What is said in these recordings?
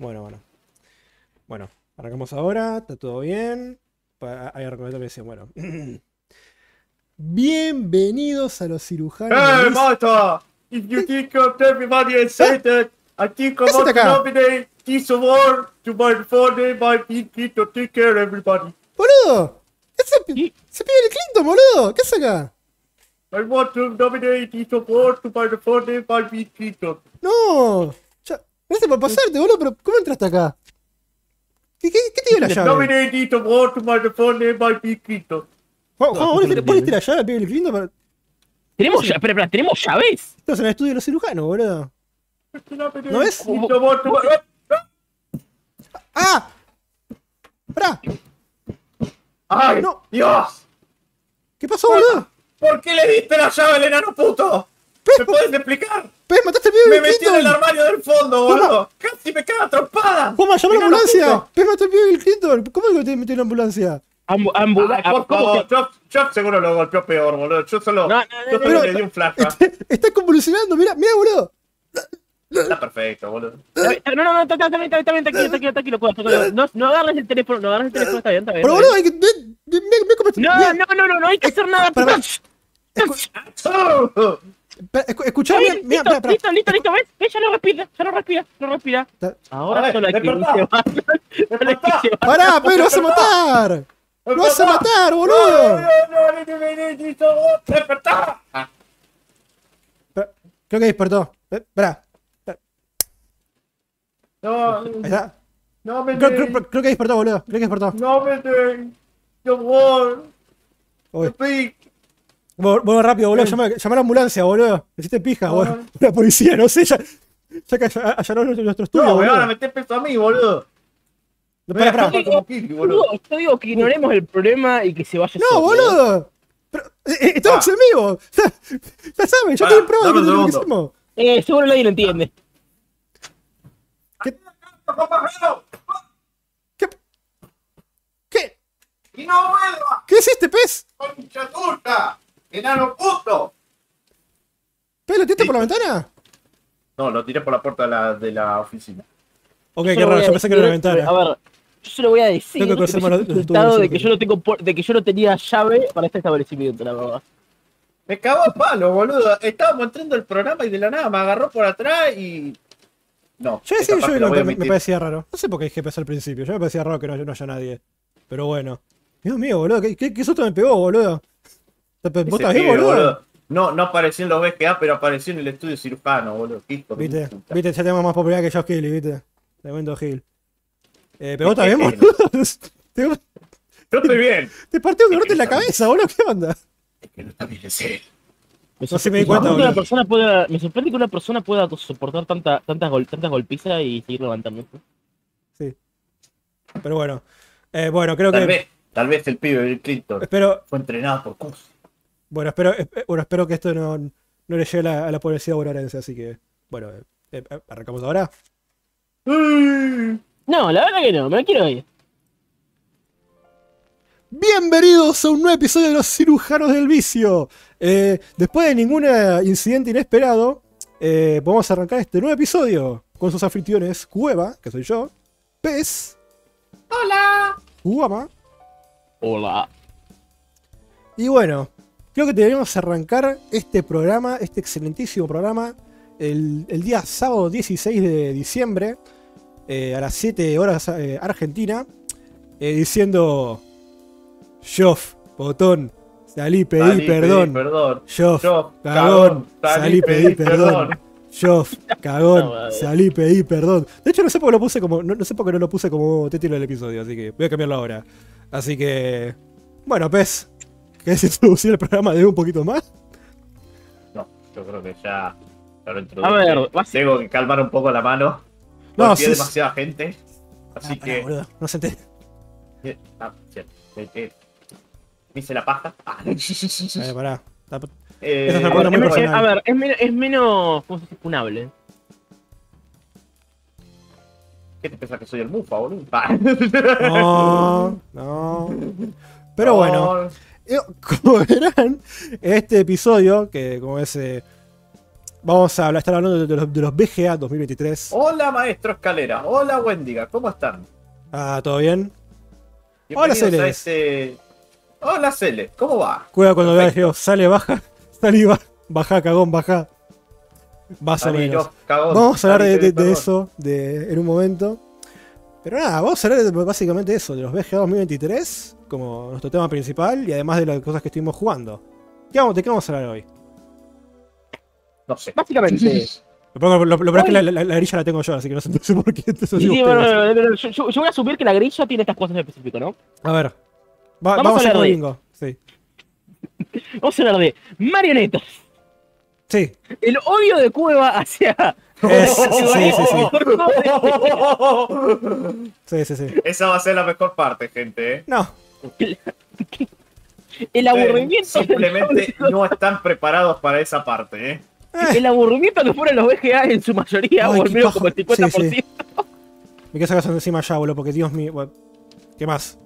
Bueno, bueno. Bueno, arrancamos ahora, está todo bien. Hay argumento que dice, bueno. Bienvenidos a los cirujanos. Hey, del- Martha! If you think of everybody excited, I think I ¿Qué want to nominate this award to my father, my pinky, to take care of everybody. ¡Boludo! ¿Qué se, pide el Clinton, boludo? ¿Qué hace acá? I want to nominate this award to my father, my pinky. No. Gracias por pasarte, boludo, pero ¿cómo entraste acá? ¿Qué, qué, qué te dio la llave? No, ¿vos no le te poniste entiendo. la llave al pibe del Clinton? para- Tenemos, lla- espera, espera, tenemos llaves. Estás en el estudio de los cirujanos, boludo. ¿No ves? my- ¡Ah! ¡Pará! ¡Ay, No. Dios! ¿Qué pasó, boludo? ¿Por qué le diste la llave al enano puto? ¿Me puedes explicar? ¿Ves? ¡Mataste al pibe Me del metí en el armario del fondo, boludo. Casi me caga trompada. ¡Juanma, llama a la ambulancia! ¡Ves, mataste al pibe del Clinton! ¿Cómo es que te metió en la ambulancia? Ambu- ambula- Ay, por ¿cómo favor, yo, yo seguro lo golpeó peor, boludo. Yo solo, No, no, yo no, solo no, le di un flashback. Está convulsionando, mira, mira, boludo. Está perfecto, boludo. No, no, no, está, bien, está bien, está bien, tranquilo, tranquilo, tranquilo. No, no agarres el teléfono, no agarres el teléfono, está bien, está bien. Pero boludo, hay que. No, no, no, no, no hay que hacer nada. Para, para. Listo, espera, escu- Escuchá, mira, mira, listo, listo, listo, listo, ¿ves? ¿Ves? Ya no respira, ya no respira, no respira. Ahora. Solo hay que irse va. Pará, pero a matar. Lo vas a matar, boludo. ¡Despertá! Creo que despertó. Espera, No, ahí está. no me Creo, creo- creo que despertó, boludo. Creo que despertó. no me de, yo voy, Uy. Bueno, rápido, boludo. Llama, llama a la ambulancia, boludo. Necesite pija, boludo. La policía, no sé, ya. Ya que all- allanaron nuestro, nuestro estudio, No, me van a meter peso a mí, boludo. No, Me voy a pará, pará. escapar como Kiki, boludo. Yo yo digo que ignoremos el problema y que se vaya No, solo. boludo. Pero, eh, eh, estamos Ah. en vivo. Ya, saben, ya Pará, tienen pruebas de que hicimos. Eh, seguro nadie lo entiende. ¿Qué? ¿Qué? ¡Y no vuelva! ¿Qué hiciste, pez? ¡Concha turca! ¡Enano puto! ¿Pez lo tiraste por la ventana? No, lo tiré por la puerta de la, de la oficina. Ok, qué raro, yo pensé que era decir- ventana. A ver, yo se lo voy a decir. Tengo que conocer más los- de que yo no tengo de que yo no tenía llave para este establecimiento, la verdad. Me cagó a palo, boludo. Estábamos entrando al programa y de la nada me agarró por atrás y. No. Yo decía, yo parte me, la parecía raro. No sé por qué dije pez al principio. Yo me parecía raro que no, no haya nadie. Pero bueno. Dios mío, boludo. ¿Qué, qué, qué susto me pegó, boludo? ¿Vos estás bien, pibe, boludo? No, no apareció en los BGA, pero apareció en el estudio cirujano, boludo. Hijo Viste, viste, ya tenemos más popularidad que Josh Kelly, viste. Momento Gil. Eh, pero vos estás bien, boludo. Te, Yo estoy bien. te partió un garrote en la cabeza, boludo. ¿Qué onda? Es que no está bien en serio. Me No, sí me di sorprende cuenta, que una persona pueda, me sorprende que una persona pueda soportar tanta, tantas, gol- tantas golpizas y seguir levantando. Sí. Pero bueno. Eh, bueno, creo Tal que. vez, tal vez el pibe Bill Clinton Espero. fue entrenado por Cus. Bueno, espero, esp- bueno, espero que esto no, no le llegue a la, a la policía bonaerense, así que. Bueno, eh, eh, arrancamos ahora. No, la verdad que no, me la quiero ir. Bienvenidos a un nuevo episodio de los cirujanos del vicio. Eh, después de ningún incidente inesperado, eh, vamos a arrancar este nuevo episodio con sus anfitriones Cueva, que soy yo, Pez, ¡Hola! Guama, Hola. y bueno, creo que deberíamos arrancar este programa, este excelentísimo programa, el, el día sábado 16 de diciembre, eh, a las 7 horas eh, Argentina, eh, diciendo, Joff, botón, salí, pedí Salí, perdón. pedí perdón. Joff, cagón, salí, pedí perdón. Joff, cagón, No, salí, pedí perdón. De hecho, no sé por qué lo puse como. No, no sé por qué no lo puse como título del episodio, así que voy a cambiarlo ahora. Así que. Bueno, Pez, ¿querés introducir el programa de un poquito más? No, yo creo que ya. ya lo A ver, vas- Tengo que calmar un poco la mano. No, sí, demasiada gente. Así Ah, pará, que. boludo, no se entiende. Eh, Ah, cierto. Eh, eh, Me hice la paja. Ah. Eh, pará. Está- Eh, A ver, muy a ver, es menos, es menos, ¿cómo se dice? Funable. ¿Qué te pensás que soy el mufa, boludo? Ah. No, no. Pero bueno. No, Como verán, este episodio, que como es eh, Vamos a estar hablando de los, de los BGA 2023. Hola, maestro Escalera. Hola, Wendiga. ¿Cómo están? Ah, ¿todo bien? Hola, Cele. este... Hola, Cele. ¿Cómo va? Cuidado cuando veas que sale, baja, saliva, baja, cagón, baja. Más o menos. yo, cagón. Vamos a hablar de, de- de eso de, en un momento. Pero nada, vamos a hablar de, básicamente de eso, de los BGA 2023, como nuestro tema principal, y además de las cosas que estuvimos jugando. ¿Qué vamos, ¿De qué vamos a hablar hoy? No sé. Básicamente. Lo, peor- lo- lo peor es que la, la- la grilla la tengo yo, así que no sé, no sé por qué. Sí, bueno, bueno, yo, yo- voy a asumir que la grilla tiene estas cosas en específico, ¿no? A ver. Va- Vamos vamos, a hablar de- bingo. Sí. Vamos a hablar de marionetas. Sí. El odio de Cueva hacia. Es- sí, sí, sí, sí. Sí, sí, sí. Esa va a ser la mejor parte, gente. ¿eh? No. El aburrimiento. Simplemente no están preparados para esa parte, ¿eh? Eh, El aburrimiento que fueron los BGA en su mayoría, Ay, o al menos como el 50%. Sí, sí. me eso de encima ya, boludo, porque Dios mío. bueno, ¿Qué más?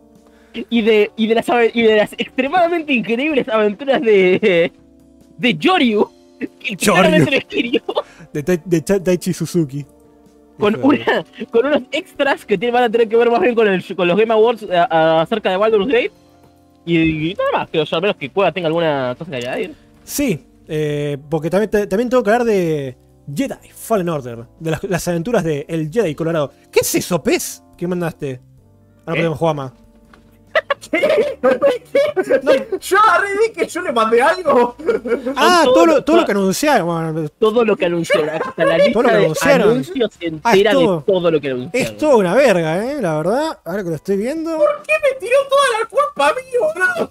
Y, de, y, de las, y de las extremadamente increíbles aventuras de. de Yoryu. Escribió De, Tai- de Ta- Taichi Suzuki. con, una, con unos extras que van a tener que ver más bien con, el, con los Game Awards a- a- acerca de Baldur's Gate. Y, y nada más, que al menos que Cueva tenga alguna cosa que añadir. Sí, eh, porque también, también tengo que hablar de Jedi Fallen Order, de las, las aventuras de El Jedi Colorado. ¿Qué es eso, pez? ¿Qué mandaste? Ahora ¿Qué? podemos jugar más. Yo agarré y que yo le mandé algo. Ah, todo todo lo, lo- todo lo que anunciaron. Bueno, Todo lo que anunciaron. Hasta la lista Todo lo que de anunciaron. anuncios Ah, entera es todo- de todo lo que anunciaron. es toda una verga, eh, la verdad. Ahora que lo estoy viendo. ¿Qué me tiró toda la culpa a mí, boludo?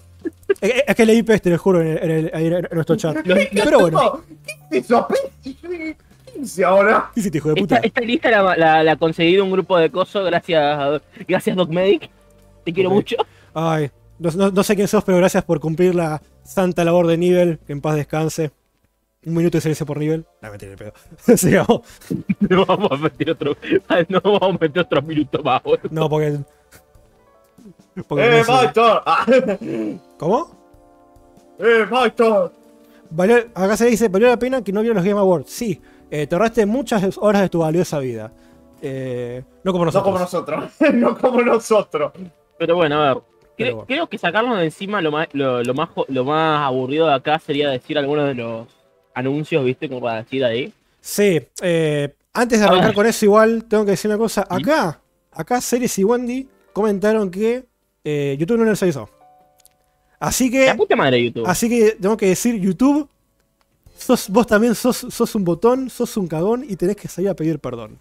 Es, es que leí peste, les juro, en, el- en el- ahí en nuestro chat. Pero bueno, ¿Qué es eso? ¿Qué hice ahora? ¿qué hiciste, hijo de Esta, puta? esta lista la, la, la conseguí de un grupo de coso gracias, gracias Doc Medic. Te quiero Ok. mucho. Ay, no, no- no sé quién sos, pero gracias por cumplir la santa labor de nivel. Que en paz descanse. Un minuto de silencio por nivel. No, mentira, el pedo. Sigamos. No vamos a meter otro, no vamos a meter otro minuto más, boludo. No, porque. porque ¡Eh, no. Maestor! Ah, ¿Cómo? ¡Eh, Maestor! Valió- acá se dice, valió la pena que no vieron los Game Awards. Sí, eh, te ahorraste muchas horas de tu valiosa vida. Eh, no como No nosotros. como nosotros. no como nosotros. Pero bueno, a ver. Creo, bueno. creo que sacarnos de encima lo más, lo, lo más lo más aburrido de acá sería decir algunos de los anuncios, ¿viste? Como para decir ahí. Sí, eh, antes de arrancar con eso, igual tengo que decir una cosa. ¿Sí? Acá, acá Ceres y Wendy comentaron que eh, YouTube no les avisó. Así La que, puta madre YouTube. así que tengo que decir, YouTube, sos, vos también sos, sos un botón, sos un cagón y tenés que salir a pedir perdón.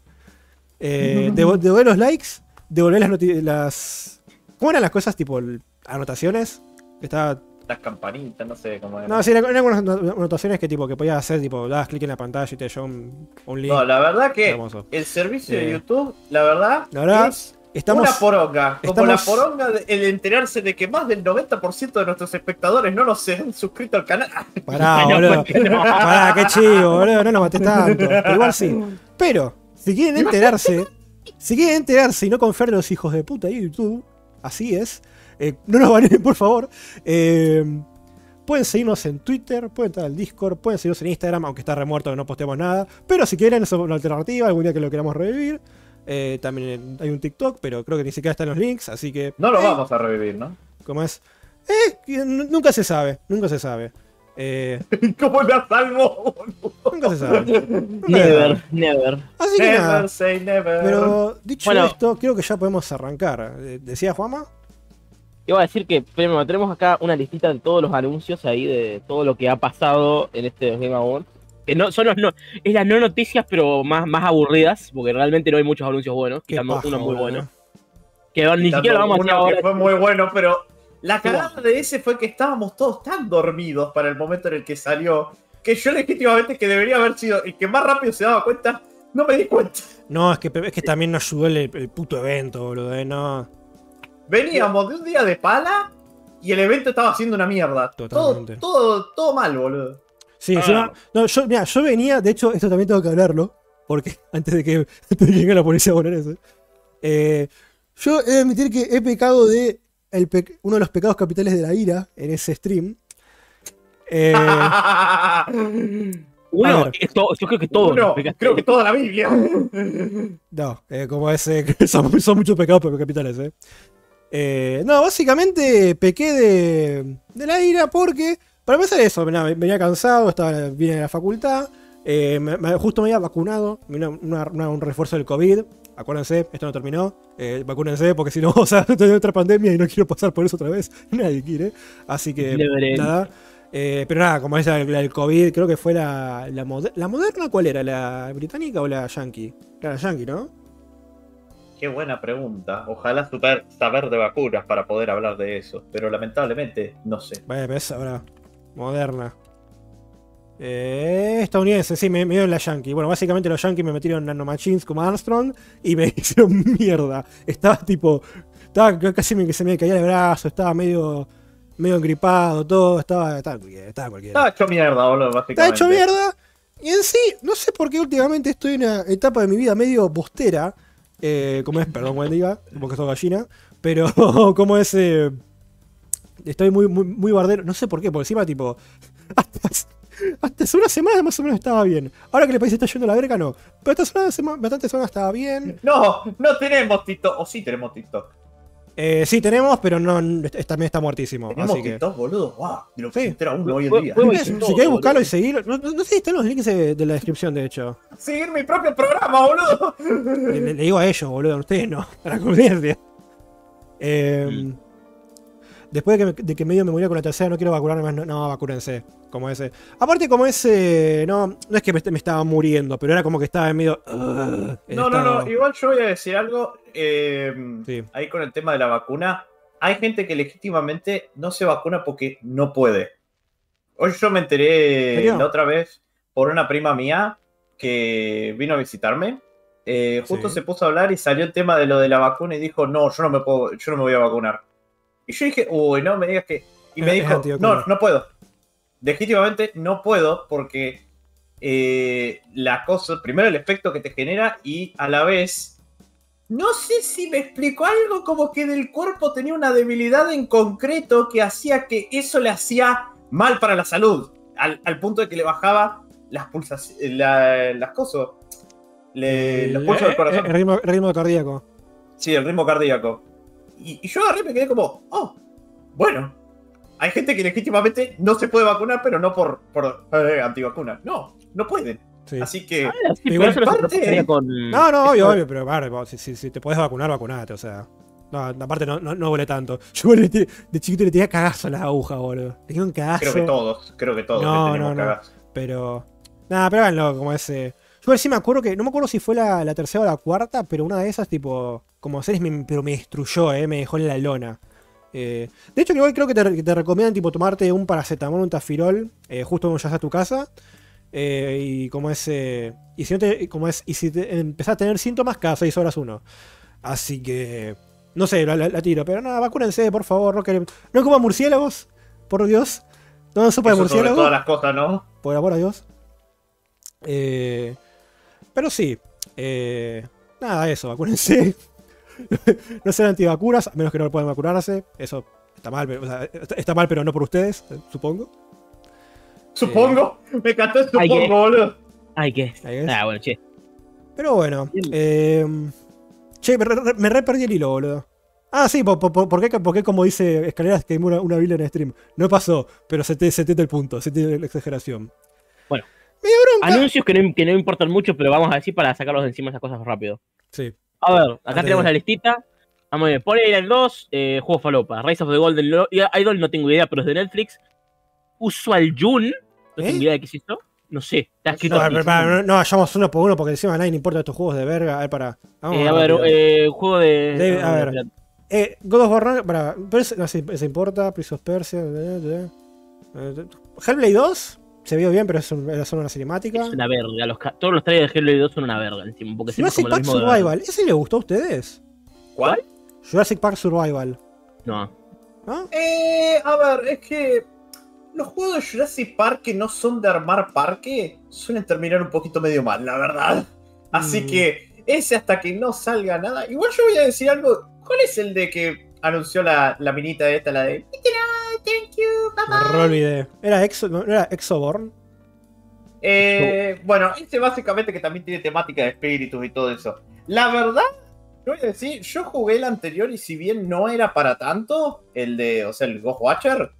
Eh, devo- devolver los likes, devolver las, las... ¿Cómo eran las cosas? Tipo, anotaciones. Estaba Las campanitas, no sé cómo era. No, sí, eran algunas not- anotaciones que tipo que podías hacer, tipo, dabas clic en la pantalla y te llevaba un, un link. No, la verdad que Hermoso. el servicio Eh, de YouTube, la verdad, la verdad, es Estamos. una poronga. Como estamos- la poronga de- el enterarse de que más del 90% de nuestros espectadores no nos han suscrito al canal. Pará, boludo. no. Pará, qué chivo, boludo. No nos maté tanto. Pero igual sí. Pero, si quieren enterarse, si quieren enterarse y no confiar en los hijos de puta de YouTube, así es. eh, no nos baneen, por favor. eh, pueden seguirnos en Twitter, pueden entrar al Discord, pueden seguirnos en Instagram, aunque está remuerto que no posteamos nada. Pero si quieren, eso es una alternativa, algún día que lo queramos revivir. Eh, también hay un TikTok, pero creo que ni siquiera están los links, así que. No lo vamos a revivir, ¿no? Como es. Eh, nunca se sabe, nunca se sabe. Eh, ¿Cómo la salvo? nunca se sabe. Never, never. Así que nada. Never say never. Pero dicho Bueno. esto, creo que ya podemos arrancar. Eh, ¿Decía Juama? Iba a decir que primero tenemos acá una listita de todos los anuncios ahí de todo lo que ha pasado en este Game Awards. Que no, son los no, es las no noticias, pero más, más aburridas, porque realmente no hay muchos anuncios buenos, quitando uno muy bueno. Que ni siquiera lo vamos a hacer ahora. Fue muy bueno, pero la cagada de ese fue que estábamos todos tan dormidos para el momento en el que salió que yo legítimamente que debería haber sido el que más rápido se daba cuenta, no me di cuenta. No, es que, es que también nos ayudó el, el puto evento, boludo. eh, No. Veníamos de un día de pala y el evento estaba haciendo una mierda. Todo, Totalmente. todo, todo mal, boludo. Sí, Ah. encima- no, yo, mira, yo venía, de hecho, esto también tengo que hablarlo. Porque antes de que, antes de que venga la policía a poner eso. eh, yo he de admitir que he pecado de el uno de los pecados capitales de la ira en ese stream. Eh, Uno, esto, yo creo que todo. Uno, creo que toda la Biblia. No, eh, como ese, son, son muchos pecados pero capitales, eh. Eh, no, básicamente pequé de, de la ira porque, para empezar eso, nada, venía cansado, estaba, vine de la facultad, eh, me- me- justo me había vacunado, vino una- una- un refuerzo del COVID, acuérdense, esto no terminó, eh, vacúnense porque si no vamos a tener otra pandemia y no quiero pasar por eso otra vez, nadie quiere, así que nada. Eh, pero nada, como es la, la del COVID, creo que fue la, la, moder- la moderna, ¿cuál era? ¿La británica o la yankee? Era la yankee, ¿no? Qué buena pregunta. Ojalá super- saber de vacunas para poder hablar de eso. Pero lamentablemente, no sé. Vaya, ves ahora. Moderna. Eh, estadounidense, sí, me, me dio en la Yankee. Bueno, básicamente los Yankees me metieron nanomachines como Armstrong y me hicieron mierda. Estaba tipo. Estaba casi me, que se me caía el brazo, estaba medio. medio engripado, todo. Estaba. Estaba cualquiera. Estaba cualquiera. Estaba hecho mierda, boludo, básicamente. hecho mierda. Y en sí, no sé por qué últimamente estoy en una etapa de mi vida medio bostera. eh, como es, perdón, buen diga, porque soy gallina. Pero como es. eh, estoy muy, muy, muy bardero. No sé por qué, por encima, tipo. Hasta, hace una semana más o menos estaba bien. Ahora que el país está yendo a la verga, no. Pero hasta hace una semana, bastante semana estaba bien. No, no tenemos TikTok. O sí tenemos TikTok. Eh, sí, tenemos, pero no, es- también está muertísimo. Tenemos Así que. TikTok, boludo. Wow, de lo que Sí. se entera uno hoy en día. Si querés buscarlo y seguirlo. No, no- no sé si están los links de, de la descripción, de hecho. Seguir mi propio programa, boludo. Le, le- le digo a ellos, boludo, a ustedes no, a la comunidad. Eh, Después de que, me, de que medio me murió con la tercera, no quiero vacunarme más, no, no vacúrense. Como ese. Aparte, como ese. No, no es que me, me estaba muriendo, pero era como que estaba en medio. En No, no, estado- no. Igual yo voy a decir algo. eh, Sí. Ahí con el tema de la vacuna. Hay gente que legítimamente no se vacuna porque no puede. Hoy yo me ¿En enteré la otra vez por una prima mía que vino a visitarme. Eh, justo Sí. se puso a hablar y salió el tema de lo de la vacuna y dijo, no, yo no me puedo, yo no me voy a vacunar. Y yo dije, uy, no me digas que. Y me dijo, no, no puedo. Legítimamente no puedo porque eh, la cosa, primero el efecto que te genera y a la vez, no sé si me explicó algo como que del cuerpo tenía una debilidad en concreto que hacía que eso le hacía mal para la salud, al, al punto de que le bajaba las pulsas, la- las cosas, le- los pulsos del Eh, corazón. eh, el ritmo, el ritmo cardíaco. Sí, el ritmo cardíaco. Y, y yo agarré y me quedé como, oh, bueno. Hay gente que legítimamente no se puede vacunar, pero no por, por eh, antivacunas. No, no pueden. Sí. Así que, Ah, sí, Igual parte- con. No, no, obvio, obvio, pero vos, si, si- si te podés vacunar, vacunate, o sea. No, aparte no, no, no duele tanto. Yo le- de chiquito le tenía cagazo a las agujas, boludo. Tenía un cagazo. creo que todos, creo que todos No, le no, no. cagazo. Pero. Nada, pero háganlo como ese. Yo sí me acuerdo que. No me acuerdo si fue la, la tercera o la cuarta, pero una de esas, tipo. Como series, me, pero me destruyó, eh. Me dejó en la lona. Eh, de hecho, igual creo que te, que te recomiendan, tipo, tomarte un paracetamol, un tafirol, eh, justo cuando llegas a tu casa. Y como es. y si no te. Como es. Y si te- empezás a tener síntomas, cada 6 horas uno. Así que. No sé, la, la- la tiro. Pero nada, vacúrense, por favor. No, queremos- no coman murciélagos. Por Dios. No sopa de Eso sobre murciélago todas las cosas, ¿no? por amor a Dios. Eh, pero sí, eh, nada, eso, vacúnense. no sean antivacunas, a menos que no puedan vacunarse. Eso está mal, pero, o sea, está, mal, pero no por ustedes, eh, supongo. Supongo. Me encantó supongo, que- boludo. Ay, ¿qué? Ahí ves. Ah, bueno, che. Pero bueno, eh, che, me re, me re perdí el hilo, boludo. Ah, sí, por, por, por- ¿por qué, por qué como dice Escaleras que una, una Biblia en stream? No pasó, pero se te, se te el punto, se te la exageración. Bueno. Bronca. Anuncios que no, que no importan mucho, pero vamos a decir para sacarlos de encima esas cosas rápido. Sí. A ver, acá Antes tenemos de- la listita. Vamos a ver, Pony Island 2, eh, juego falopa. Rise of the Golden Lo- Idol, no tengo idea, pero es de Netflix. Usual Jun, no ¿Eh? tengo idea de qué es esto. No sé, está escrito No, aquí. pero, para, no, no vayamos uno por uno porque encima a nadie le importa estos juegos de verga. A ver, para. Vamos Eh, a ver, eh, juego de. David, a ver. Eh, God of War, para, no se importa, Prince of Persia. eh, Hellblade 2 se vio bien, pero es un- era solo una cinemática. Es una verga. Los, todos los trailers de Hellblade 2 son una verga encima. Porque Jurassic como lo Park mismo de- Survival, ¿ese le gustó a ustedes? ¿Cuál? Jurassic Park Survival. No. ¿No? Eh, a ver, es que los juegos de Jurassic Park que no son de armar parque suelen terminar un poquito medio mal, la verdad. Así Mm. que ese hasta que no salga nada. Igual yo voy a decir algo. ¿Cuál es el de que anunció la, la minita esta, la de... Thank you, Me re olvidé. ¿Era, Exo, no, ¿Era Exoborn? Eh, bueno, este básicamente que también tiene temática de espíritus y todo eso. La verdad, yo voy a decir, yo jugué el anterior y si bien no era para tanto, el de, o sea, el Ghost Watcher,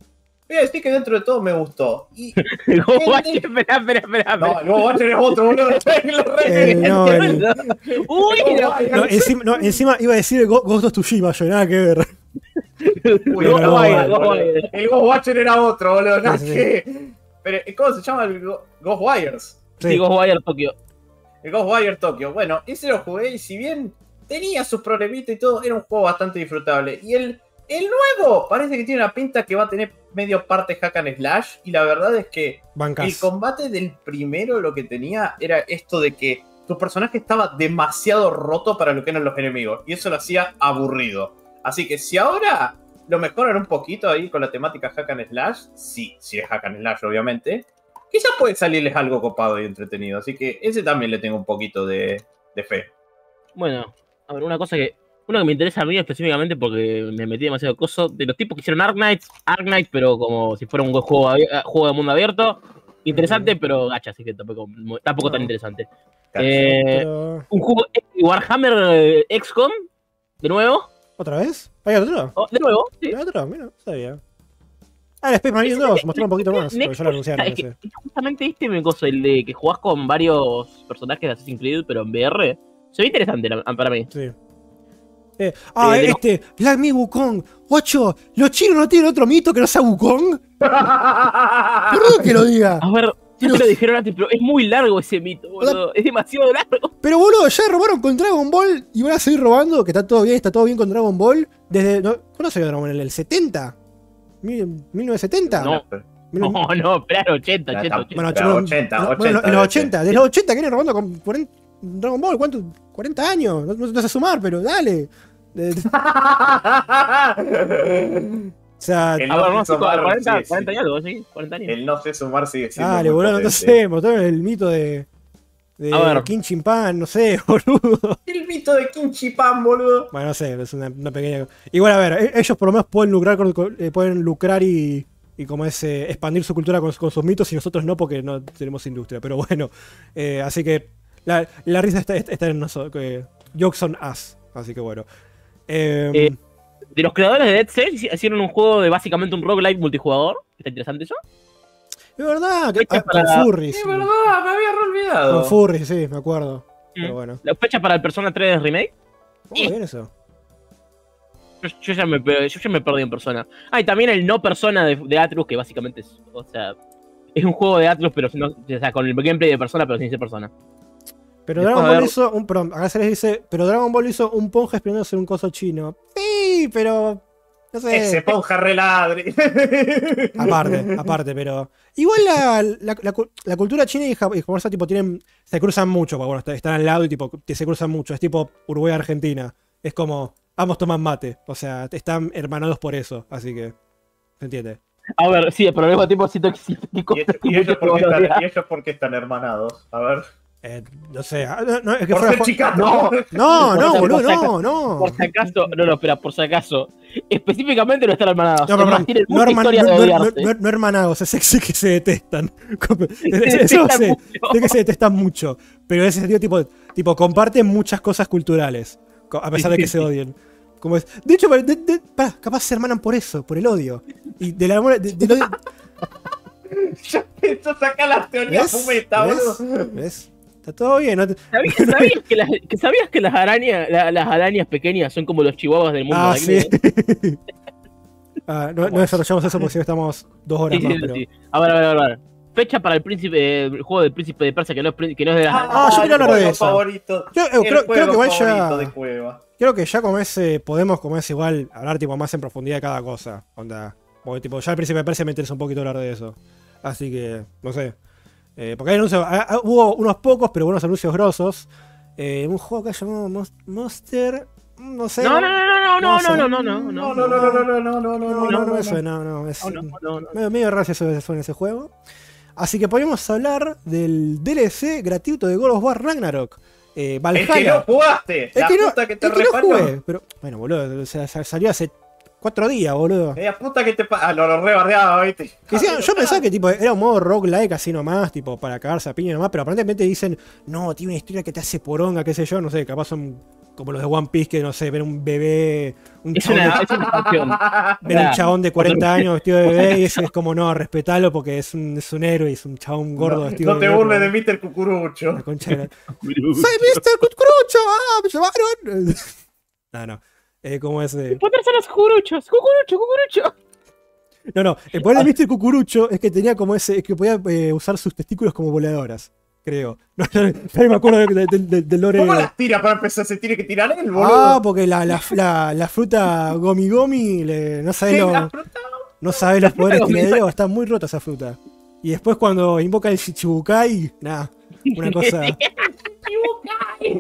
voy a decir que dentro de todo me gustó. Y, El Ghost Watcher, espera, espera, espera. no, el Ghost Watcher es otro, boludo. Eh, no, el- Uy, no. no, encima, no, encima iba a decir el Ghost of Tsushima, yo nada que ver. Uy, No, no, no, no, boludo. no. El Ghost Watcher era otro, boludo. nada Sí, Pero, ¿cómo se llama el Go- Ghost Wires? Sí. Sí, Ghostwire Tokyo. El Ghostwire Tokyo. Bueno, ese lo jugué y si bien tenía sus problemitas y todo, era un juego bastante disfrutable. Y el, el nuevo parece que tiene una pinta que va a tener medio parte hack and slash. Y la verdad es que el combate del primero lo que tenía era esto de que tu personaje estaba demasiado roto para lo que eran los enemigos. Y eso lo hacía aburrido. Así que si ahora lo mejoran un poquito ahí con la temática hack and slash, sí, sí es hack and slash obviamente, quizás puede salirles algo copado y entretenido. Así que ese también le tengo un poquito de, de fe. Bueno, a ver, una cosa que. Uno que me interesa a mí específicamente porque me metí demasiado coso. De los tipos que hicieron Arknights, Arknight, pero como si fuera un juego, eh, juego de mundo abierto. Interesante, pero gacha, así que tampoco, tampoco tan No. interesante. Eh, un juego Warhammer eh, XCOM, de nuevo. ¿Otra vez? ¿Hay otro? Oh, de nuevo, sí. ¿Hay otro? Mira, sabía. Ah, el Space Marine 2, mostró un poquito más, porque ya lo anunciaron Es que justamente este me cosa, el de que jugás con varios personajes de Assassin's Creed, pero en VR. Se ve interesante la- para mí. Sí. Eh, ah, Eh, los- este, Black Me Wukong. Ocho, ¿los chinos no tienen otro mito que no sea Wukong? Perdón que lo diga. A ver, Pero- te lo dijeron antes, pero es muy largo ese mito, boludo. Es demasiado largo. Pero boludo, ya robaron con Dragon Ball y van a seguir robando, que está todo bien, está todo bien con Dragon Ball. Desde. No, ¿Cuándo salió Dragon Ball? ¿En el 70? ¿Mil- ¿1970? No. Mil- No, no, espera, 80, Ya 80, está. 80. Bueno, Pero no, 80, no, 80 bueno, en los ser. 80, desde los 80 que vienen robando con 40 Dragon Ball, ¿cuánto? 40 años, no, no, no sé sumar, pero dale. Sea, El A no ver, no, sé sí, sumar, 40, sí, sí. 40 y algo, sí, 40 años. El no sé sumar sigue siendo. dale, boludo, no sé, mostraron el mito de. De A ver. King Chimpan, no sé, boludo. El mito de Kimchi Pan, boludo. Bueno, no sé, es una, una pequeña. Igual, a ver, e- ellos por lo menos pueden lucrar, con- eh, pueden lucrar y, y como es, eh, expandir su cultura con, con sus mitos y nosotros no porque no tenemos industria. Pero bueno, eh, así que la, la risa está, está en nosotros. que jokes on us. Así que bueno. Eh, Eh, De los creadores de Dead Cells hicieron un juego de básicamente un roguelike multijugador. ¿Está interesante eso? es verdad, que, fecha ah, con para- Furries. Es verdad, me había olvidado. Con Furries, sí, me acuerdo. Mm. Pero bueno. La fecha para el Persona 3 Remake. ¿Cómo bien eso? Yo, yo ya me, pe- yo ya me perdí en Persona. Ah, y también el no Persona de, de Atlus, que básicamente es. O sea. Es un juego de Atlus, pero no- o sea, con el gameplay de Persona, pero sin ser Persona. Pero Después, Dragon Ball ver. hizo un. Perdón, acá se les dice. Pero Dragon Ball hizo un ponja esperándose en un coso chino. Sí, pero. No sé. Ese ponja reladre. Aparte, aparte, pero. Igual la, la, la cu- la cultura china y jap- y japonesa tipo tienen. se cruzan mucho, porque bueno, está- están al lado y tipo. se cruzan mucho. Es tipo Uruguay Argentina. Es como. Ambos toman mate. O sea, están hermanados por eso. Así que. ¿Se entiende? A ver, sí, al mismo tiempo siento que ¿Y, ellos- y ellos por qué están, y ellos por qué están hermanados? A ver. Eh, no sé. ah, No, no, es que Por fuera ser. No. No, no, Por boludo, no, no. Por si acaso, no, no, espera, por si acaso. Específicamente no están hermanados. No, pero Es más, perdón, tienen no, mucha herman- historia no- de no- odiarse. no- no hermanados, es sexy que se detestan. Se Eso sé, sé que se detestan mucho. Pero en ese sentido, tipo, tipo comparten muchas cosas culturales. A pesar de que se odien. Como es, de hecho, de- de- pará, capaz se hermanan por eso, por el odio. Y del amor. de- del odio- Ya las teorías ¿Ves? fumeta, ¿Ves? boludo. ¿Ves? Está todo bien. ¿no? te- ¿Sabías, sabías que, las, que sabías que las arañas, la- las arañas pequeñas son como los chihuahuas del mundo? Ah, de sí. Ah, no, no desarrollamos eso porque si no estamos dos horas Sí, más. sí, pero... sí. A ver, a ver, a ver. Fecha para el príncipe, el juego del príncipe de Persia que no es, que no es de las. Ah, yo quería el hablar de eso. favorito. Yo, eh, El creo, que igual ya. de. Creo que ya como ese podemos como es igual hablar tipo más en profundidad de cada cosa. Onda. Porque tipo, ya al principio me parece me interesa un poquito hablar de eso. Así que, no sé. Eh, porque hay anuncios, ah, ah, hubo unos pocos, pero buenos anuncios grosos. Eh, un juego que llamado Mos- Monster. No sé. No, no, no, no, no, no, no, no, no, No, no, no, no, no, no, no, no, no, No, no, no, no no, me suena, no, es no, no, no, no. medio, raro eso suena ese juego. Así que podemos hablar del DLC gratuito de God of War Ragnarok. Eh, El Valhalla. que no jugaste. El La que no, puta que te el que no reparó. jugué, pero bueno, boludo, o sea, sa- salió hace cuatro días, boludo. Media puta que te pasa. Ah, lo, lo rebardeaba, ¿viste? Encima, yo pensaba que tipo, era un modo roguelike así nomás, tipo, para cagarse a piña nomás, pero aparentemente dicen, no, tiene una historia que te hace poronga, qué sé yo, no sé, capaz son como los de One Piece que, no sé, ver un bebé, un Es chabón, una, de, es una ver un chabón de 40 años vestido de bebé y ese es como, no, respetalo porque es un, es un héroe y es un chabón gordo No, vestido no te de burles de bebé. Mr. Cucurucho. La concha de la- ¡Soy Mr. Cucurucho! ¡Ah, me llevaron! no, no. Eh, ¿Cómo es? eh? Ponerse a los cucuruchos. Cucurucho, cucurucho. No, no. El poder de Mr. Cucurucho es que tenía como ese. Es que podía eh, usar sus testículos como voladoras. Creo. No, no, no me acuerdo del de, de- del lore. ¿Cómo las tira para empezar? Se tiene que tirar él, boludo. Ah, porque la, la, la, la fruta Gomi Gomi, le- no sabes ¿Qué? lo- ¿La fruta? no sabés los poderes que le dio, está muy rota esa fruta. Y después cuando invoca el Shichibukai, nada, una cosa,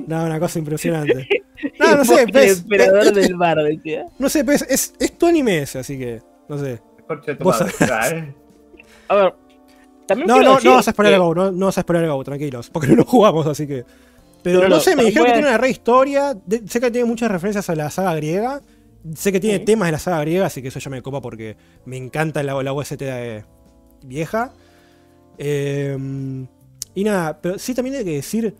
nada, una cosa impresionante. No, no sé, El emperador eh, del bar, decía. no sé, es, es tu anime ese, así que, no sé. Vos madre. A ver. También No, no, decir no vas a esperar que- Go, no, no vas a esperar a Go, tranquilos, porque no lo jugamos, así que. Pero No, no, no, sé, me dijeron que tiene una re historia. de- sé que tiene muchas referencias a la saga griega. Sé que tiene Sí. temas de la saga griega, así que eso ya me copa porque me encanta la, la OST de- vieja. Eh, y nada, pero sí también hay que decir.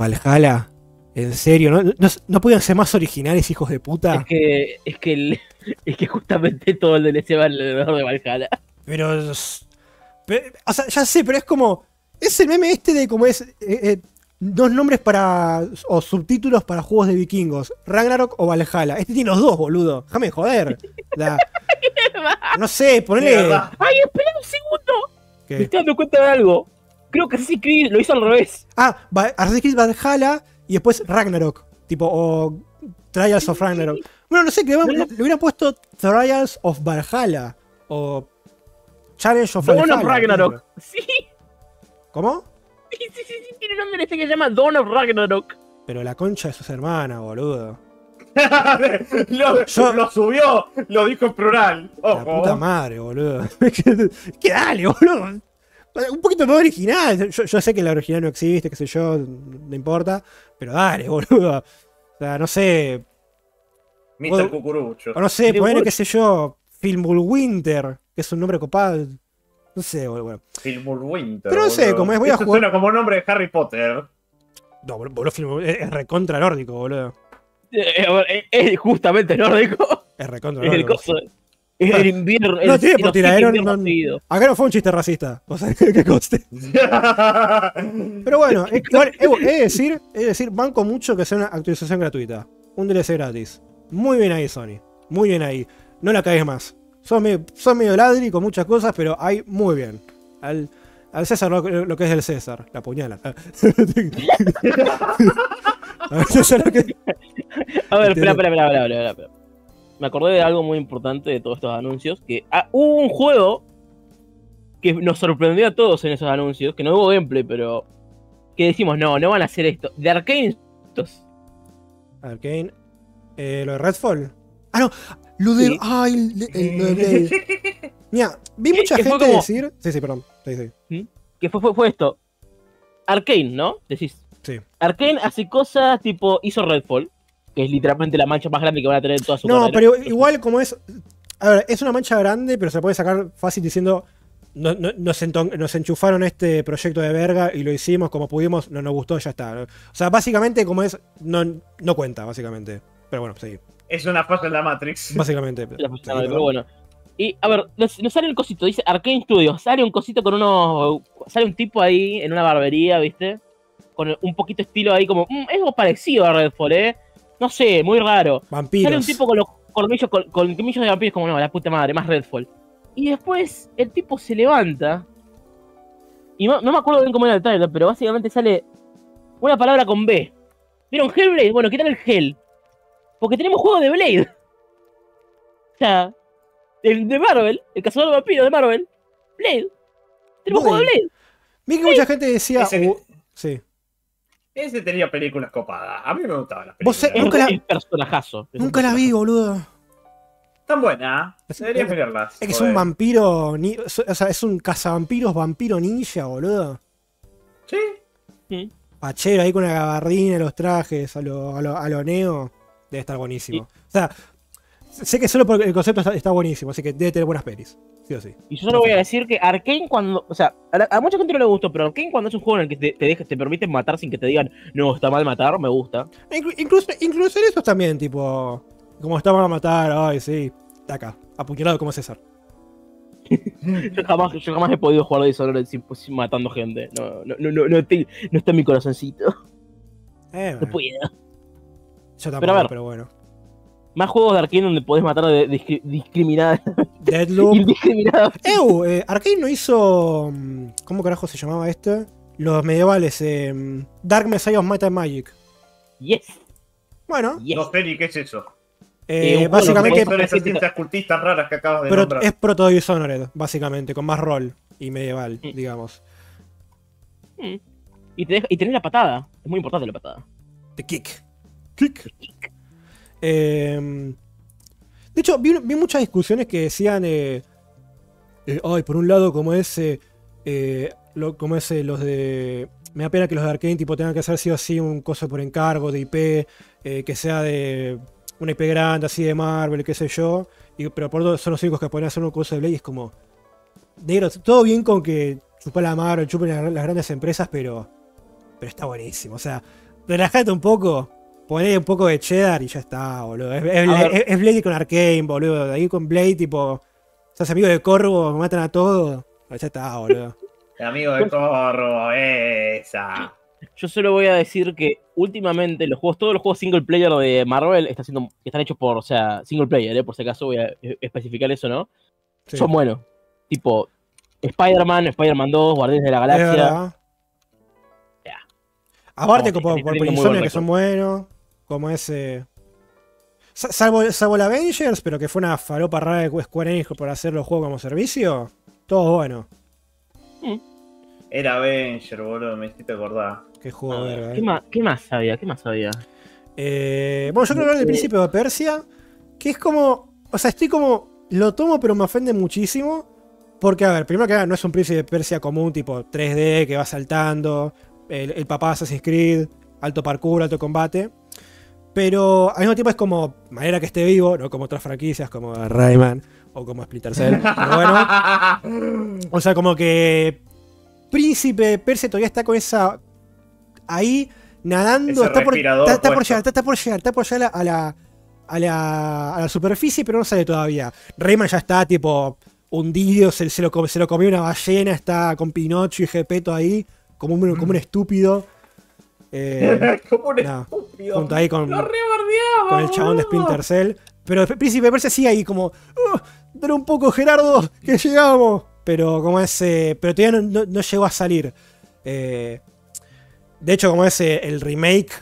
Valhalla, en serio, ¿no, no, no podían ser más originales, hijos de puta. Es que, es que, el- es que justamente todo el DLC va alrededor de Valhalla. Pero, O sea, ya sé, pero es como. Es el meme este de como es. eh, eh, dos nombres para. O subtítulos para juegos de vikingos: Ragnarok o Valhalla. Este tiene los dos, boludo. Déjame de joder. La- no sé, ponele. verdad. ¡Ay, espera un segundo! Me ¿qué? estoy dando cuenta de algo. Creo que Assassin's Creed lo hizo al revés. Ah, Va- Assassin's Creed Valhalla y después Ragnarok. Tipo, o Trials of Ragnarok. Bueno, no sé, que le, No, no. le hubieran puesto Trials of Valhalla. O Challenge of Dawn Valhalla. of Ragnarok. Sí, ¿Cómo? sí, sí, sí, sí, tiene un nombre este que se llama Dawn of Ragnarok. Pero la concha de sus hermanas, boludo. lo, Yo- lo subió, lo dijo en plural. La Ojo. puta madre, boludo. que dale, boludo. Un poquito más original. Yo, yo sé que la original no existe, qué sé yo, no importa. Pero dale, boludo. O sea, no sé. Mr. Cucurucho. O no sé, poner, qué sé yo, Filmul Winter, que es un nombre copado. No sé, boludo. Filmul Winter. Pero no sé, boludo. como es, voy a Eso jugar- suena como nombre de Harry Potter. No, boludo, Filmul- es es recontra nórdico, boludo. Eh, eh, Es justamente nórdico. Es recontra Es el nórdico. coso. Es el invierno. No el- tiene por tiradero, no-. Acá no fue un chiste racista. O sea, que coste. Pero bueno, es- igual, de decir, de decir, banco mucho que sea una actualización gratuita. Un DLC gratis. Muy bien ahí, Sony. Muy bien ahí. No la cagues más. Son medio, son medio ladri con muchas cosas, pero hay muy bien. Al, al César lo, lo que es del César. La puñala. Al César lo que- A ver, espera, Entiendo. espera, espera, espera, espera, espera. Me acordé de algo muy importante de todos estos anuncios, que ah, hubo un juego que nos sorprendió a todos en esos anuncios, que no hubo gameplay, pero que decimos, no, no van a hacer esto. De Arkane, estos- Arcane. Eh, lo de Redfall. Ah, no. Lo de. Sí. Ay, el- lo de. Mira, vi mucha que gente como- decir. Sí, sí, perdón. Sí, sí. que fue, fue, fue esto. Arkane, ¿no? Decís. Sí. Arkane hace cosas tipo hizo Redfall, que es literalmente la mancha más grande que van a tener en toda su No, carrera. pero igual como es. A ver, es una mancha grande, pero se puede sacar fácil diciendo. no- no- nos, enton- nos enchufaron este proyecto de verga y lo hicimos como pudimos, no nos gustó, ya está. O sea, básicamente como es, no, no cuenta, básicamente. Pero bueno, sí, Es una falla en la Matrix. básicamente. La Sí, funcional, pero perdón. bueno. Y a ver, nos, nos sale el cosito, dice Arkane Studios, sale un cosito con unos. Sale un tipo ahí en una barbería, ¿viste? Con un poquito estilo ahí como. "Mm, es algo parecido a Redfall, ¿eh? No sé, muy raro. Vampiros. Sale un tipo con los colmillos, con, con colmillos de vampiros, como no, la puta madre, más Redfall. Y después el tipo se levanta. Y no, no me acuerdo bien cómo era el trailer, pero básicamente sale una palabra con B. ¿Vieron Hellblade? Bueno, quitan el Hell. Porque tenemos juego de Blade. O sea, el de Marvel, el cazador de vampiros de Marvel. Blade. Tenemos juego de Blade. Blade. Vi que mucha gente decía. Uh, sí. Ese tenía películas copadas. A mí me gustaban las Vos películas. Nunca la- personajazo. Nunca la vi, boludo. Están buenas. Es- Deberías es- mirarlas. Es que es un vampiro. ni- o sea, es un cazavampiros vampiro ninja, boludo. Sí. Pachero ahí con una gabardina, los trajes, a lo, a lo, a lo neo. Debe estar buenísimo. O sea, sé que solo porque el concepto está, está buenísimo, así que debe tener buenas pelis. Sí o sí. Y yo solo voy a decir que Arkane cuando, o sea, a, la- a mucha gente no le gustó, pero Arkane cuando es un juego en el que te, te, deja- te permiten matar sin que te digan, no, está mal matar, me gusta. Inclu- incluso, incluso en esos también, tipo. Como estaban a matar, ay, sí. Taca, apuñalado como César. Yo jamás, yo jamás he podido jugar Dishonored sin, sin matando gente. No, no, no, no, no, te- no está en mi corazoncito. Eh, No puedo. yo tampoco, Pero pero, a ver. bueno. Más juegos de Arkane donde podés matar de, discri- discriminada, Deadloop. Ew, eh, Arkane no hizo. mm, ¿Cómo carajo se llamaba este? Los medievales. eh, Dark Messiah of Might and Magic. Yes, Bueno, yes. No sé ni qué es eso. eh, Eh, básicamente. que Son esas parece- ciencias cultistas raras que acabas de Pero nombrar. es proto Dishonored, básicamente, con más rol y medieval, Mm. digamos. Mm. Y, te deja- y tenés la patada. Es muy importante la patada. The Kick. Kick. Eh, de hecho, vi, muchas discusiones que decían. eh, eh, ay, por un lado, como ese. lo, como ese, los de. Me da pena que los de Arkane tipo, tengan que hacer sí o un coso por encargo de IP, eh, que sea de una IP grande, así de Marvel, qué sé yo. Pero por otro son los únicos que pueden hacer un coso de Blade es como. Negro, todo bien con que chupa la Marvel, chupen las, las grandes empresas, pero. Pero está buenísimo. O sea, relajate un poco, poné un poco de cheddar y ya está, boludo. Es, Blade con Arkane, boludo. De ahí con Blade, tipo. Sos amigo de Corvo, matan a todos. Ya está, boludo. El amigo de Corro, esa. Yo solo voy a decir que últimamente los juegos, todos los juegos single player de Marvel están, siendo, están hechos por, o sea, single player, ¿eh? por si acaso voy a eh, especificar eso, ¿no? Sí. Son buenos. Tipo, Spider-Man, Spider-Man 2, Guardianes de la Galaxia. Aparte, Como por, por Insomnia, que son buenos. Como ese. sa- Salvo, salvo la Avengers, pero que fue una falopa rara de Square Enix por hacer los juegos como servicio. Todo bueno. Era Avenger, boludo, me hiciste acordar. Qué juego, Ah, verga, ¿Qué, eh. más, ¿Qué más sabía? ¿Qué más sabía? Eh, bueno, yo quiero hablar del Príncipe de Persia, que es como, o sea, estoy como, lo tomo pero me ofende muchísimo, porque a ver, primero que nada, no es un Príncipe de Persia común, tipo 3D, que va saltando, el, el papá de Assassin's Creed, alto parkour, alto combate, pero al mismo tiempo es como, manera que esté vivo, no como otras franquicias como Rayman o como Splinter Cell, pero bueno, o sea, como que Príncipe de Persia todavía está con esa. Ahí nadando. Está por, está, está por llegar, está, está por llegar, está por llegar a la, a la, a la superficie, pero no sale todavía. Rayman ya está tipo hundido, se, se lo, se lo comió una ballena, está con Pinocho y Gepeto ahí, como un, como un estúpido. Eh, Como un no, estúpido. junto ahí con, Lo rebardeaba, con el chabón de. Splinter Cell. Pero el Príncipe Persia sigue ahí como, "Oh, dale un poco Gerardo, que llegamos. Pero como ese, pero todavía no, no- no llegó a salir. Eh, de hecho, como ese, el remake,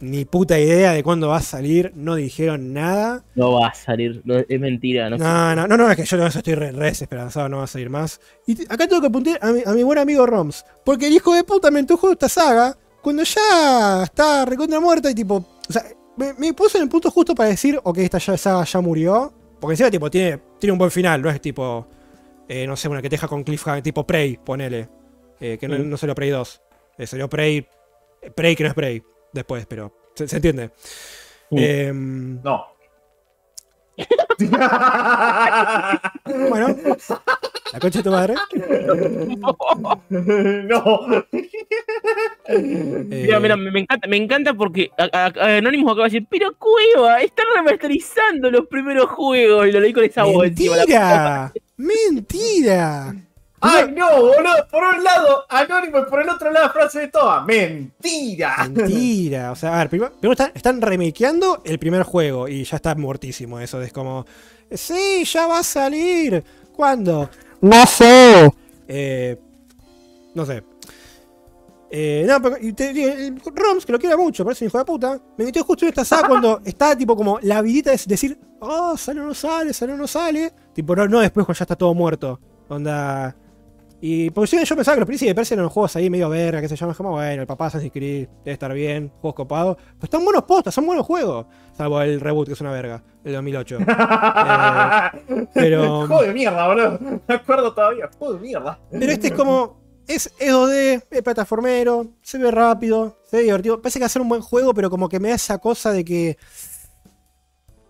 ni puta idea de cuándo va a salir, no dijeron nada. No va a salir, no, es mentira. No, No, no, no, no, es que yo no estoy re, re desesperanzado, no va a salir más. Y acá tengo que apuntar a mi, a mi buen amigo Roms, porque el hijo de puta me introdujo esta saga cuando ya está recontra muerta y tipo, o sea, me, me puso en el punto justo para decir, ok, esta ya- saga ya murió, porque encima tipo tiene, tiene un buen final, no es tipo, eh, no sé, una que te deja con cliffhanger, tipo Prey, ponele, eh, que no, Mm. no salió Prey 2, eh, salió Prey, Prey que no es Prey, después, pero se, se entiende. Mm. Em, No. Bueno, la concha de tu madre. no. eh, Mira, mira, me encanta, me encanta porque a- a- a- Anonymous acaba de decir, pero Cueva, están remasterizando los primeros juegos y lo leí con esa voz encima. puta ¡Mentira! Ay, no, boludo. Por un lado, Anónimo y por el otro lado, frase de toda. Mentira. Mentira. O sea, a ver, primero, primero están, están remakeando el primer juego y ya está muertísimo eso. Es como, sí, ya va a salir. ¿Cuándo? No sé. Eh, no sé. Eh, no, pero y te digo, el Roms, que lo quiera mucho, parece un hijo de puta, me metió justo en esta saga cuando está tipo como la vidita de decir, oh, sale o no sale, sale o no sale. Tipo, no, no después cuando ya está todo muerto. Onda. Y porque si yo pensaba que los príncipes de Persia eran juegos ahí medio verga, que se llama como, bueno, el papá Assassin's Creed debe estar bien, juegos copados. Pues están buenos postas, son buenos juegos. Salvo el reboot, que es una verga, el 2008. Eh, pero- Juego de mierda, boludo. Me acuerdo todavía. Juego de mierda. Pero este es como. Es, es 2D, es plataformero, se ve rápido, se ve divertido. Parece que va a ser un buen juego, pero como que me da esa cosa de que.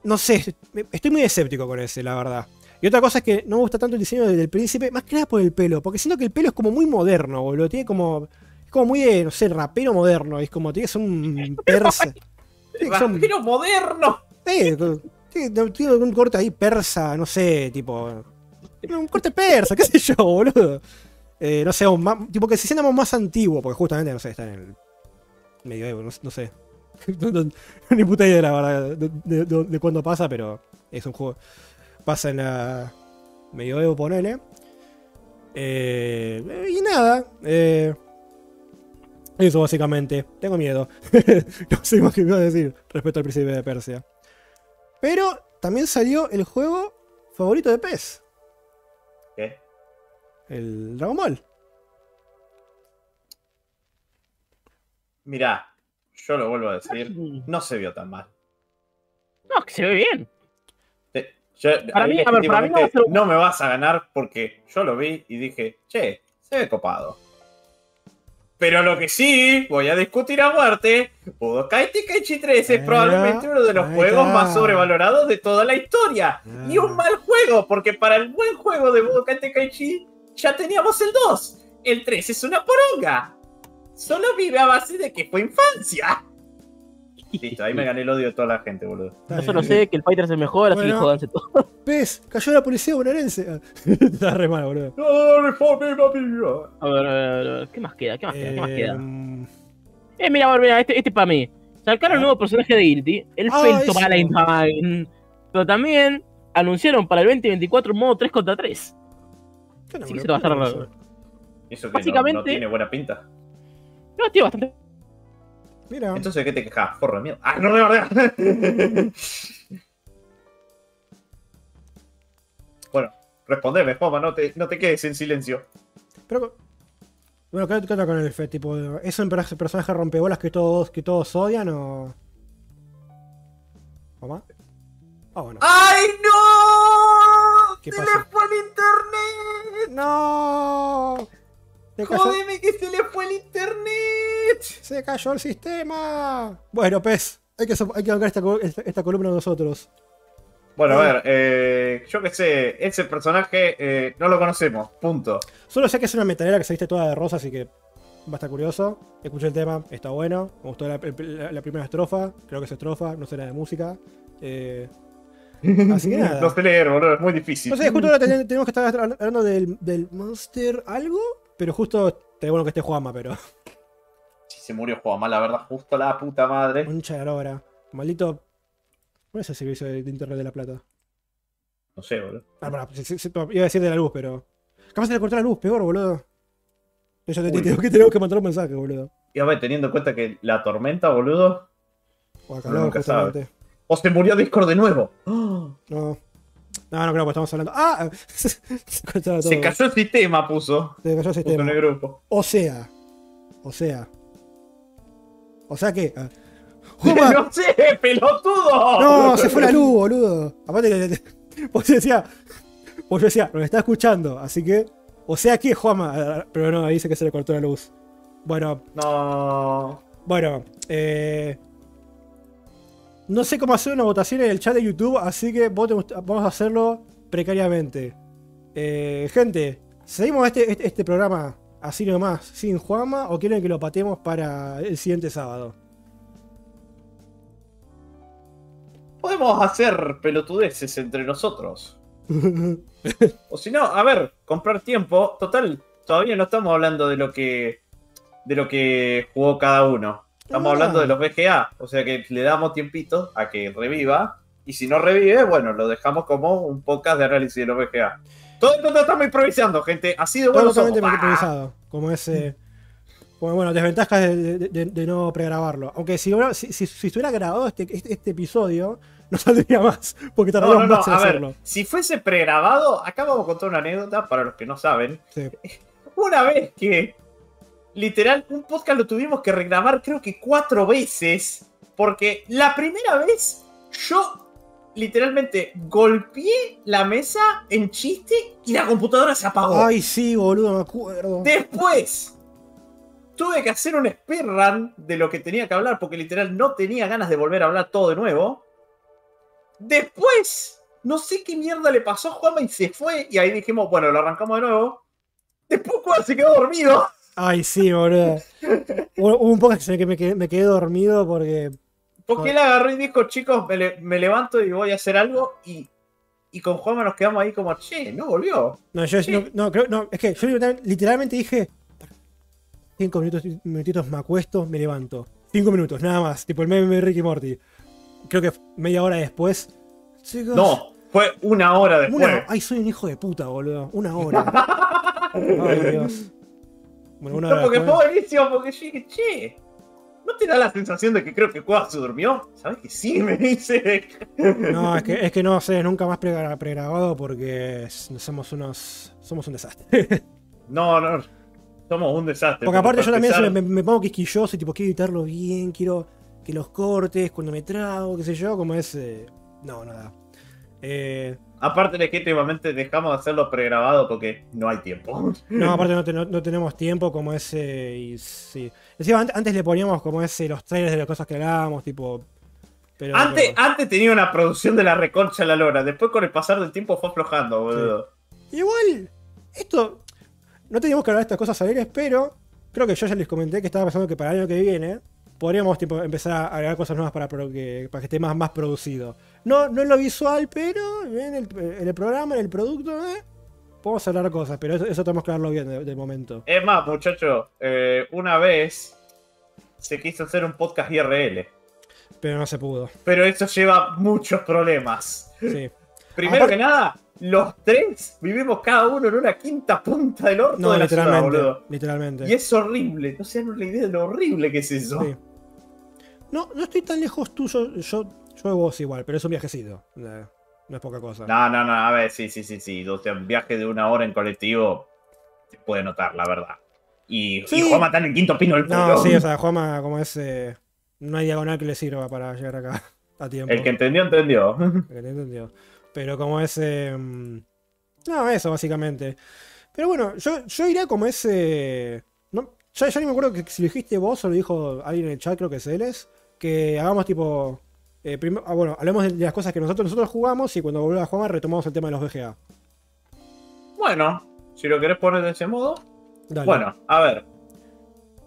no sé, estoy muy escéptico con ese, la verdad. Y otra cosa es que no me gusta tanto el diseño del príncipe, más que nada por el pelo, porque siento que el pelo es como muy moderno, boludo. Tiene como. Es como muy de, no sé, rapero moderno. Es como, tiene que ser un persa. ¡Vampiro moderno! Sí, tiene, tiene un corte ahí persa, no sé, tipo. Un corte persa, qué sé yo, boludo. Eh, no sé, un más- tipo que se sienta más antiguo, porque justamente, no sé, está en el medioevo, no, no sé. No, no- ni puta idea, la verdad, de, de- de- de cuándo pasa, pero es un juego. Pasa en la medioevo, ponele. Eh, y nada, eh, eso básicamente. Tengo miedo. no sé más qué iba a decir respecto al príncipe de Persia. Pero también salió el juego favorito de PES, ¿Qué? el Dragon Ball. Mirá, yo lo vuelvo a decir, no se vio tan mal. No, que se ve bien. Yo- Para mí- a ver, para mí no va a legítimamente ser un- no me vas a ganar porque yo lo vi y dije, che, se ve copado. Pero lo que sí voy a discutir a muerte, Budokai Tenkaichi 3 es Ah, probablemente uno de los juegos está. más sobrevalorados de toda la historia. Ah. Y un mal juego, porque para el buen juego de Budokai Tenkaichi ya teníamos el 2. El 3 es una poronga. Solo vive a base de que fue infancia. Listo, ahí me gané el odio de toda la gente, boludo. Yo solo sé que el Fighter es el mejor, así que jodanse todo. PES, cayó la policía bonaerense. Ah, Está re mal, boludo. ¡No, reforme, papi! A ver, a ver, a ver, ¿qué más queda? ¿Qué más queda? ¿Qué más queda? Em, Eh, mira, a ver, mira, este, este para mí. Sacaron un nuevo personaje de Guilty, el Ah, Felto. Valentine. Pero también anunciaron para el 2024 un modo 3 contra 3. ¿qué no, Así que se te va a estar ¿Qué no, raro. eso? Que no- Básicamente- no, tiene buena pinta. No, tío, bastante. Mira, Entonces, ¿qué te quejas? Forro de mierda. ¡Ah, no me bueno, respondeme, Poma, no te, no te quedes en silencio. pero. Bueno, ¿qué, qué onda con el FE? Tipo, ¿es un per- personaje rompebolas que todos, que todos odian o.? ¿Mamá? Ah, bueno. ¡Ay, no! ¿Qué ¡Se pasó? le fue el internet! ¡No! Se cayó, ¡Jódeme que se le fue el internet! se cayó el sistema. Bueno, PES, hay que, hay que bancar esta, esta, esta columna nosotros. Bueno, a ver, eh, yo qué sé, ese personaje eh, no lo conocemos, punto. Solo sé que es una metalera que se viste toda de rosa, así que va a estar curioso. Escuché el tema, está bueno. Me gustó la, la- la primera estrofa, creo que es estrofa, no sé nada de música. Eh, así que nada. No sé leer, boludo, es muy difícil. No sé, justo ahora ten- tenemos que estar hablando del, del Monster algo, pero justo estaría bueno que esté Juanma, pero. Si se murió Juanma, la verdad, justo la puta madre. Concha de la lora. Maldito. ¿Cuál es el servicio de, de internet de la plata? No sé, boludo. Ah, iba a decir de la luz, pero. Capaz le cortó la luz, peor, boludo. Yo te, tengo que, tengo que mandar un mensaje, boludo. Y a ver, teniendo en cuenta que la tormenta, boludo. O a calor, nunca. O se murió Discord de nuevo. No. No, no creo que estamos hablando. ¡Ah! se todo. Se cayó el sistema, puso. Se cayó el sistema. en el grupo. O sea. O sea. O sea que. ah, Juanma, ¡No sé, pelotudo! No, se fue la luz, boludo. Aparte que. Pues yo decía. Pues yo decía, nos está escuchando, así que. O sea que, Juanma. Pero no, dice que se le cortó la luz. Bueno, No. bueno. Eh, no sé cómo hacer una votación en el chat de YouTube, así que voten vamos a hacerlo precariamente. Eh, gente, ¿seguimos este, este, este programa así nomás, sin Juanma, o quieren que lo patemos para el siguiente sábado? Podemos hacer pelotudeces entre nosotros. O si no, a ver, comprar tiempo. Total, todavía no estamos hablando de lo que. de lo que jugó cada uno. Estamos Ah. hablando de los BGA. O sea que le damos tiempito a que reviva. Y si no revive, bueno, lo dejamos como un podcast de análisis de los BGA. Todo esto lo estamos improvisando, gente. Así de bueno totalmente improvisado. Como ese. Como, bueno, desventajas de, de- de- de no pregrabarlo. Aunque si, hubiera- si, si- si estuviera grabado este, este, este episodio, no saldría más. Porque tardaríamos no, no, más en a ver, hacerlo. si fuese pregrabado, acá vamos a contar una anécdota para los que no saben. Sí. Una vez que, literal, un podcast lo tuvimos que regrabar creo que cuatro veces, porque la primera vez yo literalmente golpeé la mesa en chiste y la computadora se apagó. Ay, sí, boludo, me acuerdo. Después tuve que hacer un speedrun de lo que tenía que hablar porque literal no tenía ganas de volver a hablar todo de nuevo. Después, no sé qué mierda le pasó a Juanma y se fue. Y ahí dijimos, bueno, lo arrancamos de nuevo. Después Juan se quedó dormido. Ay, sí, boludo. Hubo un poco en el que me quedé, me quedé dormido porque. Porque él agarró y dijo, chicos, me, le- me levanto y voy a hacer algo. Y, y con Juanma nos quedamos ahí como, che, no volvió. No, yo no, no, creo, no, es que yo literalmente- literalmente dije. Cinco minutos, minutitos me acuesto, me levanto. Cinco minutos, nada más. Tipo el meme de Ricky Morty. Creo que media hora después. Chicos. No, fue una hora después. Una, ay, soy un hijo de puta, boludo. Una hora. Ay, Dios. Bueno, No, porque fue buenísimo, porque yo dije, che, ¿no te da la sensación de que creo que Cueva se durmió? ¿Sabes que sí? Me dice. No, es que, es que no sé, nunca más pregra- pregrabado porque somos unos. Somos un desastre. No, no, somos un desastre. Porque aparte yo también me pongo quisquilloso y tipo quiero editarlo bien, quiero que los cortes, cuando me trago, qué sé yo, como es. eh, no, nada. Eh, Aparte legítimamente dejamos de hacerlo pregrabado porque no hay tiempo. no, aparte no, te- no- no tenemos tiempo como ese. Y sí. Encima, an- antes le poníamos como ese los trailers de las cosas que hablábamos, tipo. Pero, Antes, pero- antes tenía una producción de la reconcha a la lora, después con el pasar del tiempo fue aflojando, boludo. Igual, esto. No teníamos que hablar de estas cosas alegres, pero creo que yo ya les comenté que estaba pensando que para el año que viene podríamos tipo, empezar a agregar cosas nuevas para, que, para que esté más, más producido. No, no en lo visual, pero en el, en el programa, en el producto, eh, podemos hablar cosas, pero eso, eso tenemos que hablarlo bien de, de momento. Es más, muchacho, eh, una vez se quiso hacer un podcast IRL, Pero no se pudo. pero eso lleva muchos problemas. Sí. Primero Aparte- que nada, los tres vivimos cada uno en una quinta punta del orto No, de la ciudad, literalmente. boludo. literalmente. Y es horrible, no se dan una idea de lo horrible que es eso. Sí. No, no estoy tan lejos tuyo. Yo, yo de vos igual, pero es un viajecito. eh, No es poca cosa. No, no, no, a ver, sí, sí, sí, sí. O sea, un viaje de una hora en colectivo se puede notar, la verdad. Y, Sí. y Juanma está en el quinto pino del No, pueblo. sí, o sea, Juanma, como es. eh, no hay diagonal que le sirva para llegar acá a tiempo. El que entendió, entendió. El que te entendió. Pero como ese. no, eso, básicamente. Pero bueno, yo, yo iría como ese. No, ya, ya ni me acuerdo que si lo dijiste vos o lo dijo alguien en el chat, creo que es Eles. Que hagamos tipo. Eh, ah, bueno, hablemos de, de las cosas que nosotros, nosotros jugamos y cuando vuelva a jugar retomamos el tema de los VGA. Bueno, si lo querés poner de ese modo. Dale. Bueno, a ver.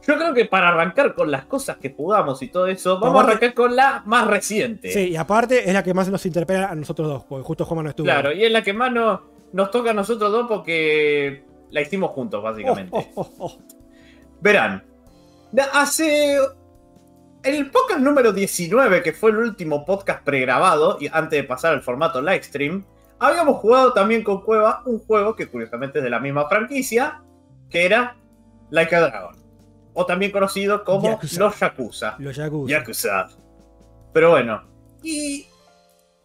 Yo creo que para arrancar con las cosas que jugamos y todo eso, vamos a arrancar con la más reciente. Sí, y aparte es la que más nos interpela a nosotros dos, porque justo Juanma no estuvo. Claro, y es la que más nos, nos toca a nosotros dos porque la hicimos juntos, básicamente. Oh, oh, oh. Verán, hace. En el podcast número 19, que fue el último podcast pregrabado, y antes de pasar al formato livestream, habíamos jugado también con Cueva un juego que curiosamente es de la misma franquicia, que era Like a Dragon. O también conocido como Yakuza. Los Yakuza. Los Yakuza. Yakuza. Pero bueno. Y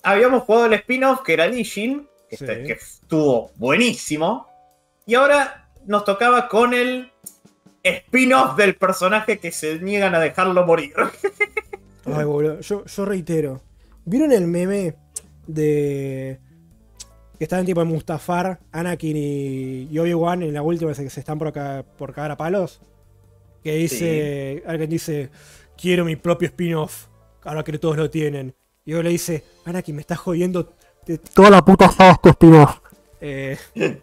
habíamos jugado el spin-off que era Lishin, que, Sí. este- que estuvo buenísimo. Y ahora nos tocaba con el spin-off del personaje que se niegan a dejarlo morir. Ay, boludo. Yo, yo reitero. ¿Vieron el meme de. que están tipo en Mustafar, Anakin y, y Obi-Wan en la última que se están por, ca- por cagar a palos? Que dice. Alguien dice. Quiero mi propio spin-off. Ahora que todos lo tienen. Y luego le dice. Anakin, me estás jodiendo. Toda la puta sabes tu spin-off. Eh,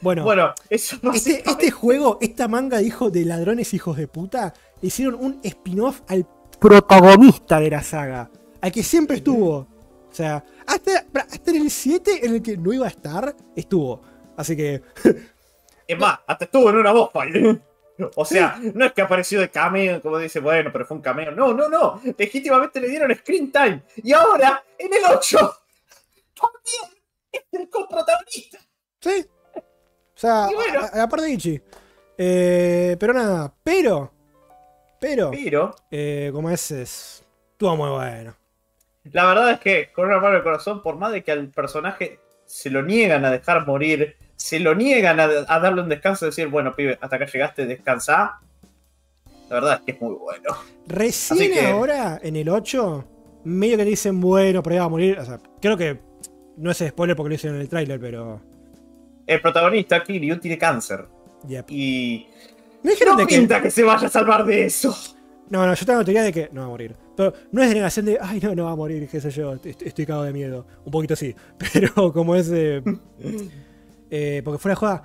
bueno. Bueno, eso Este, este juego, esta manga de hijos de ladrones hijos de puta, le hicieron un spin-off al protagonista de la saga. Al que siempre estuvo. O sea, hasta, hasta en el 7 en el que no iba a estar, estuvo. Así que, Es más, hasta estuvo en una voz. O sea, no es que apareció de cameo, como dice, bueno, pero fue un cameo. No, no, no. Legítimamente le dieron screen time. Y ahora, en el 8, también es el coprotagonista. sí. O sea, bueno. a, a la par de Ichi. Eh, pero nada, pero, pero, Pero, eh, como es, es, estuvo muy bueno. la verdad es que, con una mano el corazón, por más de que al personaje se lo niegan a dejar morir, se lo niegan a, a darle un descanso, decir, bueno, pibe, hasta acá llegaste, descansa. La verdad es que es muy bueno. Recién que- ahora, en el 8, medio que dicen, bueno, ahí va a morir. O sea, creo que no es spoiler porque lo hicieron en el tráiler, pero. El protagonista, Kiryu, tiene cáncer. Yep. Y Me dijeron no de que. pinta que se vaya a salvar de eso. No, no, yo tengo la teoría de que no va a morir. Pero no es de negación de, ay, no, no va a morir, qué sé yo, estoy, estoy cagado de miedo. Un poquito sí. Pero como es. eh, eh, porque fuera de joda,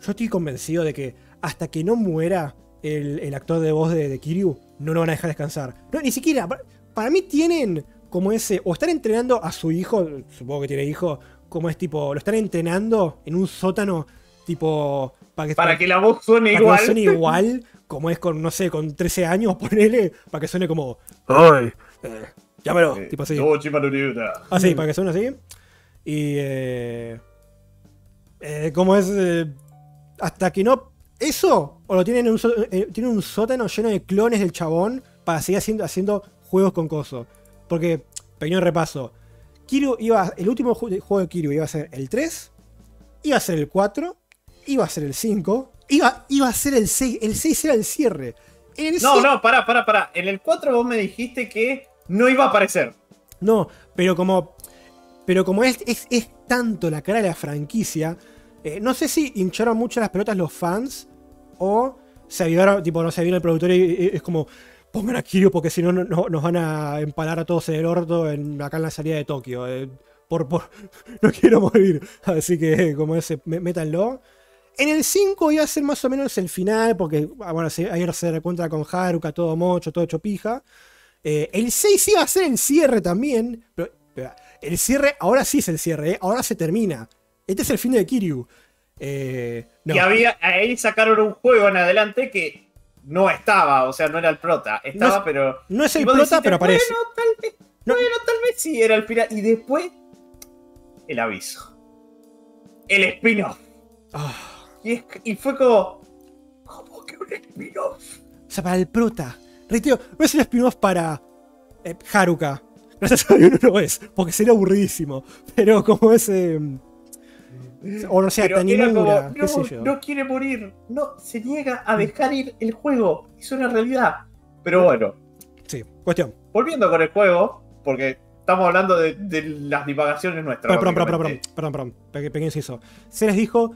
yo estoy convencido de que hasta que no muera el, el actor de voz de, de Kiryu, no lo van a dejar descansar. No, ni siquiera. Para, para mí tienen como ese. O están entrenando a su hijo, supongo que tiene hijo, como es tipo. Lo están entrenando en un sótano, tipo. Para que, Para que la voz suene para que igual. suene igual, como es con, no sé, con 13 años, ponele, para que suene como. ¡Ay! eh, llámalo, Eh, tipo así. Así, para que suene así. Y. Eh, eh, como es. eh, hasta que no. Eso, o lo tienen en un, eh, tienen un sótano lleno de clones del chabón para seguir haciendo, haciendo juegos con coso. Porque, pequeño repaso. Kiryu iba. El último ju- juego de Kiryu iba a ser el 3, iba a ser el 4, iba a ser el 5, iba, iba a ser el 6. El 6 era el cierre. El No, seis- no, pará, pará, pará. En el 4 vos me dijiste que no iba a aparecer. No, pero como. Pero como es, es, es tanto la cara de la franquicia. eh, no sé si hincharon mucho las pelotas los fans. O se avivaron, tipo, no se vino el productor y, y es como. Pongan a Kiryu porque si no, no- no- nos van a empalar a todos en el orto en, acá en la salida de Tokio. eh, por, por, no quiero morir. Así que, como ese, mé- métanlo. En el 5 iba a ser más o menos el final, porque ah, bueno, ayer se recuentra con Haruka, todo mocho, todo hecho pija. Eh, el 6 iba a ser el cierre también. Pero, el cierre, ahora sí es el cierre, ¿eh? ahora se termina. Este es el fin de Kiryu. Y había, ahí sacaron un juego en adelante que no estaba, o sea, no era el prota. Estaba, No es- pero. No es el prota, pero aparece. Bueno, tal vez, No. bueno, tal vez sí era el final. Y después, el aviso. El spin-off. Ah, Y, es- y fue como. ¿Cómo que un spin-off? o sea, para el prota. Reitero, no es un spin-off para eh, Haruka. Gracias a Dios no lo es, porque sería aburridísimo. Pero como ese. O no sé, Pero era Tanimura, como, qué no, sé yo. no quiere morir. No, se niega a dejar ir el juego. Es una realidad. Pero bueno, Sí, cuestión. volviendo con el juego, porque estamos hablando de, de las divagaciones nuestras. Perdón, perdón, perdón, perdón, perdón, perdón, Peque- pequeño inciso. Se les dijo,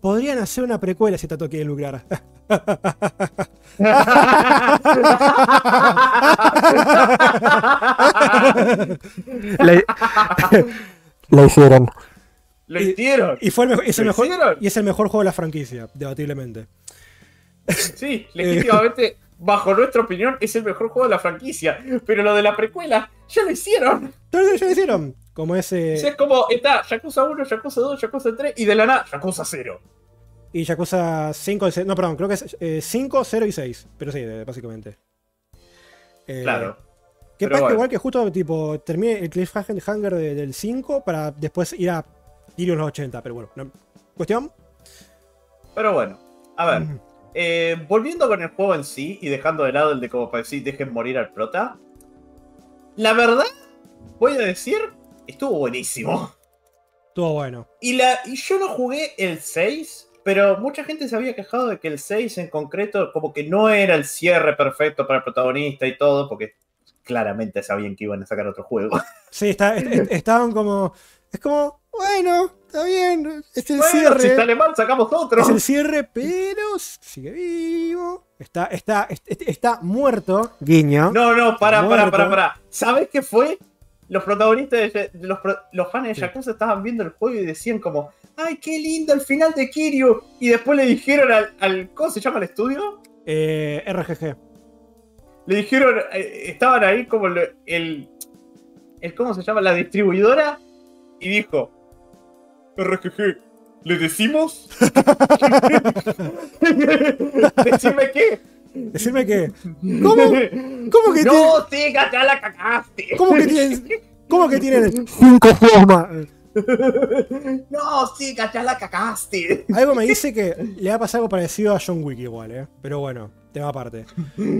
podrían hacer una precuela si Tato quiere lucrar. La hicieron. Lo hicieron. Y, fue el mejor, es el ¿Lo mejor, hicieron? y es el mejor juego de la franquicia, debatiblemente. Sí, legítimamente, bajo nuestra opinión, es el mejor juego de la franquicia. Pero lo de la precuela, ya lo hicieron. Ya lo hicieron. Como ese. O sea, es como, está Yakuza 1, Yakuza 2, Yakuza 3 y de la nada, Yakuza 0. Y Yakuza 5, y se- no, perdón, creo que es eh, 5, 0 y 6. Pero sí, eh, básicamente. Eh, Claro. Que pasa bueno. igual que justo tipo termine el cliffhanger de- del 5 para después ir a En los 80, pero bueno. no- ¿Cuestión? Pero bueno, a ver. eh, volviendo con el juego en sí y dejando de lado el de como para decir dejen morir al prota. La verdad, voy a decir, estuvo buenísimo. Todo bueno. Y, la, y yo no jugué el 6, pero mucha gente se había quejado de que el 6 en concreto como que no era el cierre perfecto para el protagonista y todo, porque claramente sabían que iban a sacar otro juego. Sí, está, est- est- estaban como. Es como, bueno, está bien. Es el Bueno, cierre. si sale mal, sacamos otro. Es el cierre, pero sigue vivo. Está, está, est- está muerto. Guiño. No, no, para, para, para, para. ¿Sabes qué fue? Los protagonistas, de, los, los fans de Sí. Yakuza estaban viendo el juego y decían como, ¡ay, qué lindo el final de Kiryu! Y después le dijeron al, al ¿cómo se llama el estudio? Eh, RGG. Le dijeron, eh, estaban ahí como el, el, el- ¿cómo se llama? La distribuidora. Y dijo, RGG, ¿le decimos? Decime qué. Decirme que. ¿Cómo? ¿Cómo que No, sí, ya la cagaste. ¿Cómo que tienen. ¿Cómo que tienen cinco más? No, sí, ya la cagaste. Algo me dice que le va a pasar algo parecido a John Wick igual, ¿eh? Pero bueno, tema aparte.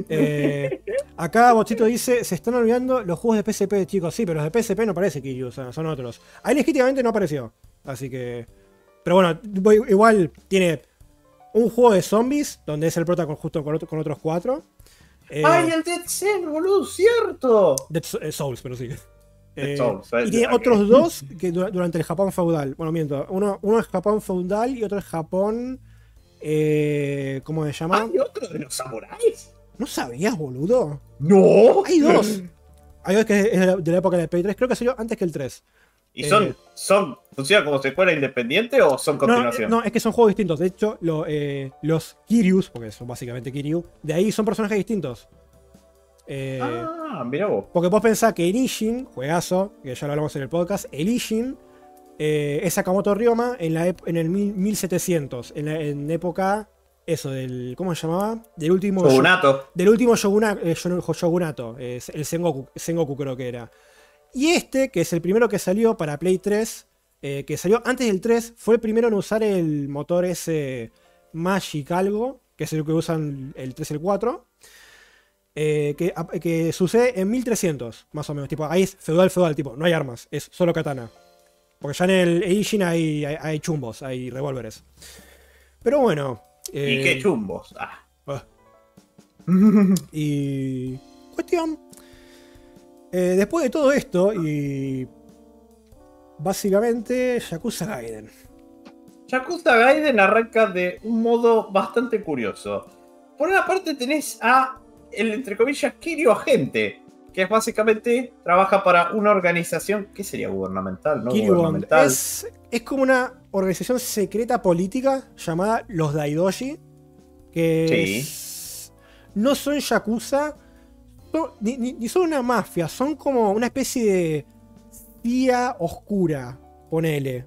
Eh, acá Bochito dice, se están olvidando los juegos de PSP, chicos. Sí, pero los de PSP no parece Kiryu, o sea, son otros. Ahí legítimamente no apareció. Así que... Pero bueno, igual tiene un juego de zombies, donde es el prota con, justo con, otro- con otros cuatro. Eh, ¡Ay, el Dead Cell, boludo! ¡Cierto! Dead eh, Souls, pero sí. Eh, Souls, y tiene otros dos que dura- durante el Japón feudal. Bueno, miento. Uno, uno es Japón feudal y otro es Japón. Eh, ¿Cómo se llama? ¿Hay otro de los samuráis? ¿No sabías, boludo? ¡No! Hay dos. Hay dos que es de la, época del Play 3. Creo que salió antes que el 3. ¿Y son, Eh. son, funcionan como secuela independiente o son No, continuación? no, es que son juegos distintos. De hecho, lo, eh, los Kiryus, porque son básicamente Kiryu, de ahí son personajes distintos. Eh, Ah, mira vos. Porque vos pensás que el Ishin, juegazo, que ya lo hablamos en el podcast, el Ishin eh, es Sakamoto Ryoma en, la ep- en el mil- 1700, en, la, en época, eso, del, ¿cómo se llamaba? Del último, Shogunato. del último shoguna- eh, shogun- shogunato, eh, el Sengoku, Sengoku creo que era. Y este, que es el primero que salió para Play 3, eh, que salió antes del 3, fue el primero en usar el motor ese Magic algo, que es el que usan el 3 y el 4. eh, que, que sucede en 1300, más o menos. Tipo, ahí es feudal, feudal, tipo, no hay armas, es solo katana. Porque ya en el Eijin hay, hay, hay chumbos, hay revólveres. Pero bueno. ¿Y eh, qué chumbos? Ah. Y. Cuestión. eh, después de todo esto, y. Básicamente, Yakuza Gaiden. Yakuza Gaiden arranca de un modo bastante curioso. Por una parte tenés a el, entre comillas, Kiryu Agente, que es básicamente, trabaja para una organización, ¿qué sería gubernamental? ¿No? Gubernamental. Es, es como una organización secreta política llamada los Daidoji. Que Sí. es- no son Yakuza. son- ni, ni- son una mafia, son como una especie de CIA oscura. Ponele.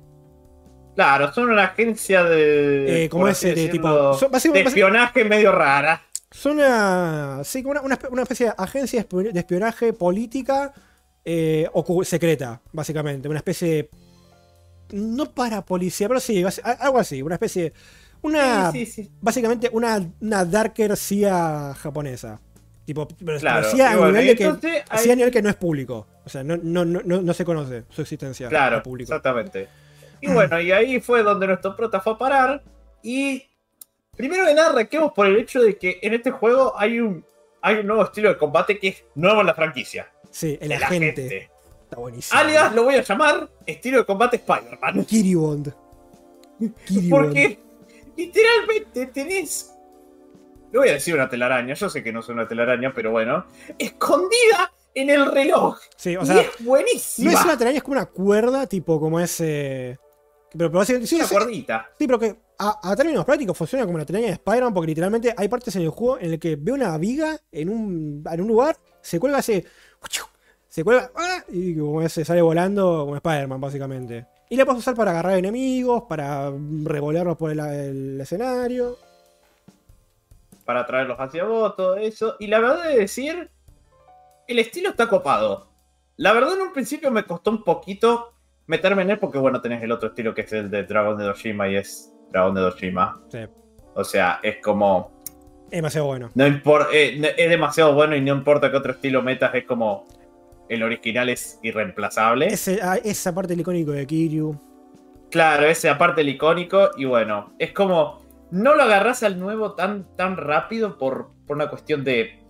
Claro, son una agencia de... Eh, ese así de tipo. son- de espionaje medio rara. Son una, sí, como una, una espe- una especie de agencia de espio- de espionaje política eh, secreta, básicamente. Una especie de. No para policía, pero sí, algo así. Una especie de. Una. Sí, sí, sí. Básicamente una, una Darker CIA japonesa. Tipo, pero, Claro. pero CIA a, nivel de que, hay- CIA a nivel que no es público. O sea, no, no, no, no, no se conoce su existencia Claro, público. exactamente. Y bueno, y ahí fue donde nuestro prota fue a parar. Y primero que nada, arranquemos por el hecho de que en este juego hay un, hay un nuevo estilo de combate que es nuevo en la franquicia. Sí, el, El agente. agente. Está buenísimo. Alias lo voy a llamar estilo de combate Spider-Man. Kiribond. Kiribond. Porque literalmente tenés. Le voy a decir una telaraña, yo sé que no es una telaraña, pero bueno. Escondida en el reloj. Sí, o y sea, es buenísima. No es una telaraña, es como una cuerda, tipo como ese. Pero, pero. Sí, una sí, cuerdita. sí, pero que a, a términos prácticos funciona como la telaraña de Spider-Man, porque literalmente hay partes en el juego en el que ve una viga en un, en un lugar, se cuelga así. Se cuelga ¡ah! y como se sale volando como Spider-Man, básicamente. Y la puedes usar para agarrar enemigos, para revolearlos por el, escenario. para traerlos hacia vos, todo eso. Y la verdad de decir, el estilo está copado. La verdad en un principio me costó un poquito meterme en él porque bueno, tenés el otro estilo que es el de Dragón de Doshima y es Dragón de Doshima. Sí, O sea, es como... es demasiado bueno. No impor- eh, es demasiado bueno y no importa qué otro estilo metas, es como... El original es irreemplazable. Ese- ah, esa parte del icónico de Kiryu. Claro, ese aparte el icónico. Y bueno, es como. No lo agarras al nuevo tan, tan rápido por, por una cuestión de.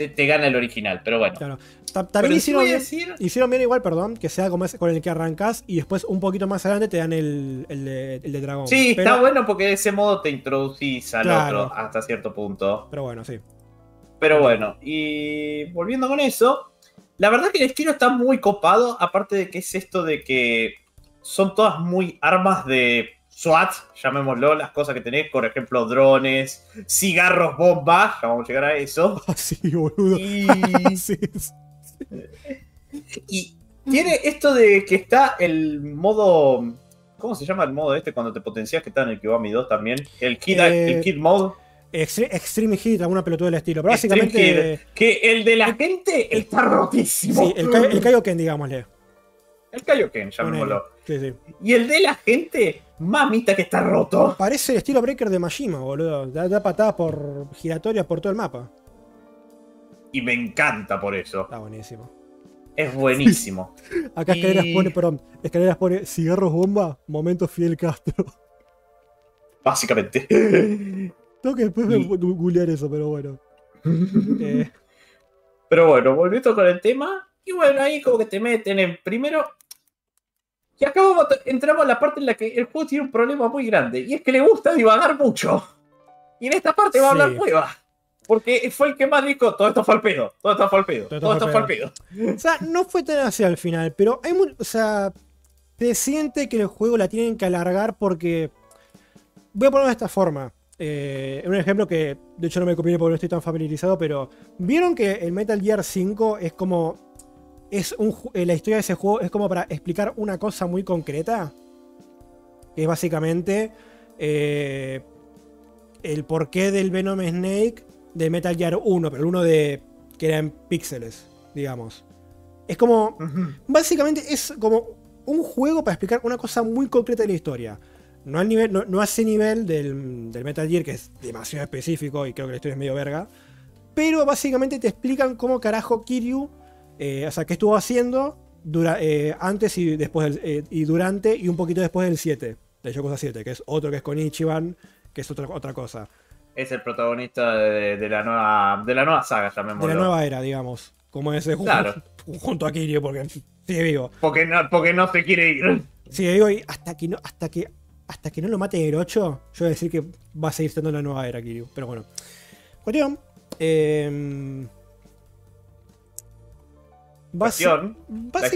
Te, te gana el original, pero bueno. Claro. Pero También hicieron bien, decir. hicieron bien igual, perdón, que sea como ese con el que arrancas y después un poquito más adelante te dan el, el de, el de dragón. Sí, pero, está bueno porque de ese modo te introducís al Claro. otro hasta cierto punto. Pero bueno, sí. Pero bueno, y volviendo con eso, la verdad que el estilo está muy copado, aparte de que es esto de que son todas muy armas de SWAT, llamémoslo, las cosas que tenés, por ejemplo, drones, cigarros, bombas, ya vamos a llegar a eso. Ah, sí, boludo. Y, Sí, sí. y tiene esto de que está el modo... ¿Cómo se llama el modo este cuando te potencias que está en el Kiwami 2 también? El Kid, Eh, el kid Mode. Extre- Extreme Hit, alguna pelotuda del estilo. Pero Extreme básicamente. Hit, que el de la gente está rotísimo. Sí, el, el Kaioken, digámosle. El Kaioken, llamémoslo. Sí, sí. Y el de la gente, mamita que está roto. Parece el estilo Breaker de Majima, boludo. Da, da patadas por giratorias por todo el mapa. Y me encanta por eso. Está buenísimo. Es buenísimo. Acá Y- escaleras pone, perdón, escaleras pone cigarros bomba, momento Fidel Castro. Básicamente. Tengo que después Y- googlear eso, pero bueno. Eh, Pero bueno, volviendo con el tema. Y bueno, ahí como que te meten en primero. Y acá vamos a- entramos a la parte en la que el juego tiene un problema muy grande. Y es que le gusta divagar mucho. Y en esta parte va a hablar cueva. Porque fue el que más dijo, todo esto fue al pedo, todo esto fue al pedo, todo esto fue al pedo. O sea, no fue tan así al final, pero hay muy, o sea, te siente que el juego la tienen que alargar porque... Voy a ponerlo de esta forma. Eh, un ejemplo que, de hecho, no me conviene porque no estoy tan familiarizado, pero ¿vieron que el Metal Gear 5 es como... Es un, eh, la historia de ese juego es como para explicar una cosa muy concreta? Que es básicamente eh, el porqué del Venom Snake de Metal Gear 1, pero el uno de que era en píxeles, digamos. Es como básicamente es como un juego para explicar una cosa muy concreta de la historia. No, al nivel, no, no a ese nivel del, del Metal Gear, que es demasiado específico y creo que la historia es medio verga. Pero básicamente te explican cómo carajo Kiryu, eh, o sea, qué estuvo haciendo dura- eh, antes y después del- eh, y durante y un poquito después del 7, de Yakuza 7, que es otro que es con Ichiban, que es otra, otra cosa. Es el protagonista de, de la nueva de la nueva saga, De llamémoslo. la nueva era, digamos. Como ese Claro. junto a Kiryu, porque sigue vivo. Porque no, porque no se quiere ir. Sí, digo, y hasta que no, hasta que, hasta que no lo mate el 8, yo voy a decir que va a seguir siendo la nueva era Kiryu. Pero bueno. Cuestión. Eh, basi-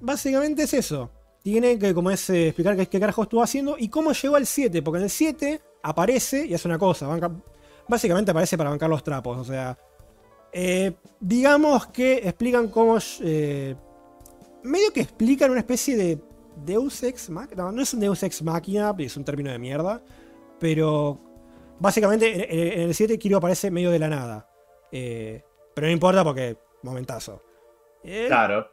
básicamente es eso. Tiene que como es, eh, explicar qué, qué carajo estuvo haciendo y cómo llegó al 7. Porque en el 7 aparece y hace una cosa. banca- básicamente aparece para bancar los trapos. O sea. eh, digamos que explican cómo. eh, medio que explican una especie de Deus Ex Machina. No, no es un Deus Ex Machina, es un término de mierda. Pero básicamente en, el 7 Kiryu aparece medio de la nada. Eh, pero no importa porque. Momentazo. Eh, Claro.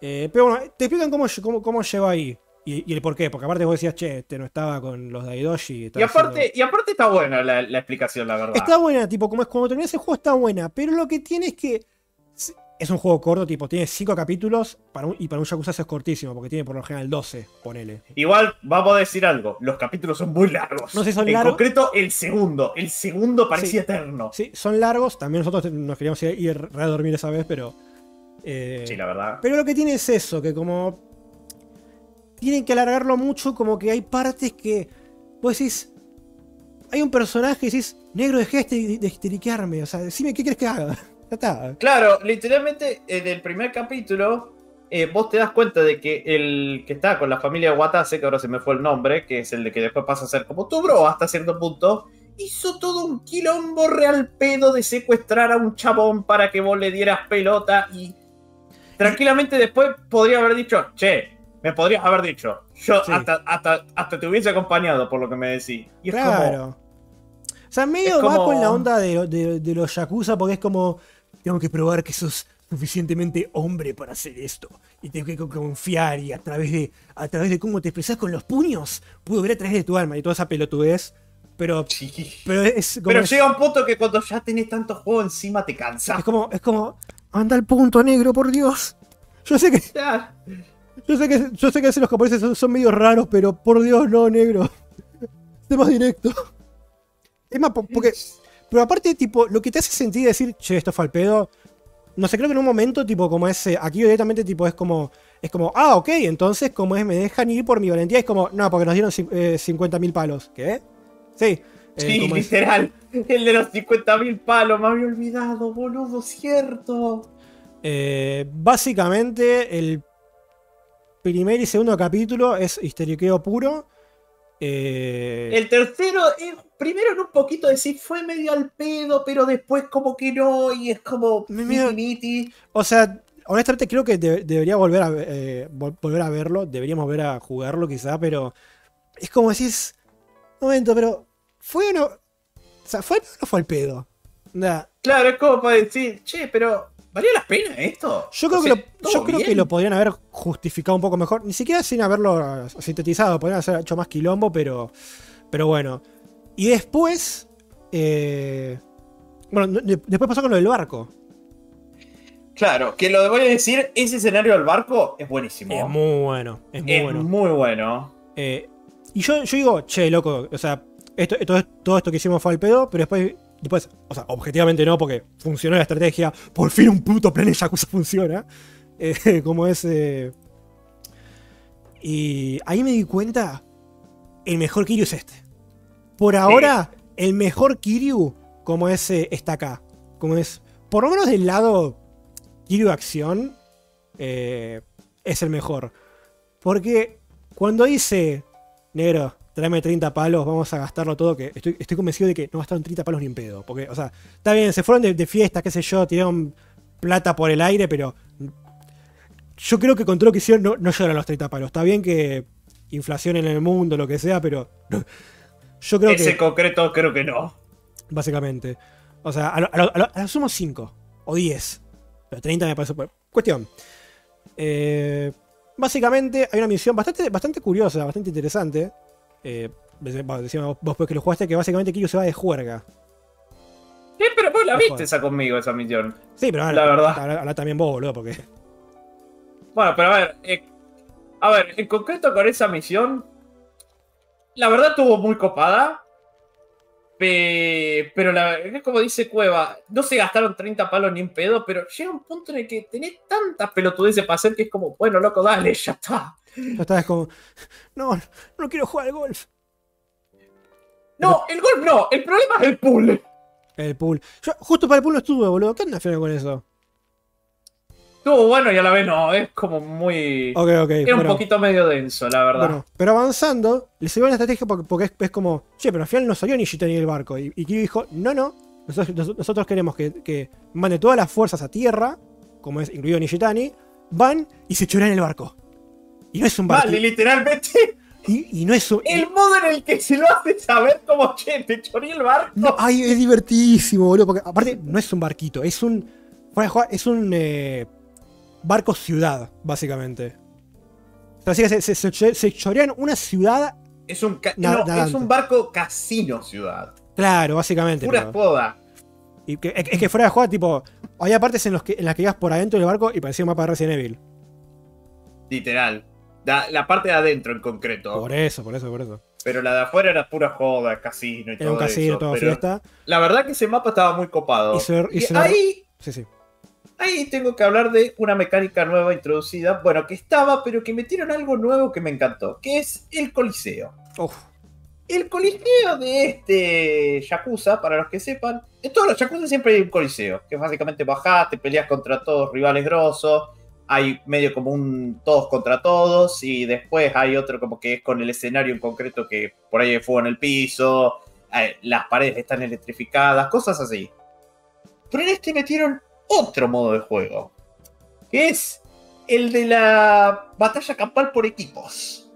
eh, pero bueno, te explican cómo, cómo, cómo llegó ahí. Y, y el por qué. Porque aparte vos decías, che, este no estaba con los Daidoshi. Y aparte, haciendo- y aparte está buena la, la explicación, la verdad. Está buena, tipo, como es cuando terminas el juego está buena. Pero lo que tiene es que. Es un juego corto, tipo, tiene 5 capítulos. Para un- y para un Yakuza es cortísimo, porque tiene por lo general 12, ponele. Igual, vamos a decir algo. Los capítulos son muy largos. No sé si son en largos. concreto, el segundo. El segundo parecía Sí. eterno. Sí, son largos. También nosotros nos queríamos ir, ir a dormir esa vez, pero. Eh, Sí, la verdad. Pero lo que tiene es eso, que como tienen que alargarlo mucho, como que hay partes que vos decís, hay un personaje y decís, negro, dejé de, de histeriquearme, o sea, decime qué quieres que haga. Ya está. Claro, literalmente en el primer capítulo eh, vos te das cuenta de que el que está con la familia Watase, que ahora se me fue el nombre, que es el de que después pasa a ser como tu bro hasta cierto punto, hizo todo un quilombo real pedo de secuestrar a un chabón para que vos le dieras pelota y tranquilamente después podría haber dicho, che, me podrías haber dicho, yo Sí. hasta, hasta, hasta te hubiese acompañado por lo que me decís. Y es como, Claro. O sea, medio es va como- con la onda de, de- de los Yakuza porque es como, tengo que probar que sos suficientemente hombre para hacer esto. Y tengo que confiar y a través de, a través de cómo te expresas con los puños, puedo ver a través de tu alma y toda esa pelotudez. Pero, sí. pero es como... Pero es- llega un punto que cuando ya tenés tantos juegos encima te cansas. Es como, es como, anda al punto negro, por Dios. Yo sé que, yo sé que, yo sé que a veces los japoneses son, son medio raros, pero por Dios, no, negro. Sé más directo. Es más, po- porque, pero aparte, tipo, lo que te hace sentir decir, che, esto fue al pedo. No sé, creo que en un momento, tipo, como ese, aquí directamente, tipo, es como, es como, ah, ok, entonces, como es, me dejan ir por mi valentía, es como, no, porque nos dieron eh, 50 mil palos. ¿Qué? Sí. eh, Sí, es- literal. El de los 50.000 palos, me había olvidado, boludo, cierto. Eh, básicamente, el primer y segundo capítulo es histeriqueo puro. Eh, El tercero, primero en un poquito decir fue medio al pedo, pero después como que no, y es como miti, miti. o sea, honestamente creo que de- debería volver a, eh, vol- volver a verlo. Deberíamos volver a jugarlo quizá, pero es como decís, momento, pero fue uno... O sea, ¿fue al pedo o no fue al pedo? Claro, es como para decir, che, pero ¿valía la pena esto? Yo creo, O que, lo, ¿todo yo creo que lo podrían haber justificado un poco mejor. Ni siquiera sin haberlo sintetizado. Podrían haber hecho más quilombo, pero, pero bueno. Y después. eh, bueno, de- después pasó con lo del barco. Claro, que lo voy a decir, ese escenario del barco es buenísimo. Es muy bueno. Es muy Es bueno. muy bueno. Eh, y yo, yo digo, che, loco. O sea, esto, esto, todo esto que hicimos fue al pedo, pero después. Después, o sea, objetivamente no, porque funcionó la estrategia. Por fin un puto plan de Yakuza funciona. Eh, como es. eh, y ahí me di cuenta. El mejor Kiryu es este. Por ahora, el mejor Kiryu como es eh, está acá. Como es, por lo menos del lado Kiryu acción, eh, es el mejor. Porque cuando dice, negro, tráeme 30 palos, vamos a gastarlo todo, que estoy, estoy convencido de que no gastaron 30 palos ni en pedo. Porque, o sea, está bien, se fueron de, de fiesta, qué sé yo, tiraron plata por el aire, pero yo creo que con todo lo que hicieron no, no llegaron a los 30 palos. Está bien que inflación en el mundo, lo que sea, pero yo creo Ese que, concreto creo que no. básicamente, o sea, a lo, a lo- a lo- a lo sumo 5 o 10, pero 30 me parece... Cuestión. Eh, básicamente hay una misión bastante, bastante curiosa, bastante interesante. Eh, bueno, decíamos vos, pues que lo jugaste, que básicamente Kiryu se va de juerga. Eh, pero vos la No viste esa conmigo, esa misión. Sí, pero La verdad. Habla también vos, boludo, porque... Bueno, pero a ver, eh, a ver, en concreto con esa misión, la verdad estuvo muy copada. pe- pero la, es como dice Cueva, no se gastaron 30 palos ni en pedo, pero llega un punto en el que tenés tantas pelotudeces para hacer que es como, bueno, loco, dale, ya está. Ya estás como... No, no quiero jugar al golf. No, el golf no, el problema es el pool. El pool. Yo justo para el pool no estuve, boludo. ¿Qué andas con eso? Estuvo bueno y a la vez no, es como muy... Ok, ok. es un poquito medio denso, la verdad. Bueno, pero avanzando, le sirvió una estrategia porque, porque es, es como, che, pero al final no salió Nishita ni el barco. Y, y Kiryu dijo, no, no, nosotros, nos- nosotros queremos que, que mande todas las fuerzas a tierra, como es incluido Nishitani, van y se chorean el barco. Y no es un barco. Vale, literalmente, Y, y no es un. el modo en el que se lo hace saber como, che, te choré el barco. no, ay, es divertidísimo, boludo. Porque aparte, no es un barquito, es un. fuera de joda, Es un eh, barco ciudad, básicamente. O sea, se, se- se- se chorean una ciudad. Es un, no, es un barco casino ciudad. Claro, básicamente. Pura joda. Y que, es que fuera de juego, tipo, había partes en, los que, en las que ibas por adentro del barco y parecía un mapa de Resident Evil. Literal. La, la parte de adentro en concreto. Por eso, por eso, por eso. Pero la de afuera era pura joda, casino y Era todo un casino, eso. toda pero fiesta. La verdad que ese mapa estaba muy copado. Y se- y ahí, Sí, sí. ahí tengo que hablar de una mecánica nueva introducida. Bueno, que estaba, pero que metieron algo nuevo que me encantó. Que es el coliseo. Uf, El coliseo de este Yakuza, para los que sepan, en todos los Yakuza siempre hay un coliseo, que básicamente bajás, te peleas contra todos rivales grosos, hay medio como un todos contra todos, y después hay otro como que es con el escenario en concreto que por ahí hay fuego en el piso, las paredes están electrificadas, cosas así. Pero en este metieron otro modo de juego, que es el de la batalla campal por equipos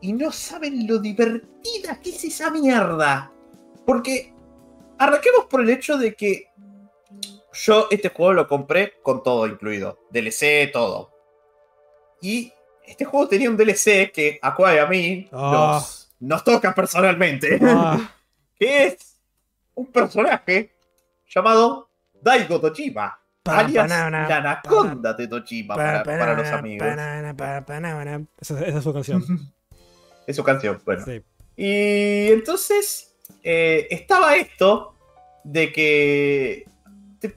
y no saben lo divertida que es esa mierda. Porque arranquemos por el hecho de que yo este juego lo compré con todo incluido. DLC, todo. Y este juego tenía un DLC que a Cueva y a mí Ah. nos, nos toca personalmente. Ah, que es un personaje llamado Daigo Tochima. Alias la anaconda de Tochima para, para los amigos. Esa, esa es su canción. es su canción, bueno. Sí. Y entonces eh, estaba esto de que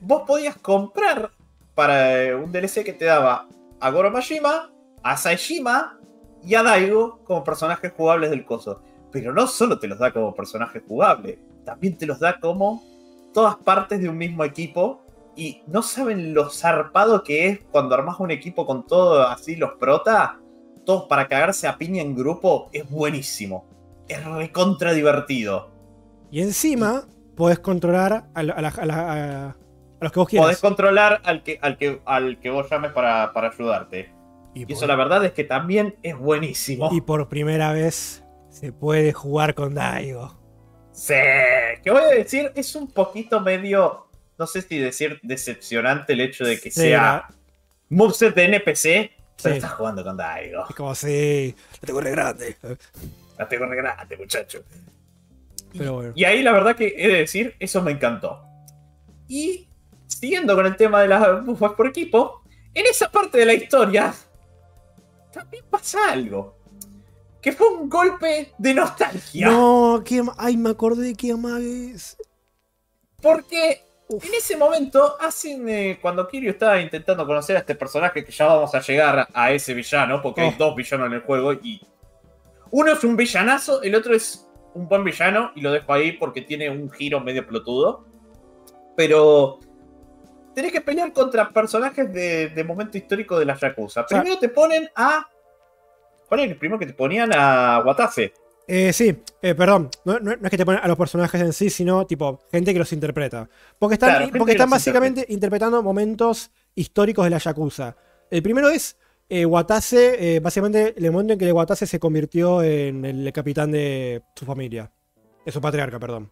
vos podías comprar para eh, un DLC que te daba a Goro Majima, a Saishima y a Daigo como personajes jugables del coso. Pero no solo te los da como personajes jugables, también te los da como todas partes de un mismo equipo. Y no saben lo zarpado que es cuando armas un equipo con todo así los prota, todos para cagarse a piña en grupo, es buenísimo. Es recontra divertido. Y encima, podés controlar a, la- a la- a la- a- los que vos Podés quieras. controlar al que, al que, al que vos llames para, para ayudarte. Y, Y por- eso la verdad es que también es buenísimo. y por primera vez se puede jugar con Daigo. Sí, que voy a decir, es un poquito medio, no sé si decir decepcionante el hecho de que Sí, sea moveset de NPC, pero Sí. estás jugando con Daigo. Es como si. La tengo re grande. La tengo re grande, muchacho. Pero bueno. Y ahí la verdad que he de decir, eso me encantó. Y siguiendo con el tema de las bufas por equipo, en esa parte de la historia también pasa algo. Que fue un golpe de nostalgia. No, ma- Ay, me acordé de que amagues. Porque Uf. en ese momento, hacen, eh, cuando Kiryu estaba intentando conocer a este personaje, que ya vamos a llegar a ese villano, porque hay Oh. dos villanos en el juego, y uno es un villanazo, el otro es un buen villano y lo dejo ahí porque tiene un giro medio pelotudo. Pero tenés que pelear contra personajes de, de momento histórico de la Yakuza. Primero te ponen a. ¿Cuál es el primero que te ponían a Watase? Eh, sí, eh, perdón, no, es que te ponen a los personajes en sí, sino tipo gente que los interpreta. Porque están, Claro, porque que están básicamente interpretando momentos históricos de la Yakuza. El primero es eh, Watase, eh, básicamente el momento en que Watase se convirtió en el capitán de su familia. De su patriarca, perdón.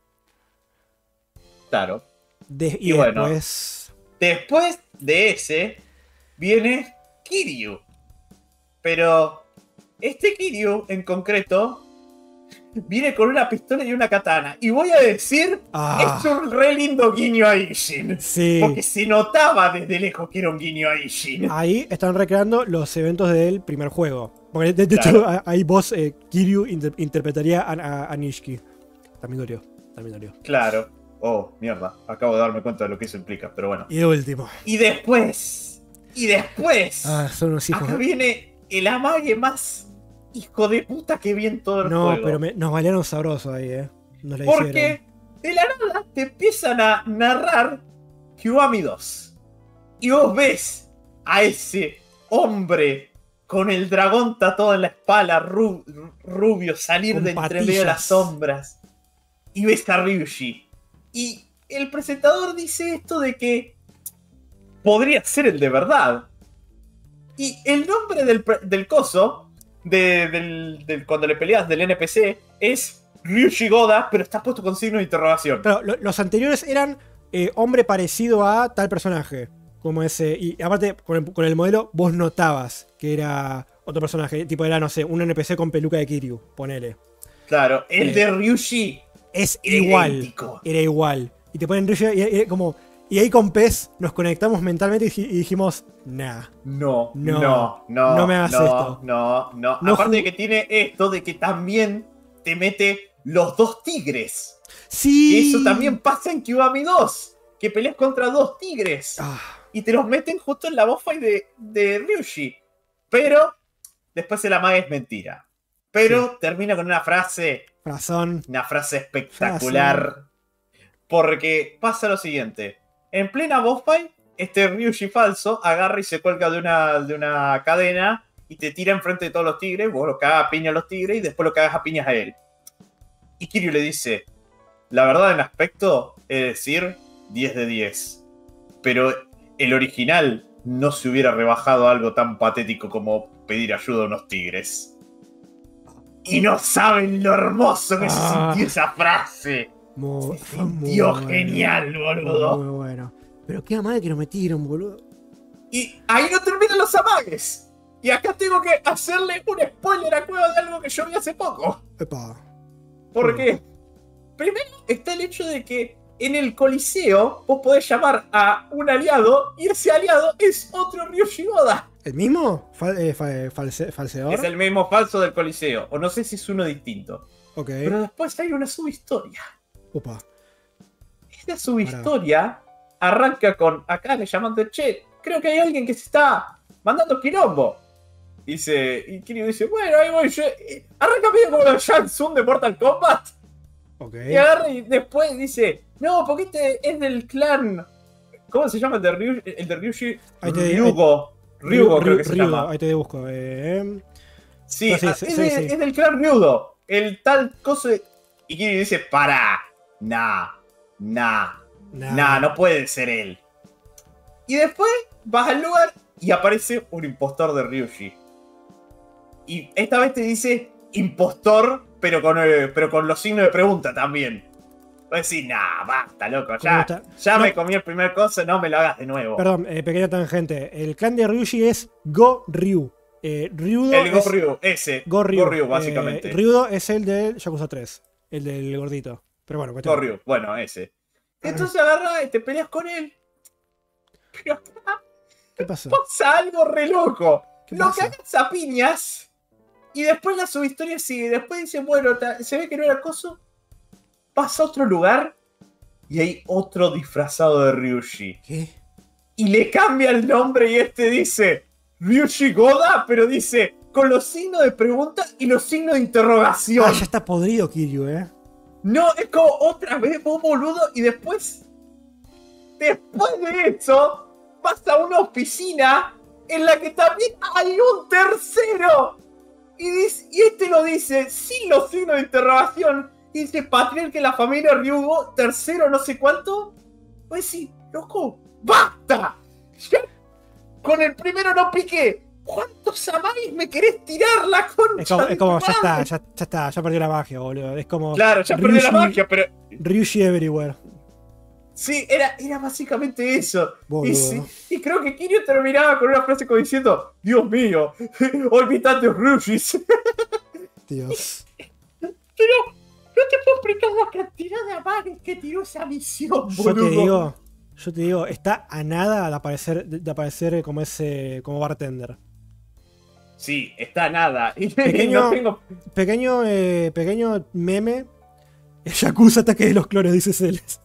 Claro. De- y Y bueno. después. Después de ese viene Kiryu. Pero este Kiryu en concreto viene con una pistola y una katana. Y voy a decir, Ah, es un re lindo guiño a Ishin. sí. Porque se notaba desde lejos que era un guiño a Ishin. Ahí están recreando los eventos del primer juego. Porque de, de hecho, Claro. ahí vos, eh, Kiryu, inter- interpretaría a, a, a Nishiki. También dolió. También dolió. Claro. Oh, mierda. Acabo de darme cuenta de lo que eso implica, pero bueno. Y de último. Y después. Y después. Ah, son unos hijos. acá viene el amague más hijo de puta que vi en todo el No, juego. pero me- nos valieron sabroso ahí, eh. Nos la hicieron. Porque de la nada te empiezan a narrar Kiwami 2. Y vos ves a ese hombre con el dragón tatuado en la espalda, ru- rubio, salir Con de entre patillas. medio de las sombras. Y ves a Ryushi. Y el presentador dice esto de que podría ser el de verdad. Y el nombre del, del coso, de- del, del- cuando le peleas del NPC, es Ryushi Goda, pero está puesto con signo de interrogación. Claro, lo- los anteriores eran eh, hombre parecido a tal personaje. Como ese. Y aparte, con el, con el modelo, vos notabas que era otro personaje. Tipo, era, no sé, un NPC con peluca de Kiryu. Ponele. Claro, el Eh, de Ryushi Es era igual. idéntico. Era igual. Y te ponen Ryushi. Y, y- como, y ahí con Pez nos conectamos mentalmente y, dij- y dijimos, nah. No, No, no, no, no me hagas no, esto. No, no. No Aparte de que tiene esto de que también te mete los dos tigres. Sí. Que eso también pasa en Kiwami 2. Que peleas contra dos tigres. Ah, y te los meten justo en la boss fight de, de Ryushi. Pero después el amague es mentira. Pero termina con una frase, razón. una frase espectacular. Porque pasa lo siguiente. En plena boss fight, este Ryushi falso agarra y se cuelga de una, de una cadena y te tira enfrente de todos los tigres. Vos lo cagas a piña a los tigres y después lo cagas a piñas a él. Y Kiryu le dice, la verdad en aspecto es decir 10 de 10. Pero el original no se hubiera rebajado a algo tan patético como pedir ayuda a unos tigres. Y no saben lo hermoso que se Ah. sintió esa frase. Muy, Se muy sintió bueno. genial, boludo. Muy bueno. Pero qué madre que nos metieron, boludo. Y ahí no terminan los amagues. Y acá tengo que hacerle un spoiler a Cueva de algo que yo vi hace poco. Epa. Porque primero está el hecho de que en el Coliseo vos podés llamar a un aliado y ese aliado es otro Ryushi Goda. ¿El mismo? Fal- eh, eh, false- ¿Falseador? Es el mismo falso del Coliseo. O no sé si es uno distinto. Ok. Pero después hay una subhistoria. Opa. Esta subhistoria arranca con acá le llaman de che, creo que hay alguien que se está mandando quilombo. Dice, y Kiryu dice, bueno, ahí voy yo. Y Arranca medio como los Tsung de Mortal Kombat. Ok. Y agarra y después dice, no, porque este es del clan. ¿Cómo se llama el de, Ryu, el de Ryushi? Ryugo. Ryugo creo que se Ryugo, llama. Ahí te busco. Eh, Sí, es, sí, de- sí. es del clan Ryudo. El tal coso de... Y Kiryu dice, para. Nah, nah, nah. nah, no puede ser él. Y después vas al lugar y aparece un impostor de Ryushi. Y esta vez te dice impostor, pero con, eh, pero con los signos de pregunta también. Vas a decir, nah, basta, loco, ¿Cómo ya, ya No. me comí el primer coso, no me lo hagas de nuevo. Perdón, eh, pequeña tangente. El clan de Ryushi es Go Ryu. Eh, Ryudo el es Goryu, ese. Go Ryu. Goryu, Eh, básicamente. Ryudo es el del Yakuza 3. El del gordito. Pero bueno, cuestión. Goryu, bueno, ese. Entonces agarra y te peleas con él. Pero acá ¿Qué pasó? pasa algo re loco. ¿Qué Lo cagas a piñas. Y después la subhistoria sigue. Después dicen, bueno, se ve que no era acoso. Pasa a otro lugar. Y hay otro disfrazado de Ryushi. ¿Qué? Y le cambia el nombre y este dice Ryushi Goda, pero dice con los signos de pregunta y los signos de interrogación. Ah, ya está podrido Kiryu, eh. No, es como otra vez vos boludo y después, después de eso, vas a una oficina en la que también hay un tercero. Y, dice- y este lo dice sin los signos de interrogación. Patriarca que la familia Ryugo, tercero no sé cuánto. Pues sí, loco, ¡basta! Ya con el primero no piqué. ¿Cuántos amáis me querés tirar la concha? Es como, es como ya está, ya, ya está, ya perdió la magia, boludo. Es como Claro, ya perdí la magia, pero Ryushi Everywhere. sí, era, era básicamente eso. Boludo. Y, sí, y creo que Kiryu terminaba con una frase como diciendo, Dios mío, hoy tantos Rushis. Dios. Pero no te puedo explicar la cantidad de amagues que tiró esa misión, Yo boludo. te digo, yo te digo, está a nada de aparecer, de, aparecer como ese, como bartender. Sí, está nada. Y Pequeño- no tengo... Pequeño, eh, pequeño meme. Yakuza ataque de los clones, dice Celes.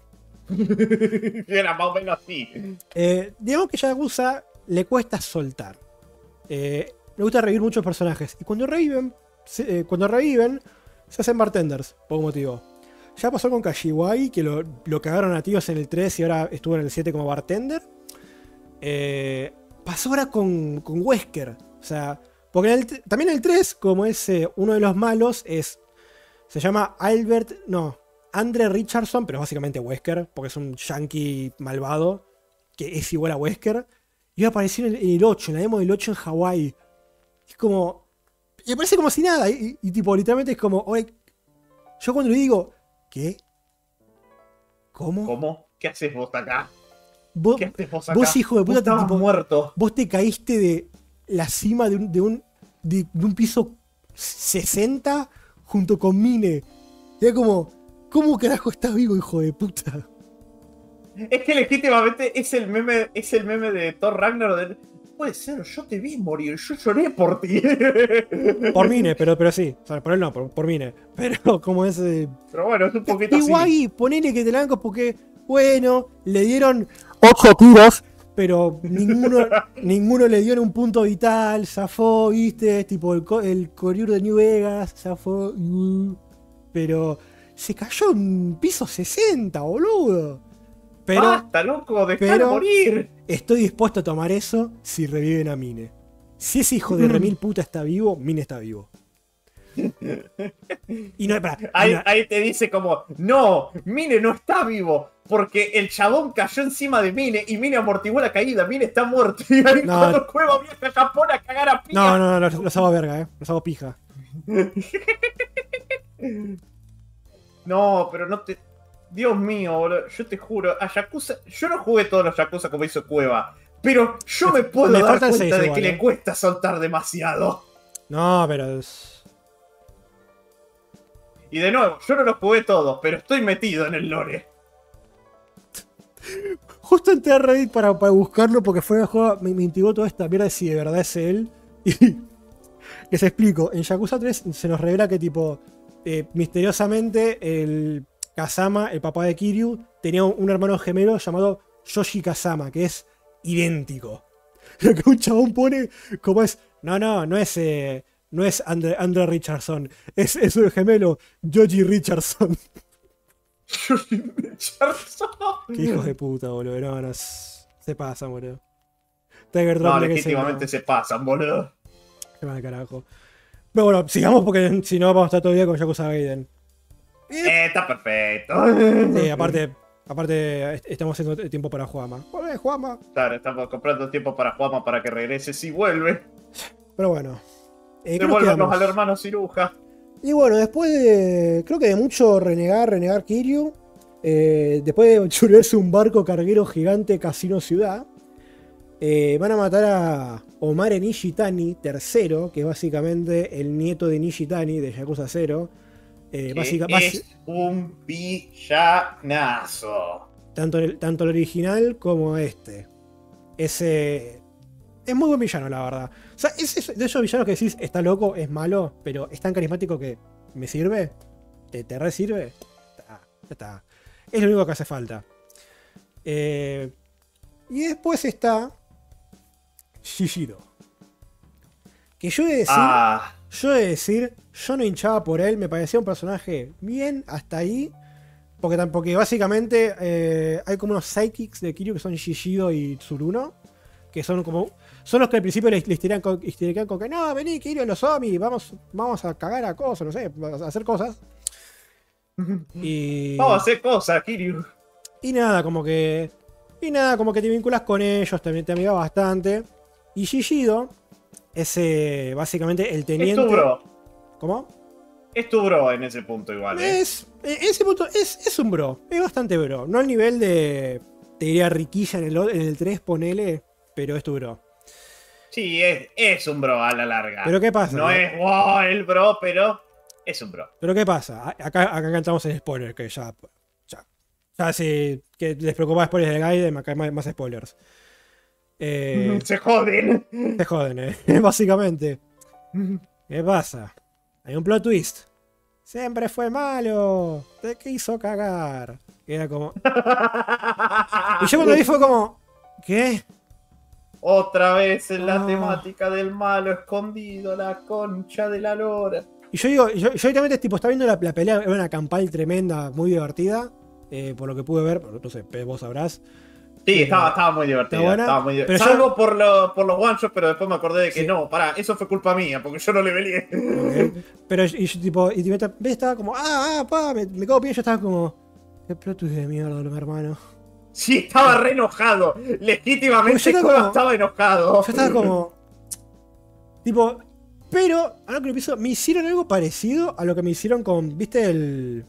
Era más o menos así. Eh, digamos que Yakuza le cuesta soltar. Eh, le gusta revivir muchos personajes. Y cuando reviven, eh, cuando reviven, se hacen bartenders, por un motivo. Ya pasó con Kashiwai, que lo, lo cagaron a tíos en el 3 y ahora estuvo en el 7 como bartender. Eh, pasó ahora con, con Wesker. O sea, porque también en el 3, como es eh, uno de los malos, es. Se llama Albert. No, Andre Richardson, pero es básicamente Wesker, porque es un yankee malvado, que es igual a Wesker. Va a aparecer en el, en el 8, en la demo del 8 en Hawái. Es como. Y aparece como si nada. Y, y- y tipo, literalmente es como. "Oye", yo cuando le digo. ¿Qué? ¿Cómo? ¿Cómo? ¿Qué haces vos acá? Vos, ¿Qué haces vos acá? vos, hijo de puta, tipo- muerto. vos te caíste de la cima de un, de un, de, de un piso 60 junto con Mine. Y era como, ¿cómo carajo estás vivo, hijo de puta? Es que legítimamente es el meme, es el meme de Thor Ragnarok Puede ser, yo te vi morir, yo lloré por ti. Por Mine, pero, pero sí. O sea, por él no, por, por Mine. Pero como es... eh, Pero bueno, es un poquito así. Igual, ponele que te la porque, bueno, le dieron 8 tiros, pero ninguno, ninguno le dio en un punto vital, zafó, viste, tipo el, co- el Courier de New Vegas, zafó, uh, pero se cayó en piso 60, boludo. Pero Basta, loco, dejalo pero- morir. estoy dispuesto a tomar eso si reviven a Mine. Si ese hijo de remil puta está vivo, Mine está vivo. Y no, pará, y Ahí, no- ahí te dice como, no, Mine no está vivo, porque el chabón cayó encima de Mine y Mine amortiguó la caída, Mine está muerto. Y ahí No. cuando Cueva viaja a Japón a cagar a piña. no, no, no, los, los hago verga, eh. Los hago pija. No, pero no te. Dios mío, boludo. Yo te juro, a Yakuza. Yo no jugué todos los Yakuza como hizo Cueva. Pero yo me puedo Me dar cuenta seis de igual, que eh. le cuesta soltar demasiado. No, pero es... Y de nuevo, yo no los jugué todos, pero estoy metido en el lore. Justo entré a Reddit para, para buscarlo porque fue el juego, me, me intrigó toda esta mierda de si de verdad es él. Y les explico, en Yakuza 3 se nos revela que tipo, eh, misteriosamente el Kazama, el papá de Kiryu, tenía un, hermano gemelo llamado Yoshi Kazama, que es idéntico. Lo que un chabón pone como es, no, no, no es... eh, no es Andre, Andre Richardson, es, es su gemelo, Yoshi Richardson. Richardson. Qué hijos de puta, boludo. No, no, se pasa, boludo. Tiger No, Drop que legítimamente se se pasan, boludo. Se va al carajo. Pero bueno, sigamos porque si no vamos a estar todo el día con Yakuza Gaiden. Eh, está perfecto. sí, aparte, aparte est- estamos haciendo tiempo para Juama. Juama. Claro, estamos comprando tiempo para Juama para que regrese si vuelve. Pero bueno. Eh, ¿qué nos Devuélvanos al hermano Ciruja. Y bueno, después de. Creo que de mucho renegar, renegar Kiryu. eh, después de churrarse un barco carguero gigante Casino Ciudad. eh, van a matar a Omar Nishitani III, que es básicamente el nieto de Nishitani de Yakuza 0. Eh, básica- es un villanazo. tanto, el, tanto el original como este. Ese. Es muy buen villano, la verdad. O sea, es de esos villanos que decís, está loco, es malo, pero es tan carismático que me sirve. ¿Te, te re sirve? Está, ya está. Es lo único que hace falta. Eh, y después está. Shishiro. Que yo he de decir. Ah, Yo he de decir, yo no hinchaba por él, me parecía un personaje bien hasta ahí. Porque, porque básicamente eh, hay como unos psychics de Kiryu que son Shishido y Tsuruno. Que son como. Son los que al principio le, le histerían con, con que no, vení, Kiryu, los Omi, vamos, vamos a cagar a cosas, no sé, a hacer cosas. Y. Vamos a hacer cosas, Kiryu. Y nada, como que. Y nada, como que te vinculas con ellos, también te amiga bastante. Y Shishido es eh, básicamente el Es teniente. tu bro. ¿Cómo? Es tu bro en ese punto igual, ¿eh? Es. En ese punto es, es un bro. Es bastante bro. No al nivel de. Te diría riquilla en el, en el 3, ponele. Pero es tu bro. Sí, es, es un bro a la larga. Pero ¿qué pasa? No es wow, el bro, pero es un bro. Pero ¿qué pasa? Acá, acá entramos en spoiler, que ya. Ya. Ya si que les preocupa spoilers del Gaiden, acá hay más, más spoilers. Eh, Se joden. se joden, eh. Básicamente. ¿Qué pasa? Hay un plot twist. Siempre fue malo. Te quiso cagar. Y era como. Y yo cuando vi fue como. ¿Qué? Otra vez en la Ah. temática del malo escondido, la concha de la lora. Y yo digo, yo, yo directamente tipo, está viendo la, la pelea, era una campal tremenda, muy divertida. eh, por lo que pude ver, no sé, vos sabrás. Sí, estaba, estaba muy divertido. Estaba muy divertido. yo- Salvo por, lo- por los one shots, pero después me acordé de que Sí. no, pará, eso fue culpa mía, porque yo no le velé. Pero y yo tipo, y estaba como, ah, ah, pa, me, me cago bien, yo estaba como. Qué plot de mierda, mi hermano. Sí, estaba re enojado. Legítimamente Yo estaba como- estaba enojado. Yo estaba como. Tipo. Pero, ahora que lo pienso, me hicieron algo parecido a lo que me hicieron con. ¿Viste el.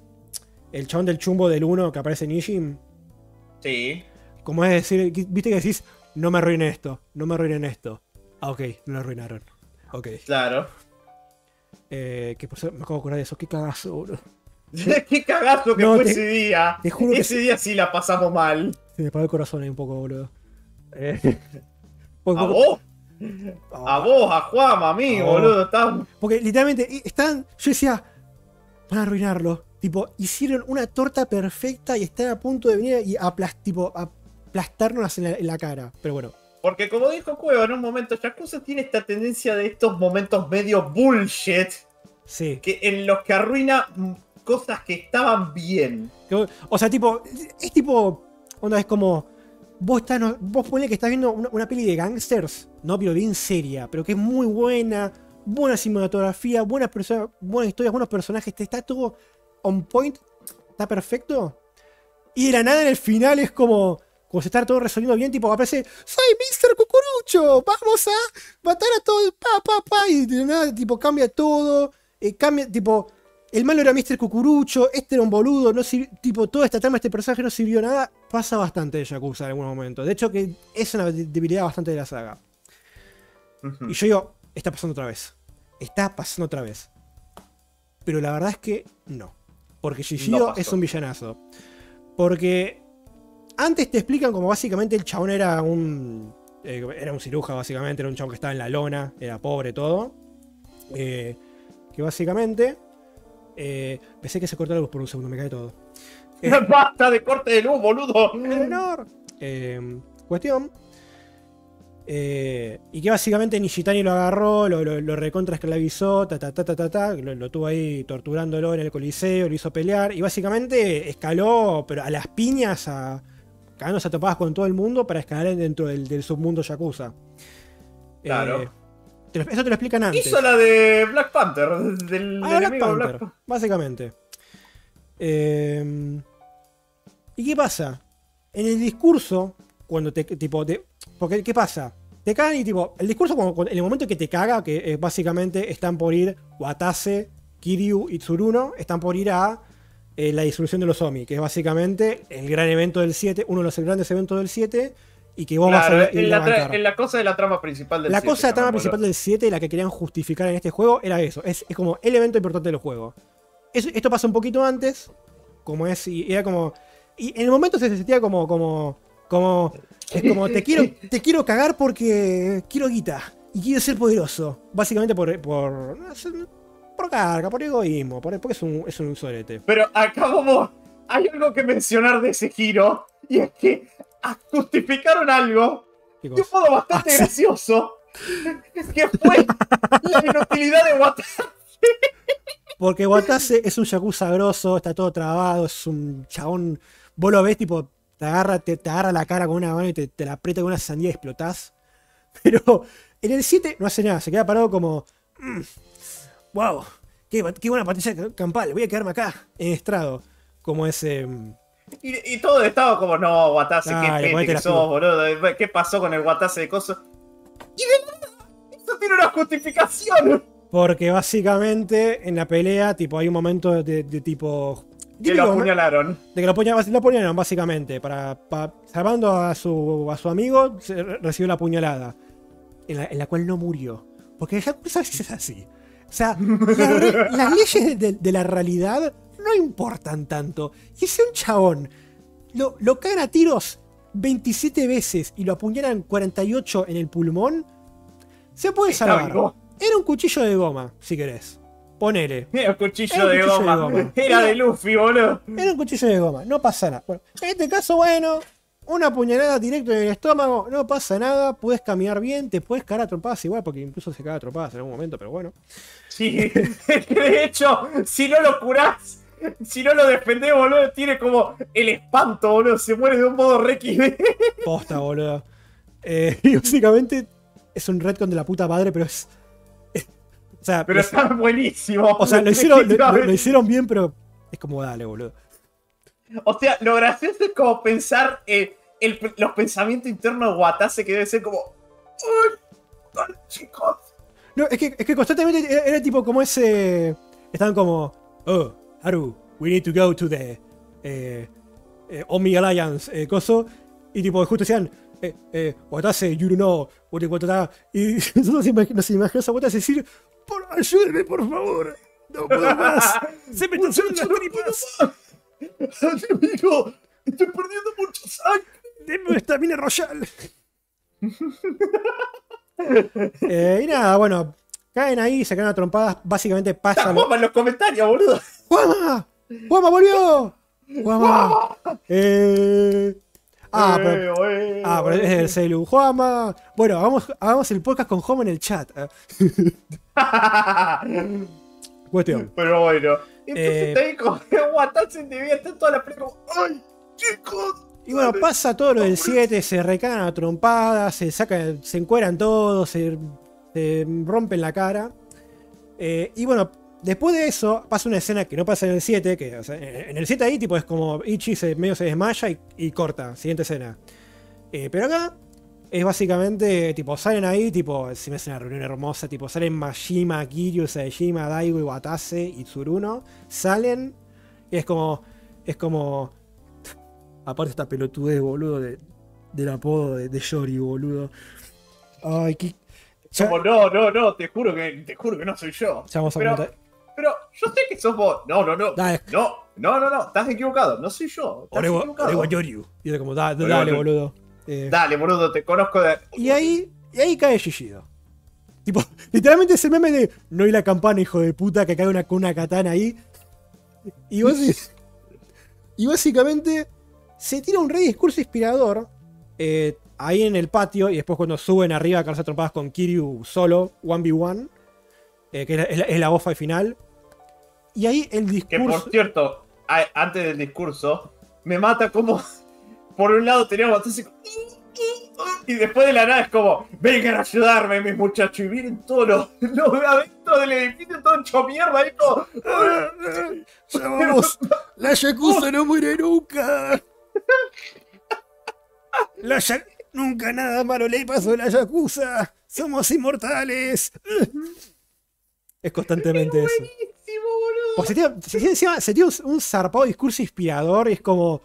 El chabón del chumbo del 1 que aparece en Ishin? Sí. Como es decir, viste que decís, no me arruinen esto, no me arruinen esto. Ah, ok, no lo arruinaron. Ok. Claro. Eh, que por cierto, me acabo de acordar de eso, qué cagazo, bro. Qué cagazo que No, fue te- ese día. te juro que ese día sí la pasamos mal. Se me paró el corazón ahí un poco, boludo. Eh, A porque, vos, Ah, a vos, a Juan, a mí, A boludo. Estamos... porque literalmente, están. Yo decía, van a arruinarlo. Tipo, hicieron una torta perfecta y están a punto de venir y aplas- tipo, aplastarnos en la, en la cara. Pero bueno, Porque como dijo Cueva en un momento, Yakuza tiene esta tendencia de estos momentos medio bullshit sí. que, en los que arruina cosas que estaban bien. O sea, tipo, es tipo. Onda, es como. Vos estás. Vos ponle que estás viendo una, una peli de gangsters, no, pero bien seria, pero que es muy buena. Buena cinematografía, buenas buenas historias, buenos personajes. te Está todo on point. Está perfecto. Y de la nada en el final es como. Como se está todo resolviendo bien, tipo, aparece. ¡Soy Mr. Cucurucho! ¡Vamos a matar a todo el pa, pa, pa! Y de nada, tipo, cambia todo. eh, cambia, tipo. El malo era Mr. Cucurucho, este era un boludo, no sir- tipo, toda esta trama, este personaje no sirvió a nada. Pasa bastante de Yakuza en algún momento. De hecho, que es una de- debilidad bastante de la saga. Y yo digo, está pasando otra vez. Está pasando otra vez. Pero la verdad es que no. Porque No pasó. es un villanazo. Porque antes te explican como básicamente el chabón era un. eh, era un ciruja, básicamente. Era un chabón que estaba en la lona. Era pobre todo. Eh, que básicamente. Eh, pensé que se cortó la luz por un segundo, me cae todo. Eh, ¡Basta de corte de luz, boludo! menor. Eh, cuestión. y que básicamente Nishitani lo agarró, lo, lo, lo recontra esclavizó, ta ta ta ta ta, ta, lo, lo tuvo ahí torturándolo en el coliseo, lo hizo pelear y básicamente escaló, pero a las piñas, a cagándose a topadas con todo el mundo para escalar dentro del, del submundo Yakuza. Claro. Eh, te lo- eso te lo explican antes. Hizo la de Black Panther, del Ah, Black Panther, Black básicamente. Eh, ¿Y qué pasa? En el discurso, cuando te. Tipo, te- porque, ¿qué pasa? Te cagan y, tipo, el discurso, cuando- cuando- en el momento que te caga, que eh, básicamente están por ir Watase, Kiryu y Tsuruno, están por ir a eh, la disolución de los Omi, que es básicamente el gran evento del 7, uno de los grandes eventos del 7, y que vos Claro, vas a en, la en la cosa de la trama principal del La 7, cosa de trama llamémoslo. principal del 7, la que querían justificar en este juego, era eso. Es, es como el evento importante del juego. Es- esto pasa un poquito antes, como es, y era como. Y en el momento se sentía como. como. como. Es como te quiero, te quiero cagar porque quiero guita. Y quiero ser poderoso. Básicamente por. por. Por carga, por egoísmo, por, porque es un, es un sorete. Pero acá vamos. Hay algo que mencionar de ese giro. Y es que ah, justificaron algo ¿Qué de un modo bastante Ah, sí. gracioso. ¿Qué fue la inutilidad de Watase? Porque Watase es un yakuza grosso, está todo trabado, es un chabón. Vos lo ves, tipo, te agarra, te, te agarra la cara con una mano y te, te la aprieta con una sandía y explotás. Pero en el 7 no hace nada, se queda parado como. Wow, qué, qué buena pantalla campal, voy a quedarme acá, en estrado. Como ese. mm, Y, y todo estaba como, no, Watase, Dale, qué ponete que sos, boludo. ¿Qué pasó con el Watase de coso? Y de nada, eso tiene una justificación. Porque básicamente en la pelea, tipo, hay un momento de, de tipo. Que lo apuñalaron. De que lo, apuña- lo apuñalaron, básicamente. Para, pa- salvando a su, a su amigo, recibió la puñalada. En la, en la cual no murió. Porque el Yakuza a veces es así. O sea, la las leyes de, de la realidad no importan tanto. Y si un chabón lo, lo cagan a tiros 27 veces y lo apuñalan 48 en el pulmón, se puede Está salvar. vivo. Era un cuchillo de goma, si querés. Ponele. Era un cuchillo, Era un de, cuchillo de goma. goma. Era de Luffy, boludo. Era un cuchillo de goma, no pasa nada. Bueno, en este caso, bueno, una puñalada directa en el estómago, no pasa nada, puedes caminar bien, te puedes cagar a trompadas igual, porque incluso se caga a trompadas en algún momento, pero bueno. Sí, de hecho, si no lo curás, si no lo defendés, boludo, tiene como el espanto, boludo. Se muere de un modo re XD. Posta, boludo. Eh, y básicamente es un retcon de la puta madre, pero es. es- o sea, Pero está buenísimo. o sea, lo hicieron, lo- hicieron bien, pero es como dale, boludo. O sea, lo gracioso es como pensar eh, el- los pensamientos internos de Watase que debe ser como. Ay, chicos! No, es que, es que constantemente era, era tipo como ese. Estaban como. Oh, Haru, we need to go to the. Eh, eh, Omi Alliance, eh, coso. Y tipo, justo decían. Eh, eh, Watase, you know, what what- what- Y nosotros nos imaginamos a Watase decir. Por, ayúdeme, por favor. No puedo más. Se me están las tripas. Amigo, estoy perdiendo mucha sangre. Deme una estamina royal. Eh, y nada, bueno. Caen ahí, se caen a trompadas. Básicamente pasa Juanma en los comentarios, boludo. ¡Guama! ¡Guama volvió! ¡Guama! Eh... Ah, pero, Eh, eh, ah, pero es eh. del celu. ¡Juama! Bueno, hagamos, hagamos el podcast con Home en el chat. eh. Cuestión. Pero bueno. Entonces Eh, te digo, Watase debía estar toda la película. ¡Ay, chicos! Y bueno, pasa todo lo del 7, se recagan a trompadas, se sacan, se encueran todos, se, se rompen la cara. Eh, y bueno, después de eso pasa una escena que no pasa en el 7, que o sea, en el 7 ahí tipo es como Ichi se, medio se desmaya y, y corta, siguiente escena. Eh, pero acá es básicamente, tipo, salen ahí, tipo, se me hace una reunión hermosa, tipo, salen Mashima, Kiryu, Saejima, Daigo, Iwatase y Tsuruno, salen y es como, es como, aparte esta pelotudez, boludo, de, del apodo de, de Yori, boludo. Ay, qué... Ya, Como, no, no, no, te juro que, te juro que no soy yo. ya vamos a pero, comentar. pero yo sé que sos vos. No, no, no. Dale. No, no, no, no. Estás equivocado. No soy yo. Estás equivocado. Yoryu. Y era como, da- dale, boludo. Eh, Dale, boludo, te conozco de. Y ahí, y ahí cae Shishido. Tipo, literalmente ese meme de no hay la campana, hijo de puta, que cae una, con una katana ahí. Y, basi- y básicamente se tira un re discurso inspirador eh, ahí en el patio. Y después cuando suben arriba a cargarse a trompadas con Kiryu solo, 1v1, eh, que es la, es la- es final. Y ahí el Que discurso. por cierto, a- antes del discurso, me mata como. Por un lado teníamos así como, Y después de la nada es como, vengan a ayudarme, mis muchachos. Y vienen todos los, los adentro del edificio, todo hecho mierda. Ahí como, Ya vamos, la Yakuza no muere nunca. La Ya- Nunca nada malo le pasó a la Yakuza. Somos inmortales. Es constantemente eso. buenísimo, boludo. Tira encima- un, zarpado discurso inspirador y es como.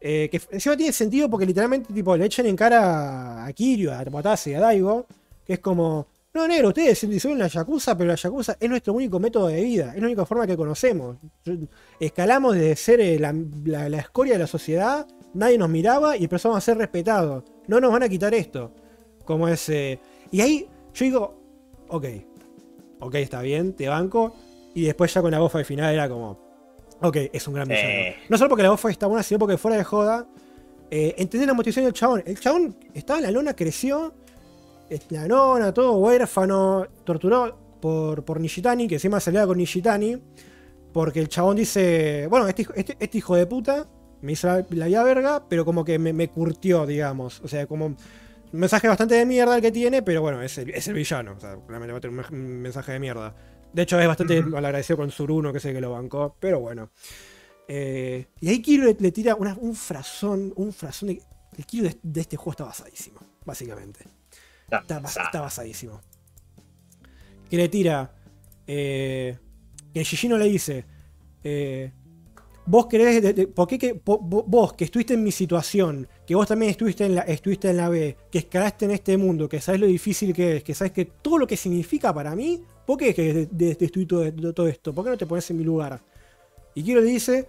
eh, que encima tiene sentido porque literalmente tipo, le echan en cara a Kiryu, a Matase, a Daigo, que es como. No, negro, ustedes se dicen la Yakuza, pero la Yakuza es nuestro único método de vida, es la única forma que conocemos. Escalamos desde ser eh, la, la- la escoria de la sociedad, nadie nos miraba y empezamos a ser respetados. No nos van a quitar esto. Como ese. Y ahí yo digo, ok, ok, está bien, te banco. Y después ya con la bofa de final era como, ok, es un gran villano. No solo porque la bofa está buena, sino porque fuera de joda, eh, entendés la motivación del chabón. El chabón estaba en la lona, creció es la nona, todo huérfano, torturado por, por Nishitani, que encima se alía con Nishitani, porque el chabón dice, bueno, este, hijo- este- este hijo de puta me hizo la, la vida verga, pero como que me, me curtió, digamos. O sea, como un mensaje bastante de mierda el que tiene, pero bueno, es el, es el villano. O sea, claramente va a tener un, me- un mensaje de mierda. De hecho, es bastante Ujú. malagradecido con Suruno, que sé que lo bancó, pero bueno. Eh, y ahí Kiro le, le tira una- un frasón, un frasón de... El Kiro de, de este juego está basadísimo, básicamente. Está está basadísimo. Que le tira. Eh, que Gigino le dice. eh, vos querés. ¿Por qué que, vos que estuviste en mi situación? Que vos también estuviste en, la, estuviste en la B. Que escalaste en este mundo. Que sabes lo difícil que es. Que sabes que todo lo que significa para mí. ¿Por qué es que de- de- destruí todo, esto? ¿Por qué no te pones en mi lugar? Y Kiro le dice.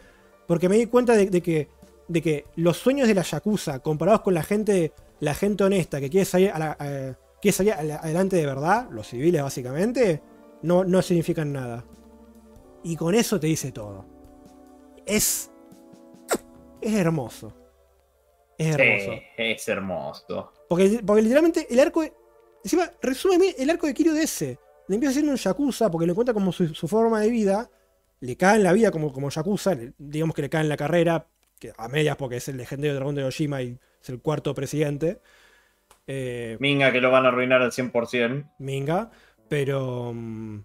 Porque me di cuenta de, que. De que los sueños de la Yakuza, comparados con la gente. La gente honesta que quiere salir a la- a- quiere salir adelante de verdad, los civiles básicamente, no, no significan nada. Y con eso te dice todo. Es. Es hermoso. Es hermoso. Sí, es hermoso. Porque, porque literalmente el arco. de- Encima, resume bien el arco de Kiryu de ese. Le empieza siendo un Yakuza porque le encuentra como su, su forma de vida. Le cae en la vida como, como Yakuza. le- digamos que le cae en la carrera. Que a medias porque es el legendario dragón de Oshima y es el cuarto presidente. Eh, Minga que lo van a arruinar al 100%. Minga. Pero. mm,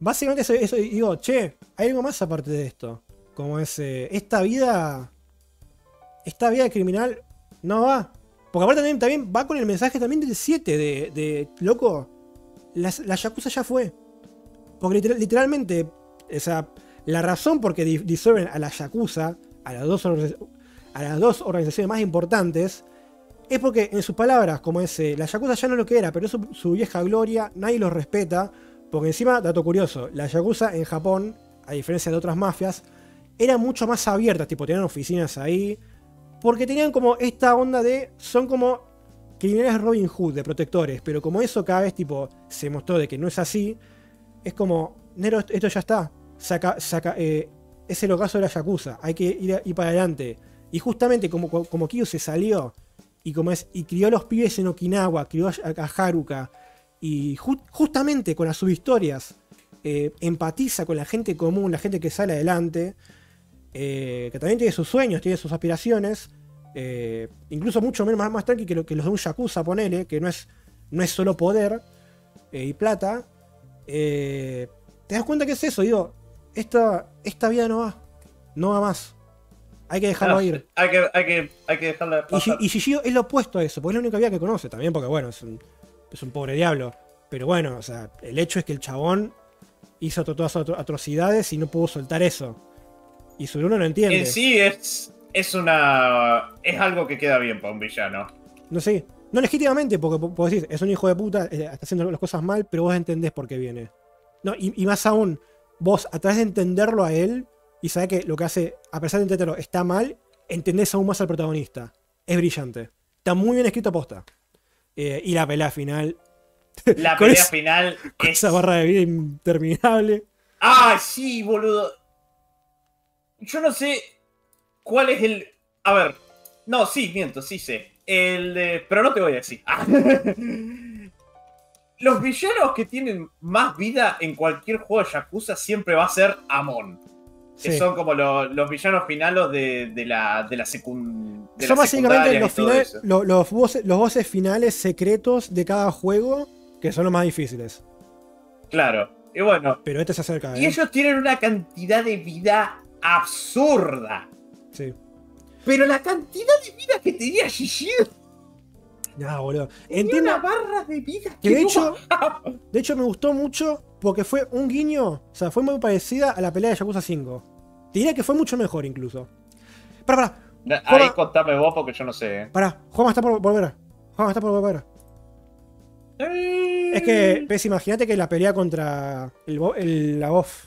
básicamente eso, digo, che, hay algo más aparte de esto. Como es. eh, esta vida. Esta vida criminal no va. Porque aparte también, va con el mensaje también del 7 de, de loco. La, la Yakuza ya fue. Porque literal- literalmente. O la razón por di- disuelven a la Yakuza, a las dos, a las dos organizaciones más importantes, es porque, en sus palabras, como es, eh, la Yakuza ya no lo que era, pero es su, su vieja gloria, nadie los respeta, porque encima, dato curioso, la Yakuza en Japón, a diferencia de otras mafias, eran mucho más abiertas, tipo, tenían oficinas ahí, porque tenían como esta onda de, son como criminales Robin Hood, de protectores, pero como eso cada vez, tipo, se mostró de que no es así, es como, Nero, esto ya está, saca, saca, eh, es el ocaso de la Yakuza, hay que ir, para adelante. Y justamente como, como Kyo se salió y como es y crió a los pibes en Okinawa, crió a, a Haruka y ju- justamente con las subhistorias eh, empatiza con la gente común, la gente que sale adelante, eh, que también tiene sus sueños, tiene sus aspiraciones, eh, incluso mucho menos más, más tranqui que, lo, que los de un Yakuza, ponele, que no es, no es solo poder y plata. te das cuenta que es eso, digo, esta, esta vida no va, no va más. Hay que dejarlo ir. Hay que, hay que, hay que dejarla Y, pasar. Y Shishio es lo opuesto a eso, porque es la única vida que conoce también, porque bueno, es un, es un pobre diablo. Pero bueno, o sea, el hecho es que el chabón hizo to- todas atro- atrocidades y no pudo soltar eso. Y Suruno no entiende. En sí es, es una. Es algo que queda bien para un villano. No sé, no legítimamente, porque po- vos decís, es un hijo de puta, eh, está haciendo las cosas mal, pero vos entendés por qué viene. No, y, y más aún, vos a través de entenderlo a él y saber que lo que hace, a pesar de entenderlo, está mal, entendés aún más al protagonista. Es brillante. Está muy bien escrito posta. Eh, y la pelea final, La pelea esa- final con es. esa barra de vida interminable. ¡Ah, sí, boludo! Yo no sé cuál es el. A ver. No, sí, miento, sí sé. El de. Pero no te voy a decir. Ah. Los villanos que tienen más vida en cualquier juego de Yakuza siempre va a ser Amon. Que Sí. son como lo- los villanos finalos de, de la, de la, secun- de Son básicamente los, y todo finales, eso. lo- los, voces, los voces finales secretos de cada juego, que son los más difíciles. Claro. Y bueno, Pero este se acerca. y ¿eh? ellos tienen una cantidad de vida absurda. Sí. Pero la cantidad de vida que tenía Shishio Nada, boludo. Entiendo. una barra de vida Que de no hecho- bajaba. De hecho, me gustó mucho porque fue un guiño. O sea, fue muy parecida a la pelea de Yakuza 5. Te diría que fue mucho mejor incluso. Para, para, Ahí Juega- contame vos porque yo no sé. ¿eh? para. Juan está por volver. Juan está por volver. Es que, ves, imagínate que la pelea contra el, la voz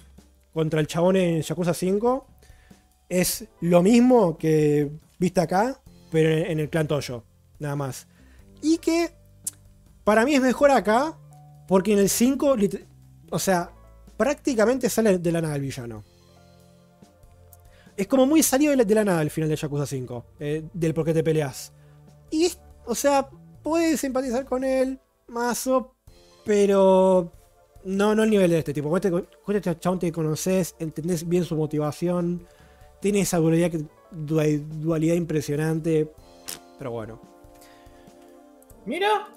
contra el chabón en Yakuza 5 es lo mismo que viste acá, pero en, en el clan Toyo, nada más. Y que para mí es mejor acá, porque en el 5, lit- o sea, prácticamente sale de la nada el villano. Es como muy salido de la, nada el final de Yakuza 5, eh, del por qué te peleas. Y es, o sea, puedes empatizar con él, mazo, pero no, no al nivel de este tipo. Con este, con este chabón te conoces, entendés bien su motivación, tiene esa dualidad, dualidad impresionante, pero bueno, Mira.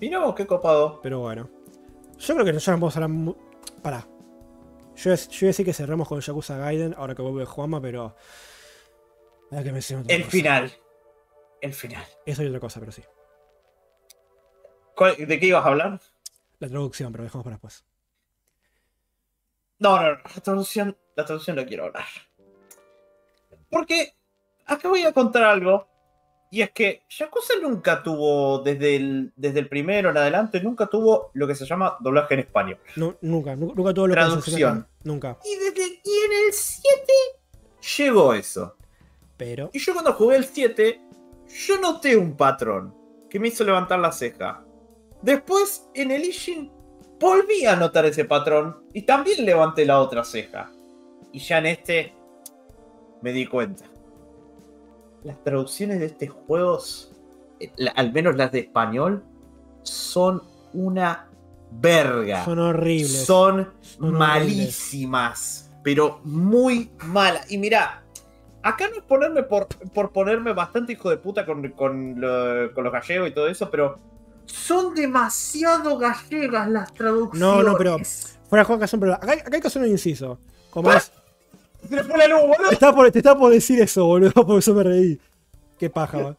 Mira vos, qué copado. pero bueno. Yo creo que ya no vamos a hablar... Pará. Yo, yo iba a decir que cerramos con Yakuza Gaiden, ahora que vuelve Juanma, pero... Que El cosa. final. El final. Eso y otra cosa, pero sí. ¿Cuál- ¿De qué ibas a hablar? La traducción, pero dejamos para después. No, no, no. La traducción, la traducción no quiero hablar. Porque acá voy a contar algo. Y es que Yakuza nunca tuvo, desde el, desde el primero en adelante, nunca tuvo lo que se llama doblaje en español. No, nunca, nu- nunca todo lo que Traducción. acá. Nunca. Y, desde, y en el 7 llegó eso. Pero. Y yo cuando jugué el 7, yo noté un patrón que me hizo levantar la ceja. Después, en el Ishin, volví a notar ese patrón y también levanté la otra ceja. Y ya en este, me di cuenta. Las traducciones de estos juegos, eh, al menos las de español, son una verga. Son horribles. Son Son malísimas, pero muy malas. Y mira, acá no es ponerme por, por ponerme bastante hijo de puta con, con, lo- con los gallegos y todo eso, pero son demasiado gallegas las traducciones. No, no, pero- Fuera de juego son pero acá, acá hay que hacer un inciso. Como es. Se le fue la luz, boludo. Te estaba por, te estaba por decir eso, boludo, por eso me reí. Qué paja.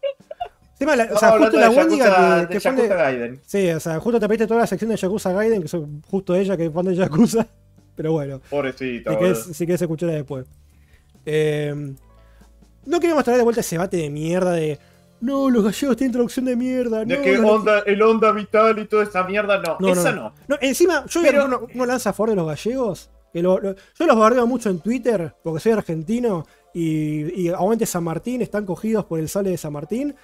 Encima, la- o sea, justo la Wendiga Yakuza- que, de que pone- Gaiden. Sí, o sea, justo te pediste toda la sección de Yakuza Gaiden, que son justo ella que pone Yakuza. Pero bueno, Pobrecito, si boludo. querés, si querés escucharla después. Eh, no queríamos traer de vuelta ese debate de mierda de. No, los gallegos tienen traducción de mierda. De no, que onda, el onda vital y toda esa mierda, no. No, no, esa no. no. No, encima, yo Pero- uno, uno lanza a favor de los gallegos. Que lo- lo- yo los bardeo mucho en Twitter porque soy argentino y, y aguante San Martín, están cogidos por el sale de San Martín.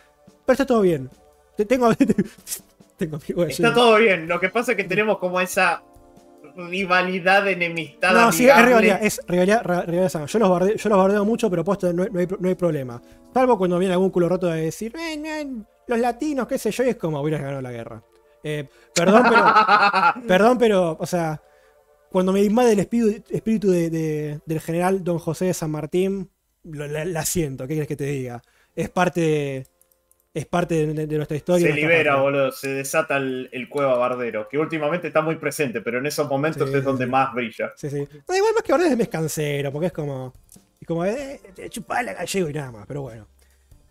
Pero está todo bien. Te- Tengo, tengo Está todo bien. Lo que pasa es que tenemos como esa rivalidad, enemistad. No, sí, es amigable. rivalidad, es rivalidad, rivalidad. Yo los, bardeo, yo los bardeo mucho, pero puesto no, hay- no hay, no hay problema. Salvo cuando viene algún culo roto de decir, "Eh, no, los latinos, qué sé yo, y es como hubieras ganado la guerra. Eh, perdón, pero. Perdón, pero, o sea, cuando me invade el espíritu, espíritu de- de- del general Don José de San Martín, lo- la, la siento, ¿qué quieres que te diga? Es parte de, es parte de, de nuestra historia. se nuestra libera, boludo. Se desata el, el cueva bardero. Que últimamente está muy presente, pero en esos momentos Sí, es donde sí. más brilla. Sí, sí. No, igual más que verdad es mes cansero, porque es como, es como, eh, chupala gallego y nada más, pero bueno.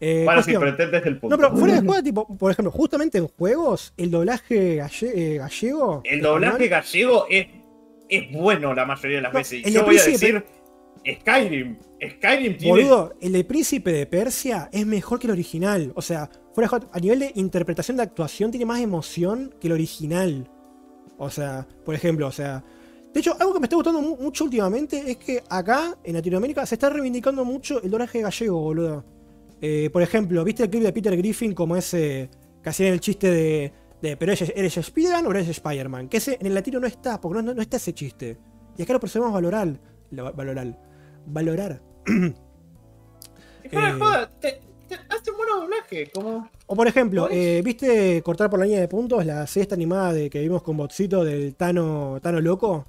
Eh, bueno, pero entendés el punto. no, pero fuera de juego, tipo, por ejemplo, justamente en juegos, el doblaje galle- eh, gallego. el doblaje gallego es, es bueno la mayoría de las No, veces. Y yo voy a decir Skyrim. Skyrim tiene. Boludo, el de Príncipe de Persia es mejor que el original. O sea, fuera a nivel de interpretación de actuación tiene más emoción que el original. O sea, por ejemplo, o sea. De hecho, algo que me está gustando mu- mucho últimamente es que acá, en Latinoamérica, se está reivindicando mucho el doblaje gallego, boludo. Eh, por ejemplo, ¿viste el clip de Peter Griffin como ese que hacían el chiste de, de ¿pero eres, eres Spider-Man o eres Spider-Man? Que ese en el latino no está, porque no, no- no está ese chiste. Y acá lo percibimos valorar. lo- Valorar. Valorar. Y fuera de eh, joda, te, te hace un buen doblaje. Como... O por ejemplo, eh, ¿viste cortar por la línea de puntos la siesta animada de que vimos con Botcito del Tano, Tano Loco?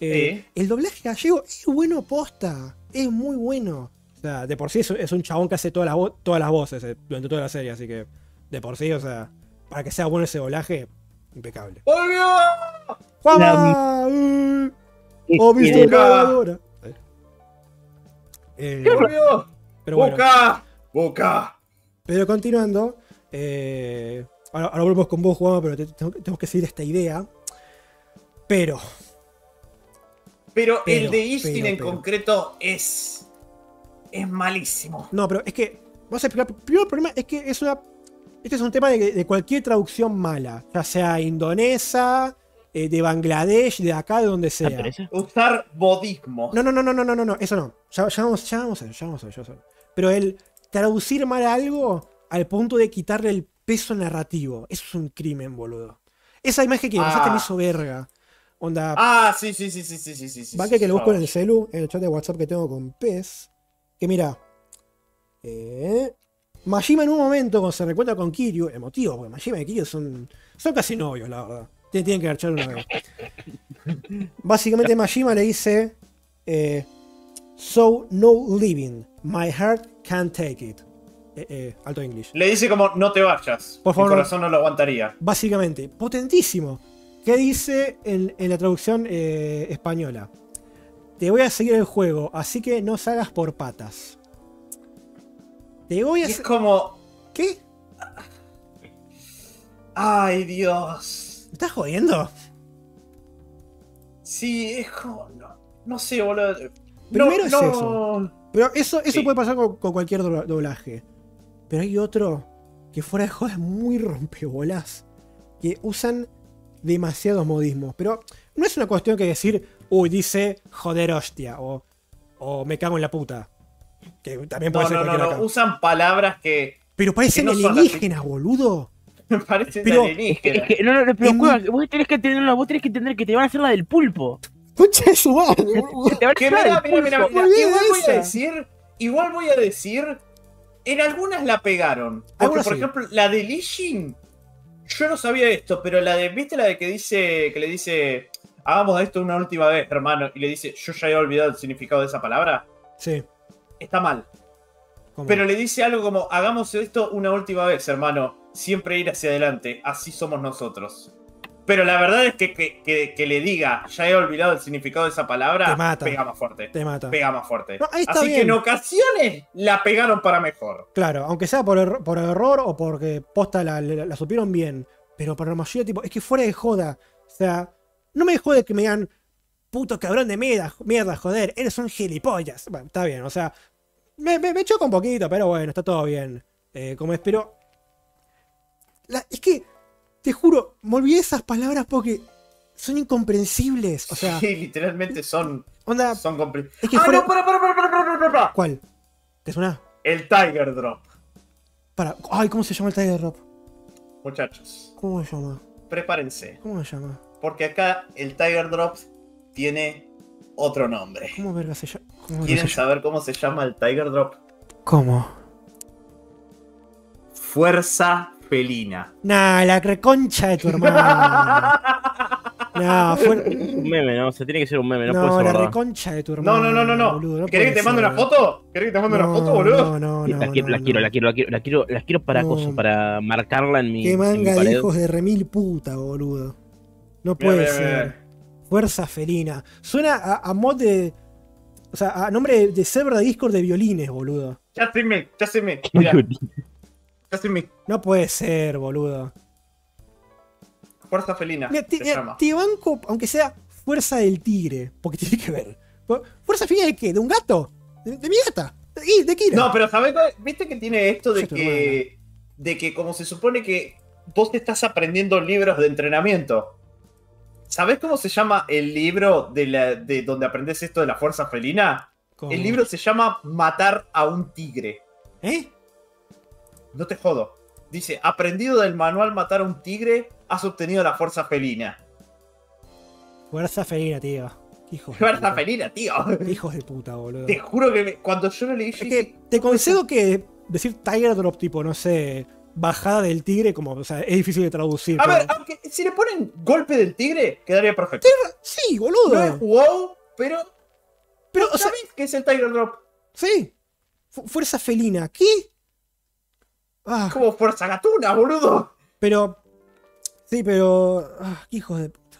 Eh, El doblaje gallego es bueno posta, es muy bueno. O sea, de por sí es, es un chabón que hace todas las, todas las voces eh, durante toda la serie, así que de por sí, o sea, para que sea bueno ese doblaje, impecable. ¡Volvió! Y- ¡Oh, de- grabadora! Eh, ¡Volvió! pero bueno. ¡Boca! ¡Boca! Pero continuando, eh, ahora, ahora volvemos con vos, Juan, pero te- te- tenemos que seguir esta idea. Pero, Pero, Pero, el de Istin en pero. concreto es. Es malísimo. no, pero es que, vamos a explicar. Primero, el problema es que es una. Este es un tema de, de cualquier traducción mala, ya sea indonesa, eh, de Bangladesh, de acá, de donde sea. Usar bodismo. No, no, no, no, no, no, no, no, eso no. Ya, ya vamos, ya vamos a ver, ya vamos a ver, ya vamos a ver. Pero el traducir mal algo al punto de quitarle el peso narrativo, eso es un crimen, boludo. Esa imagen que pasaste me Ah. hizo verga. Onda, Ah, sí, sí, sí, sí, sí, sí, sí. Va que, que lo busco en el celu, en el chat de WhatsApp que tengo con Pez. Que mira. Eh, Majima en un momento, cuando se recuerda con Kiryu, emotivo, porque Majima y Kiryu son, son casi novios, la verdad. Tienen, tienen que garchar una vez. Básicamente Majima le dice, eh, So no living, my heart can't take it. Eh, eh, alto English. Le dice como, no te vayas. Por favor, Mi corazón no lo aguantaría. Básicamente, potentísimo. ¿Qué dice en, en la traducción eh, española? Te voy a seguir el juego, así que no salgas por patas. Te voy Y a... es se- como, ¿Qué? ay Dios. ¿Me estás jodiendo? Sí, es como, no, no sé, boludo. Primero no, es no. eso. Pero eso, eso Sí. puede pasar con, con cualquier dobla- doblaje. Pero hay otro que fuera de joda es muy rompebolas. Que usan demasiados modismos. Pero no es una cuestión que decir, uy, dice joder hostia. O, o me cago en la puta. Que también puede No, ser no, no, cualquiera no, acá. usan palabras que Pero parecen que no alienígenas, boludo. me parecen Pero- Es que, alienígenas. es que- no, no, no, pero En- vos tenés que entender, vos tenés que entender que te van a hacer la del pulpo. De su madre, boludo. Te van a Que hacer la mira, mira, mira, igual voy a decir, igual voy a decir, en algunas la pegaron. Porque, por sí. ejemplo, la de Lee Jin, yo no sabía esto, pero la de, ¿viste la de que dice, que le dice, hagamos esto una última vez, hermano? Y le dice, yo ya he olvidado el significado de esa palabra. Sí. Está mal. ¿cómo? Pero le dice algo como, hagamos esto una última vez, hermano. Siempre ir hacia adelante. Así somos nosotros. Pero la verdad es que, que, que- que le diga, ya he olvidado el significado de esa palabra, Te mata. pega más fuerte. Te mata. Pega más fuerte. No, ahí está Así bien. que en ocasiones la pegaron para mejor. Claro, aunque sea por, erro- por error o porque posta la, la- la supieron bien. Pero para la mayoría, tipo, es que fuera de joda. O sea, no me jode que me digan, puto cabrón de mierda, mierda, joder, eres un gilipollas. Bueno, está bien, o sea, me, me, me choca un poquito, pero bueno, está todo bien. Eh, como espero. La- es que, te juro, me olvidé esas palabras porque son incomprensibles. O sea, Sí, literalmente son, onda, son compli- es que ¡Ah, fuera. no! ¡Para, para, para, para, para, para, para! ¿Cuál? ¿Te suena? El Tiger Drop. Para. Ay, ¿cómo se llama el Tiger Drop? Muchachos, ¿Cómo se llama? prepárense. ¿Cómo se llama? Porque acá el Tiger Drop tiene otro nombre. ¿Cómo verga se llama? ¿Cómo verga ¿Quieren se saber cómo se llama el Tiger Drop? ¿Cómo? Fuerza felina. Nah, la reconcha de tu hermano. Nah, fue... Un meme, ¿no? O sea, tiene que ser un meme, no, No, puede ser la verdad. reconcha de tu No, hermano. no, no, no, no. boludo, no ¿Querés que te mande una foto? ¿Querés que te mande una No, foto, boludo? No, no, no. la quiero, la no, quiero, no. la quiero, la quiero, la quiero, la quiero para No. cosas, para marcarla en mi, Qué en mi manga de hijos de remil puta, boludo. No Mira, puede mira, ser. mira. Fuerza felina. Suena a, a mod de. O sea, a nombre de, de server de Discord de violines, boludo. Justin me, Justin me. Mira, Justin me. No puede ser, boludo. Fuerza felina. Mira, te, se mira, llama. te banco, aunque sea fuerza del tigre, porque tiene que ver. ¿Fuerza felina de qué? ¿De un gato? ¿De, de mi gata? ¿De, de Kira? No, pero ¿sabes? ¿Viste que tiene esto de que. De que como se supone que vos te estás aprendiendo libros de entrenamiento. ¿Sabés cómo se llama el libro de, la, de donde aprendes esto de la fuerza felina? ¿Cómo? El libro se llama Matar a un tigre. ¿Eh? No te jodo. Dice, aprendido del manual Matar a un tigre, has obtenido la fuerza felina. Fuerza felina, tío. Hijos de Fuerza felina, tío. Hijos de puta, boludo. Te juro que me- cuando yo lo leí, Es que te concedo que decir Tiger Drop, tipo, no sé, bajada del tigre, como, o sea, es difícil de traducir. A pero- ver, aunque si le ponen golpe del tigre, quedaría perfecto. Sí, boludo. No es wow, pero. pero, o sea, ¿Sabes qué es el Tiger Drop? sí. Fu- fuerza felina. ¿Qué? Ah, Como fuerza gatuna, boludo. pero. Sí, pero. Ah, qué hijos de puta.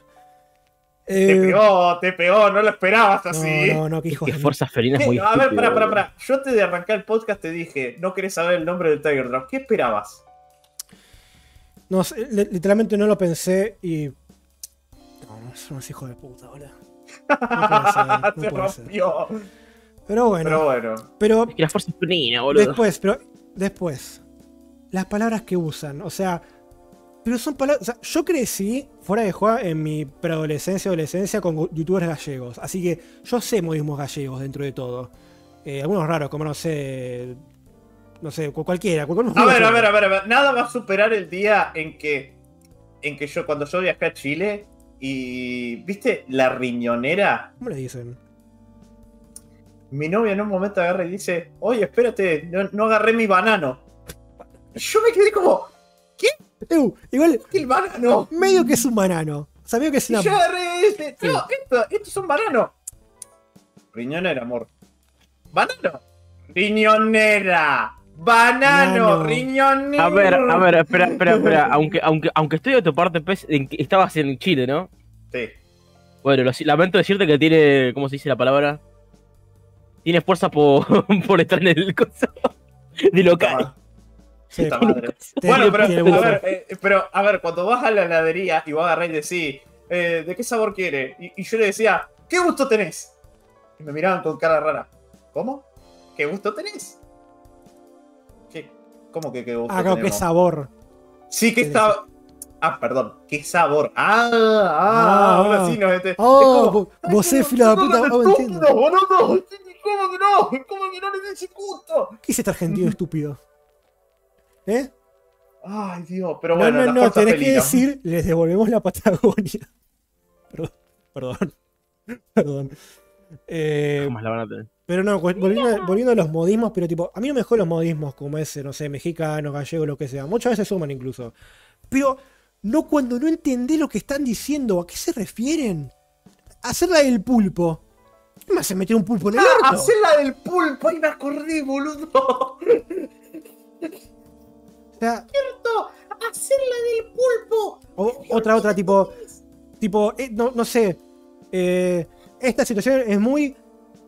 Te Eh, pegó, te pegó, no lo esperabas así. no, no, no, qué Es hijos que de Fuerza Felina es ¿Qué? muy A ver, pará, pará, pará. Yo antes de arrancar el podcast te dije, no querés saber el nombre del Tiger Drop. ¿Qué esperabas? No, literalmente no lo pensé y. No, no, son unos hijos de puta, boludo. No puede ser, no Se puede ser. rompió. Pero bueno, Pero bueno. pero Es que la Fuerza Felina, boludo. después, pero después. Las palabras que usan, o sea. Pero son palabras. O sea, yo crecí fuera de juego en mi preadolescencia, adolescencia con youtubers gallegos. Así que yo sé modismos gallegos dentro de todo. Eh, algunos raros, como no sé. No sé, cu- cualquiera. cual- A ver, a ver, a ver, a ver. Nada va a superar el día en que. En que yo, cuando yo viajé a Chile y. ¿Viste? La riñonera. ¿Cómo le dicen? Mi novia en un momento agarra y dice: Oye, espérate, no, no agarré mi banano. Yo me quedé como, Eu, igual, ¿qué el banano? medio que es un banano. O sea, medio que es Y una. yo agarré este. Sí. No, esto, esto es un banano. Riñonera, amor. Banano. Riñonera. Banano, Banano. riñonera. A ver, a ver, espera, espera, espera. Aunque, aunque, aunque estoy de tu parte, Pez, estabas en Chile, ¿no? Sí. Bueno, lo lamento decirte que tiene. ¿Cómo se dice la palabra? Tiene fuerza por, por estar en el coso de local. Sí, madre. Bueno, pero a ver, eh, pero a ver, cuando vas a la heladería y vos agarrás y decís, eh, ¿de qué sabor quiere? Y, y yo le decía, ¿qué gusto tenés? Y me miraban con cara rara. ¿Cómo? ¿Qué gusto tenés? ¿Cómo que qué gusto Ah, claro, qué sabor. Sí, que está. Ah, perdón, qué sabor. Ah, ah, Ah, ahora ah. sí nos este- Oh, es vos "Ay, sos fila de no, puta, no, no no, entiendo. no, ¿Cómo que no? ¿Cómo que no le des gusto? ¿Qué es este argentino estúpido? ¿Eh? Ay, Dios, pero No, bueno, no, no, fuerza tenés que decir, les devolvemos la Patagonia. Perdón, perdón. Perdón. Eh, ¿Cómo la van a tener? Pero no, volviendo, volviendo a los modismos, pero tipo, a mí no me joden los modismos como ese, no sé, mexicano, gallego, lo que sea. Muchas veces suman incluso. Pero no cuando no entendés lo que están diciendo, ¿a qué se refieren? Hacerla del pulpo. ¿Qué me hace meter un pulpo en el Ah, orto? hacé la del pulpo, ahí me acordé, boludo. O sea, Hacer la del pulpo. O- otra, otra, tipo. Tipo, eh, no, no sé. eh, esta situación es muy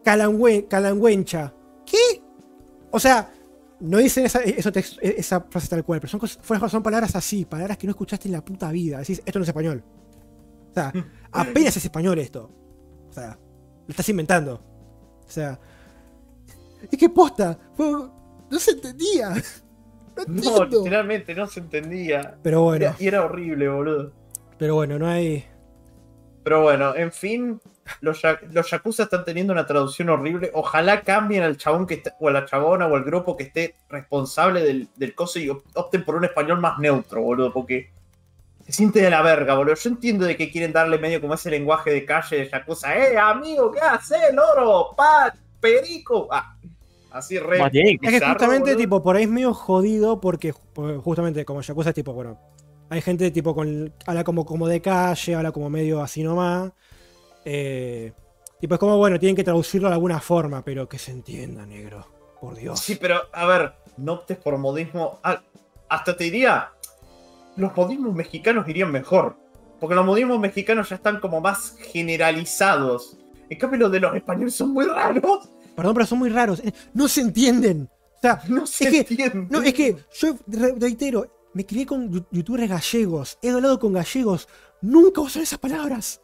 calangüe- calangüencha. ¿Qué? O sea, no dicen esa, eso esa frase tal cual, pero son, cosas- son palabras así, palabras que no escuchaste en la puta vida. Decís, esto no es español. O sea, apenas es español esto. O sea, lo estás inventando. O sea, es que posta, fue- no se entendía. No literalmente no se entendía. pero bueno, Era- y era horrible, boludo. pero bueno, no hay. Pero bueno, en fin, los, los Yakuza están teniendo una traducción horrible. Ojalá cambien al chabón que esté, o a la chabona o al grupo que esté responsable del, del coso y op- opten por un español más neutro, boludo, porque se siente de la verga, boludo. Yo entiendo de que quieren darle medio como ese lenguaje de calle de Yakuza. ¡Eh, amigo, qué haces, loro! ¡Pa! ¡Perico! Ah, así re. Es que justamente, boludo. tipo, por ahí es medio jodido porque ju- justamente como Yakuza es tipo, bueno, hay gente tipo con. habla como, como de calle, habla como medio así nomás. Eh, tipo, es como, bueno, tienen que traducirlo de alguna forma, pero que se entienda, negro. Por Dios. Sí, pero a ver, no optes por modismo. Ah, hasta te diría, los modismos mexicanos irían mejor. Porque los modismos mexicanos ya están como más generalizados. En cambio, los de los españoles son muy raros. Perdón, pero son muy raros. eh, No se entienden. O sea, No se Es que- entienden. no, es que yo re- reitero, me crié con youtubers gallegos, he hablado con gallegos, nunca usan esas palabras.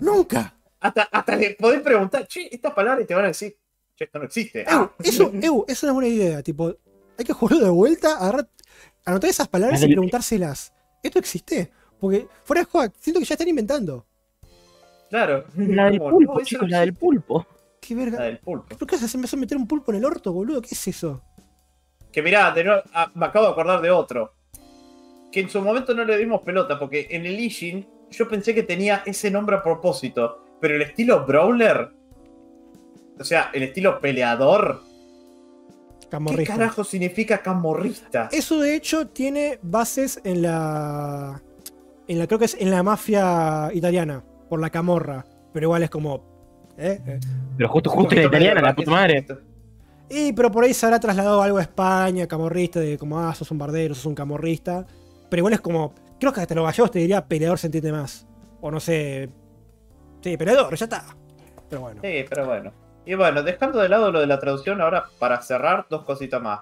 Nunca. Hasta, hasta le podés preguntar, che, estas palabras y te van a decir, che, esto no existe. Ew, Ah, eso, ew, es una buena idea. Tipo, hay que jugarlo de vuelta, agarrar, anotar esas palabras y preguntárselas. ¿Esto existe? Porque fuera de juego, siento que ya están inventando. claro. La del Como, pulpo, no, chicos, no la del pulpo. ¿Qué La verga? del pulpo. ¿Por qué se empezó a meter un pulpo en el orto, boludo? ¿Qué es eso? Que mirá, de nuevo, ah, me acabo de acordar de otro. Que en su momento no le dimos pelota, porque en el Ishin yo pensé que tenía ese nombre a propósito. Pero el estilo Brawler, o sea, el estilo peleador, ¿qué Camorrista. carajo significa camorrista? Eso de hecho tiene bases en la. En la. Creo que es en la mafia italiana. Por la camorra. Pero igual es como. ¿eh? Eh. Pero justo, justo en la italiana, la puta madre. Y pero por ahí se habrá trasladado algo a España, camorrista, de como, ah, sos un bardero, sos un camorrista. Pero igual es como. Creo que hasta los gallegos te diría peleador se entiende más. O no sé. Sí, peleador, ya está. Pero bueno. Sí, pero bueno. Y bueno, dejando de lado lo de la traducción, ahora para cerrar, dos cositas más.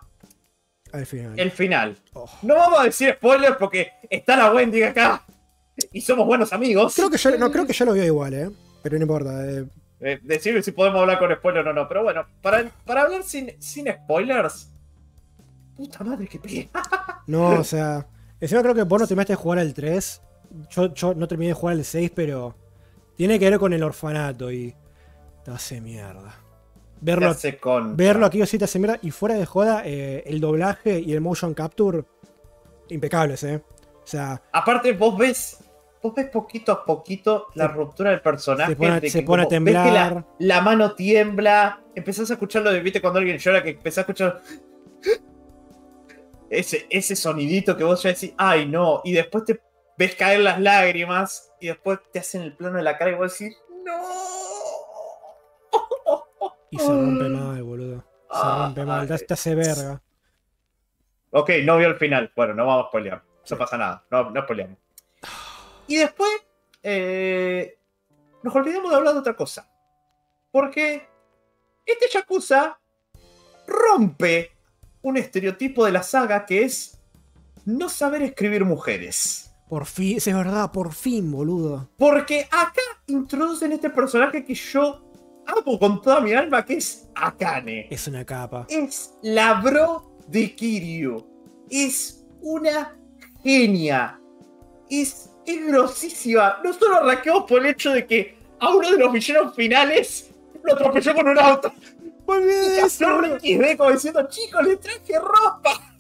Al final. El final. Oh. No vamos a decir spoilers porque está la Wendy acá. Y somos buenos amigos. Creo que ya, no, creo que ya lo vio igual, ¿eh? Pero no importa. eh. Eh, decirme si podemos hablar con spoilers o no. Pero bueno, para, para hablar sin, sin spoilers. Puta madre, qué pega. No, o sea. Encima creo que vos no terminaste de jugar al 3. Yo, yo no terminé de jugar al 6, pero. Tiene que ver con el orfanato y. Te hace mierda. Verlo, hace verlo aquí sí te hace mierda. Y fuera de joda, eh, el doblaje y el motion capture. Impecables, ¿eh? O sea, Aparte, vos ves. Vos ves poquito a poquito la ruptura del personaje. se pone- de que se pone a como ves que temblar. la, la mano tiembla. Empezás a escucharlo de, viste, cuando alguien llora, que empezás a escuchar. Ese, ese sonidito que vos ya decís, ay no, y después te ves caer las lágrimas y después te hacen el plano de la cara y vos decís, no. Y se rompe mal, boludo. Se rompe mal, ay. te hace verga. Ok, no vio el final. Bueno, no vamos a spoilear. No pasa nada. No, no spoileamos. Y después, eh, nos olvidamos de hablar de otra cosa. Porque este Yakuza rompe un estereotipo de la saga que es no saber escribir mujeres. Por fin, es verdad, por fin, boludo. Porque acá introducen este personaje que yo amo con toda mi alma, que es Akane. Es una capa. es la bro de Kiryu. Es una genia. Es, es grosísima. No solo arranquemos por el hecho de que a uno de los villanos finales lo atropelló con un auto. Muy bien Y eso. Ricky D como diciendo, chicos, le traje ropa.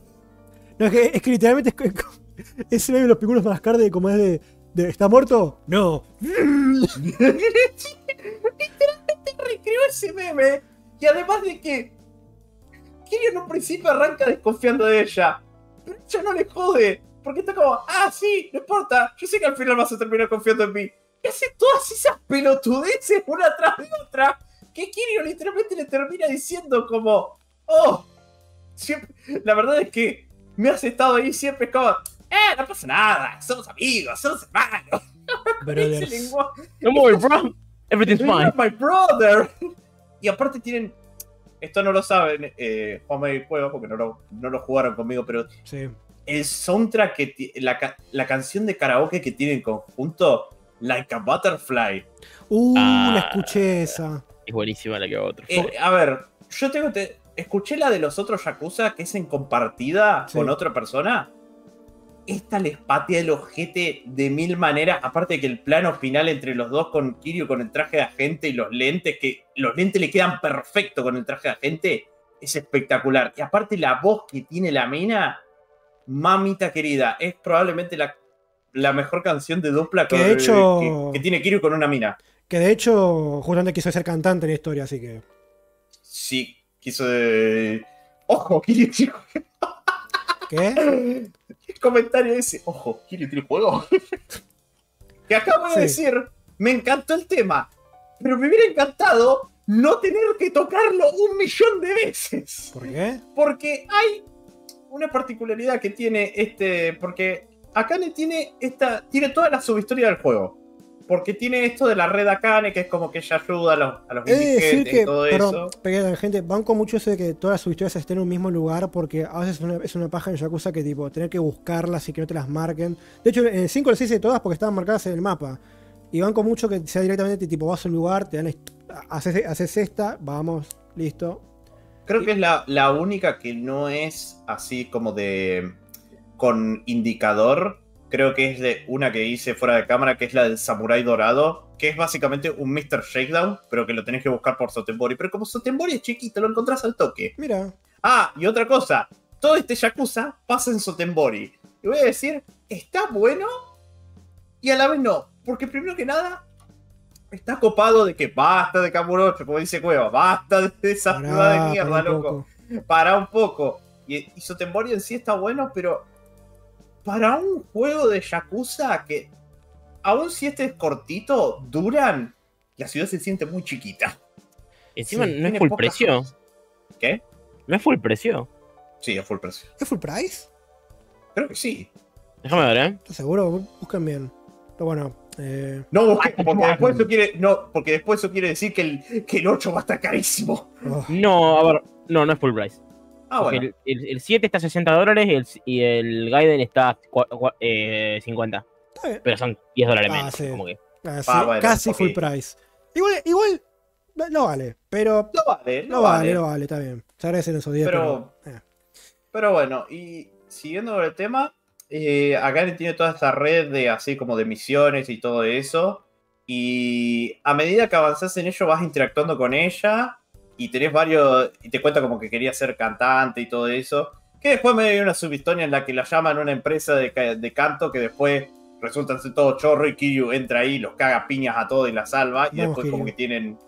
No, es que, es que literalmente es, co- ese meme de los piculos más de como es de, de ¿Está muerto? No. Literalmente recreó ese meme. Y además de que Kiryu en un principio arranca desconfiando de ella. Pero ella no le jode. Porque está como, ah, sí, no importa. Yo sé que al final vas a terminar confiando en mí. Y hace todas esas pelotudeces una tras de otra. Que Kiryu literalmente le termina diciendo como, oh, siempre, la verdad es que me has estado ahí siempre como, eh, no pasa nada, somos amigos, somos hermanos. Brothers. lenguaje. No bro. Everything's fine. my brother. Y aparte tienen. Esto no lo saben, eh, Juanma y Juego, porque no lo, no lo jugaron conmigo, pero Sí. el soundtrack, que la, la canción de karaoke que tienen en conjunto, Like a Butterfly. Uh, Ah. la escuché esa. Es buenísima la que va otro. Eh, a ver, yo tengo. Te, escuché la de los otros Yakuza, que es en compartida Sí. con otra persona. Esta les patea el ojete de mil maneras. Aparte de que el plano final entre los dos con Kiryu con el traje de agente y los lentes, que los lentes le quedan perfecto con el traje de agente, es espectacular. Y aparte la voz que tiene la mina, mamita querida, es probablemente la, la mejor canción de dupla Que con- hecho- que, que tiene Kiryu con una mina. Que de hecho, justamente quiso ser cantante en la historia, así que. Sí, quiso de... Ojo, Kiryu tiene ¿Qué? el comentario ese. Ojo, Kiryu tiene juego. que acabo de Sí. decir, me encantó el tema, pero me hubiera encantado no tener que tocarlo un millón de veces. ¿Por qué? Porque hay una particularidad que tiene este. Porque Akane tiene esta. tiene toda la subhistoria del juego. Porque tiene esto de la red Akane, que es como que ella ayuda a los, a los de decir indigentes y que, todo perdón, eso. gente, banco mucho eso de que todas sus historias estén en un mismo lugar porque a veces es una, es una paja en Yakuza que tipo, tener que buscarlas y que no te las marquen. De hecho, en el 5 les hice todas porque estaban marcadas en el mapa. Y banco mucho que sea directamente tipo, vas a un lugar, te dan, haces, haces esta, vamos, listo. Creo que es la, la única que no es así como de. con indicador. Creo que es de una que hice fuera de cámara, que es la del Samurai Dorado, que es básicamente un Mr. Shakedown, pero que lo tenés que buscar por Sotenbori. Pero como Sotenbori es chiquito, lo encontrás al toque. Mira, Ah, y otra cosa, todo este Yakuza pasa en Sotenbori. Y voy a decir, está bueno y a la vez no. Porque primero que nada, está copado de que basta de Kamurocho, como dice Cueva, basta de esa ciudad de mierda, loco. Para un poco. Y, y Sotenbori en sí está bueno, pero para un juego de Yakuza que, aun si este es cortito, duran, la ciudad se siente muy chiquita. Encima Sí, no es full precio. cosas. ¿Qué? No es full precio. Sí, a full precio. ¿Es full price? Creo que sí. Déjame ver, ¿eh? ¿Estás seguro? Buscan bien. Pero bueno, eh, No busques, porque después eso quiere, no, porque después eso quiere decir que el, que el 8 va a estar carísimo. oh, No, a ver. No, no es full price. Ah, bueno. el, el- el 7 está a 60 dólares y el, y el Gaiden está a eh, 50. está bien. Pero son 10 dólares Ah, menos. sí. Como que. Ah, sí, Ah, bueno, casi full price. Igual, igual no, vale, pero No vale, no no vale, vale. no vale, está bien. Se agradecen esos días, Pero- pero. eh. Pero bueno, y siguiendo con el tema, eh, Akane tiene toda esta red de así como de misiones y todo eso. Y a medida que avanzas en ello vas interactuando con ella y tenés varios, y te cuenta como que quería ser cantante y todo eso. Que después me dio una subhistoria en la que la llaman una empresa de, de canto que después resulta ser todo chorro y Kiryu entra ahí, los caga piñas a todos y la salva. Y después como que tienen...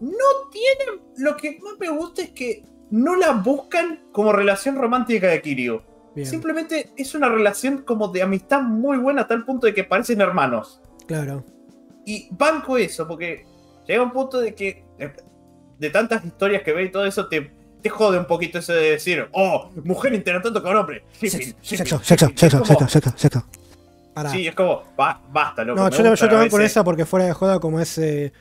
No tienen... Lo que más me gusta es que no la buscan como relación romántica de Kiryu. Bien, Simplemente es una relación como de amistad muy buena a tal punto de que parecen hermanos. claro. Y banco eso, porque llega un punto de que de, tantas historias que ve y todo eso te, te jode un poquito eso de decir, oh, mujer interactuando con hombre. Shipping, shipping, Sexo, sexo, shipping". sexo, como- sexo, sexo, sexo. Pará. Sí, es como, "Ba- basta, loco. No, yo, yo te voy con veces". esa porque fuera de joda como es eh,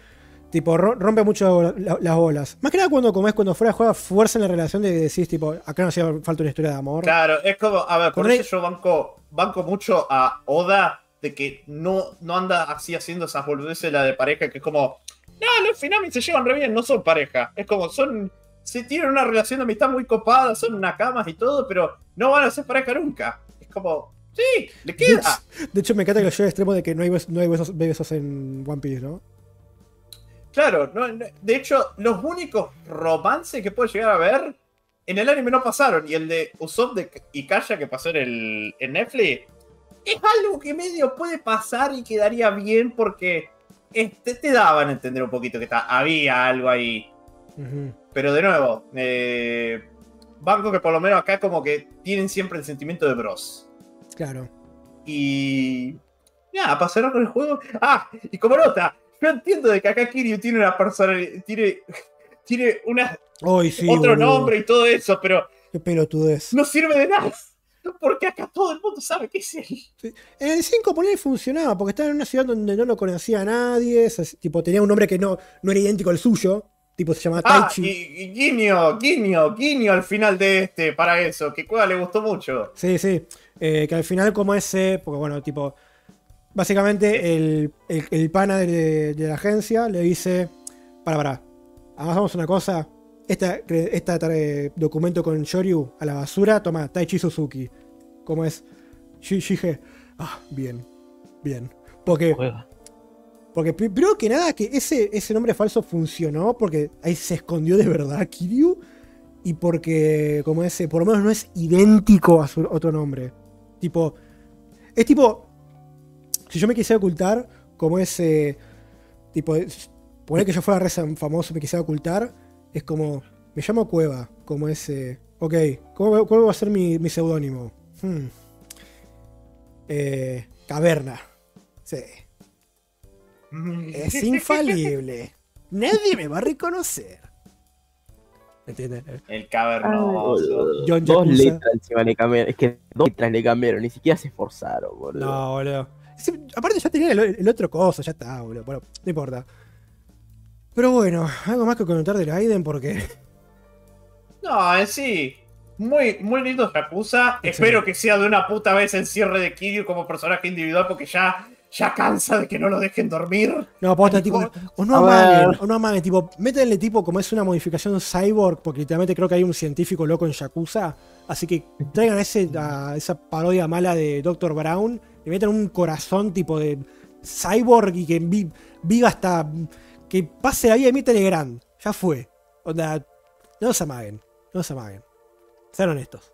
tipo ro- rompe mucho la- la- las bolas. Más que nada cuando como es cuando fuera de joda fuerza en la relación de decir tipo, acá no hacía falta una historia de amor. Claro, es como, a ver, por Con eso yo banco, banco mucho a Oda de que no, no anda así haciendo esas boludeces la de pareja, que es como, no, los Finami se llevan re bien, no son pareja. Es como, son, se tienen una relación de amistad muy copada, son una camas y todo, pero no van a ser pareja nunca. Es como, sí, le queda. De hecho me encanta que lo lleve al extremo de que no hay, bes- no hay besos, besos en One Piece, ¿no? Claro, no, no- de hecho, los únicos romances que puede llegar a ver en el anime no pasaron. Y el de Usopp de- y Kaya que pasó en, el, en Netflix es algo que medio puede pasar y quedaría bien porque este, te daban a entender un poquito que ta- había algo ahí. Pero de nuevo, eh, banco que por lo menos acá como que tienen siempre el sentimiento de bros. Claro. Y. Nada, pasará con el juego. Ah, y como nota, yo entiendo de que acá Kiryu tiene una personalidad. Tiene, tiene una, Hoy sí. otro boludo. nombre y todo eso, pero Qué pelotudez. no sirve de nada. Porque acá todo el mundo sabe que es él. En el 5 ponele funcionaba, porque estaba en una ciudad donde no lo conocía a nadie. o sea, tipo, tenía un nombre que no, no era idéntico al suyo. Tipo, se llamaba Ah, Taichi. y guiño, guiño, guiño al final de este para eso, que Cueva le gustó mucho. Sí, sí. Eh, que al final, como ese. Porque bueno, tipo. Básicamente, el, el, el pana de, de la agencia le dice: Para, para. Hagamos una cosa. Este esta, documento con Shoryu a la basura. Toma, Taichi Suzuki. Como es. Shi- Shige. Ah, bien. Bien. Porque. Juega. Porque pri- primero que nada, que ese, ese nombre falso funcionó porque ahí se escondió de verdad Kiryu. Y porque, como ese, por lo menos no es idéntico a su otro nombre. Tipo, es tipo, si yo me quisiera ocultar, como ese, tipo, poner que yo fuera re famoso, me quisiera ocultar, es como, me llamo Cueva, como ese, ok, ¿cómo, ¿cuál va a ser mi, mi seudónimo? Hmm. Eh, caverna. Sí. Es infalible. Nadie me va a reconocer. ¿Entiendes? El cavernoso. John Dos letras encima le cambiaron. Es que dos letras le cambiaron. Ni siquiera se esforzaron, boludo. No, boludo. Aparte ya tenía el, el otro coso, ya está, boludo. Bueno, no importa. Pero bueno, algo más que comentar del Aiden porque. No, en sí. Muy, muy lindo Yakuza. Excelente. Espero que sea de una puta vez el cierre de Kiryu como personaje individual porque ya, ya cansa de que no lo dejen dormir. No, posta, tipo. O no A amaguen, ver. o no amaguen, tipo, métanle tipo como es una modificación cyborg, porque literalmente creo que hay un científico loco en Yakuza. Así que traigan ese, a esa parodia mala de Dr. Brown, le metan un corazón tipo de cyborg y que vi- viva hasta. Que pase la vida de mi Telegram. Ya fue. Onda, no se amaguen, no se amaguen. Sean honestos.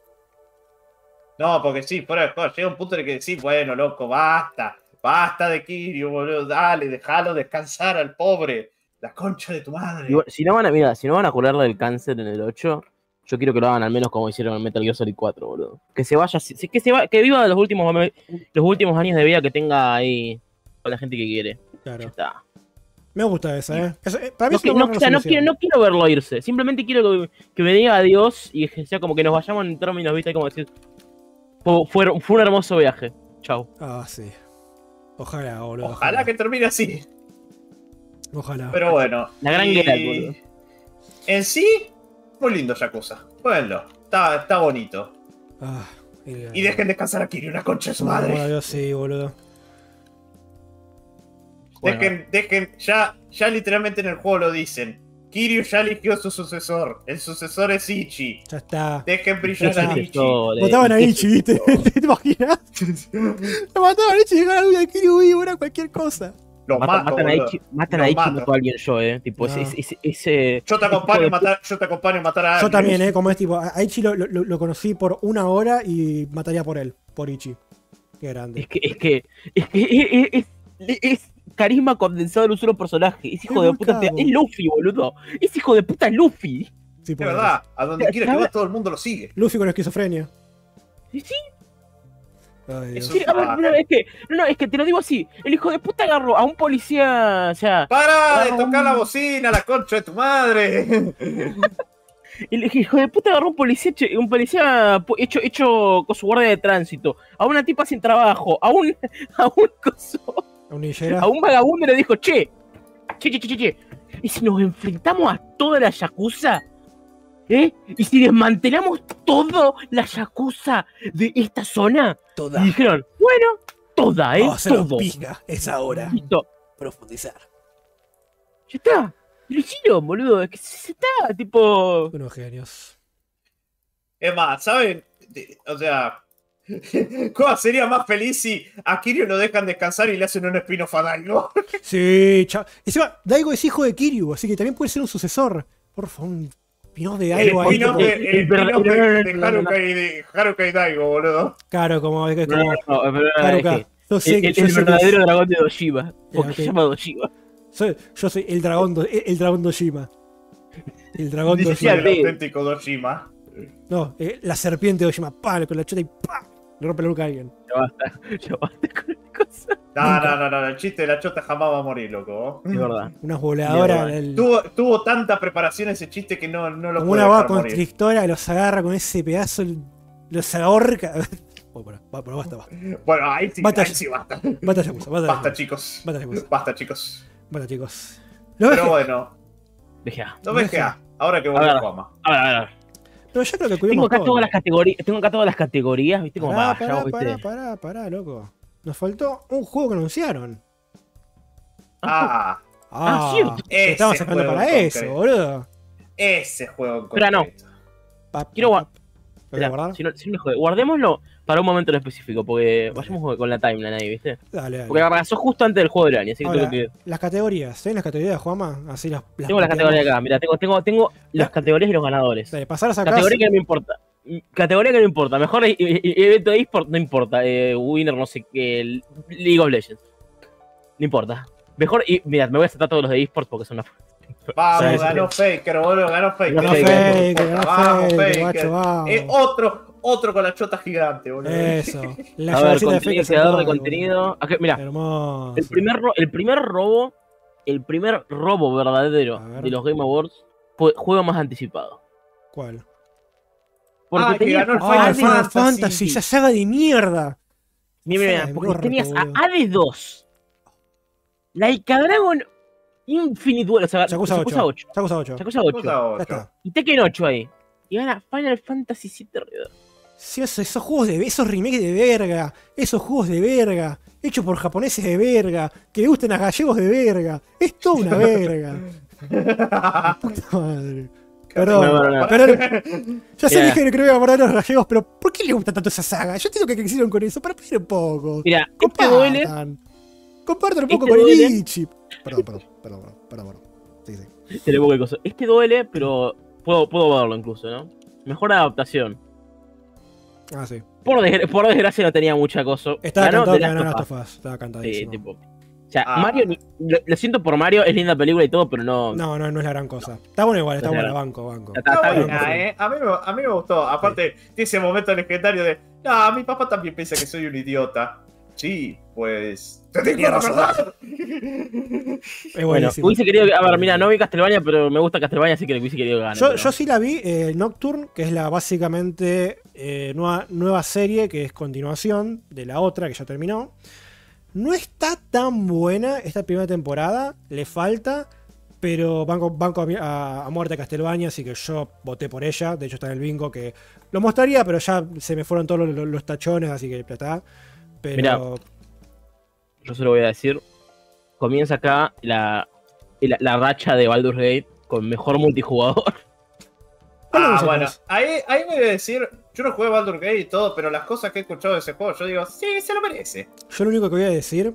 No, porque sí, fuera de juego, llega un punto en el que decís, bueno, loco, basta. Basta de Kiryu, boludo. Dale, déjalo descansar al pobre. La concha de tu madre. Igual, si no van a, mira, si no van a curarle del cáncer en el 8, yo quiero que lo hagan al menos como hicieron en Metal Gear Solid 4, boludo. Que se vaya, si- que se va, que viva los últimos los últimos años de vida que tenga ahí con la gente que quiere. Ya Claro. está. Me gusta esa, ¿eh? Eso, para mí No, es que- una no, buena o sea, no resolución. quiero, no quiero verlo irse. Simplemente quiero que, que me diga adiós y que sea como que nos vayamos en términos, viste, como decir. Fue, un hermoso viaje. Chau. Ah, sí. Ojalá, boludo. Ojalá que termine así. Ojalá. Pero bueno. La gran y- Geralt, boludo. En sí, muy lindo Yakuza. Jueguenlo. Está, está bonito. Ah, Y dejen descansar a Kiryu, la concha de su madre. Dios, sí, boludo. Bueno. Dejen, dejen, ya, ya literalmente en el juego lo dicen. Kiryu ya eligió su sucesor. El sucesor es Ichi. Ya está. Dejen brillar a Ese Ichi. Mataban a Ichi, ¿viste? ¿Te imaginas? Lo mataban a Ichi y dejaban a Kiryu vivo, era cualquier cosa. Lo Mata- mato, matan a. Ichi, matan Lo a Ichi mato. mató a alguien yo, eh. Tipo, ese, No. ese, ese- ese- Yo te acompaño a de matar, yo te acompaño a matar a Yo alguien. también, ¿eh? Como es tipo, a Ichi lo, lo- lo conocí por una hora y mataría por él, por Ichi. Qué Es grande. que, es que, es que es, es- es- es carisma condensado en un solo personaje. Es hijo Es de puta. te- es Luffy, boludo. Es hijo de puta Luffy. Sí, Es verdad, a donde quiera que va todo el mundo lo sigue. Luffy con esquizofrenia. Sí, sí, Ay, Dios. Eso sí, a ver, no, es que, no, no, es que te lo digo así. El hijo de puta agarró a un policía, o sea, ¡Para de tocar un- la bocina, la concha de tu madre! el hijo de puta agarró a un policía, un policía hecho, hecho con su guardia de tránsito, a una tipa sin trabajo, a un, a un coso, A un ninjera. a un vagabundo le dijo, che, che, che, che, che, che, y si nos enfrentamos a toda la yakuza, ¿eh? Y si desmantelamos toda la yakuza de esta zona, Toda. y dijeron, bueno, toda, ¿eh? Vamos a hacerlo Todo. Es ahora. Listo. Profundizar. Ya está. Lo hicieron, boludo. Es que se está, tipo. Unos genios. Es más, ¿saben? O sea, ¿cómo sería más feliz si a Kiryu lo dejan descansar y le hacen un spin-off a Daigo? Sí, chao. Encima, Daigo es hijo de Kiryu, así que también puede ser un sucesor. Por favor, un pino de El Daigo ahí. el- spin-off de- no, no, no, de no, no, Haruka no. y de Haruka y Daigo, boludo. Claro, como, es No, como no, no, pero, es Haruka. que sé, el, el- yo el sé que verdadero dragón de Doshiba. Porque ok. se llama Doshiba. soy- yo soy el dragón, do- el, el dragón Dojima. El dragón Dojima. el auténtico Dojima. No, eh, la serpiente Dojima. ¡Pam! Con la chota y ¡pam! Le rompe la nuca a alguien. Ya basta. Ya basta con esta cosa. No, no, no, no, el chiste de la chota jamás va a morir, loco. Es verdad. Unas voladoras. Mierda. el- Tuvo, tuvo tanta preparación ese chiste que no, no lo como puede una morir. constrictora, los agarra con ese pedazo, los ahorca. Bueno, bueno, bueno, basta, basta. Bueno, ahí sí, Basta. ahí sí basta. Basta, Yakuza, basta, Basta, chicos. basta, Yakuza, Basta, chicos. basta, chicos. Pero bueno, Deja. no que ahora que vuelve A ver. Juanma. A ver, a ver. Pero yo creo que Tengo acá todo. todas las categorías. Tengo acá todas las categorías, ¿viste? Como Pará, para pará, ya, pará, ¿viste? pará, pará, loco. Nos faltó un juego que anunciaron. Ah, Ah, cierto. Ese estamos esperando para eso, concreto. boludo. ese juego en Pero no. Pa- Quiero pa- pa- ¿Lo Mirá, querés guardar? si no, si no me jode, guardémoslo para un momento en específico, porque vayamos con la timeline ahí, ¿viste? Dale, dale. Porque arrasó justo antes del juego del año, así que Ahora, que. Las categorías, ¿ven las categorías, Juanma? Así las, las Tengo las categorías acá, mira, tengo, tengo, tengo las categorías y los ganadores. Dale, pasarlas acá. Categoría que no me importa. Categoría que no importa. Mejor e- e- evento de eSport no importa. Eh, winner, no sé qué. League of Legends. No importa. Mejor, y mira, me voy a saltar todos los de eSport porque son una. Vamos, ganó Faker, boludo, ganó Faker. Ganó Faker, Faker, Vamos, ganó vamos, Faker, guacho, vamos. Eh, otro, otro con la chota gigante, boludo. Eso. La A ver, de contenido, Faker creador de contenido. Mira. Hermoso. el primer, el primer robo. El primer robo verdadero ver. de los Game Awards fue juego más anticipado. ¿Cuál? Porque Ah, que ganó el Final el Final Hades- Fantasy. Fantasy, esa saga de mierda. Mira, mira, porque tenías a. Hades 2, Laika Dragon Infinite Duel, o sea, Yakuza 8. 8, Yakuza 8. Yakuza 8, Cosa Ya otra. está. y Tekken 8 ahí. Y gana Final Fantasy 7 Red. Sí, esos, esos juegos de esos remakes de verga, esos juegos de verga, hechos por japoneses de verga, que le gusten a gallegos de verga. Es toda una verga. Puta madre. Perdón, No, no, no. perdón. Ya sé dije que no iba a morder a los gallegos, pero ¿por qué le gusta tanto esa saga? Yo entiendo que hicieron con eso, pero esperen un poco. Mira, este duele, Compartan. Compartan un poco Este con el duele. Ichi. Perdón, perdón, perdón, perdón, perdón, perdón. Sí, sí. te le pongo el coso. Este duele, pero puedo, puedo verlo incluso, ¿no? Mejor adaptación. Ah, sí. Por, desgra- por desgracia no tenía mucha cosa. Estaba Ganó cantado que ganó Last of Us. Estaba Sí, cantadísimo. tipo. O sea, Ah. Mario, lo, lo siento por Mario, es linda película y todo, pero no. No, no, no es la gran cosa. Está bueno igual, está bueno, banco, banco. Está, Está está bien, buena, bien. eh. A mí, me- a mí me gustó. Aparte, tiene ese momento legendario de. No, mi papá también piensa que soy un idiota. Sí, pues. ¡Te tenía! Es Bueno, hubiese querido. A ver, mira, no vi Castlevania, pero me gusta Castlevania, así que le hubiese querido ganar. Yo, pero- yo sí la vi, eh, Nocturne, que es la básicamente eh, nueva, nueva serie, que es continuación de la otra que ya terminó. No está tan buena esta primera temporada, le falta, pero banco, banco a- a muerte a Castlevania, así que yo voté por ella. De hecho, está en el bingo que lo mostraría, pero ya se me fueron todos los, los tachones, así que ya está. Pero Mirá. Yo se lo voy a decir. Comienza acá la, la, la racha de Baldur's Gate con mejor multijugador. ¿Cuál de Ah, bueno, ahí, ahí me voy a decir. Yo no jugué Baldur Gate y todo, pero las cosas que he escuchado de ese juego, yo digo, sí, se lo merece. Yo lo único que voy a decir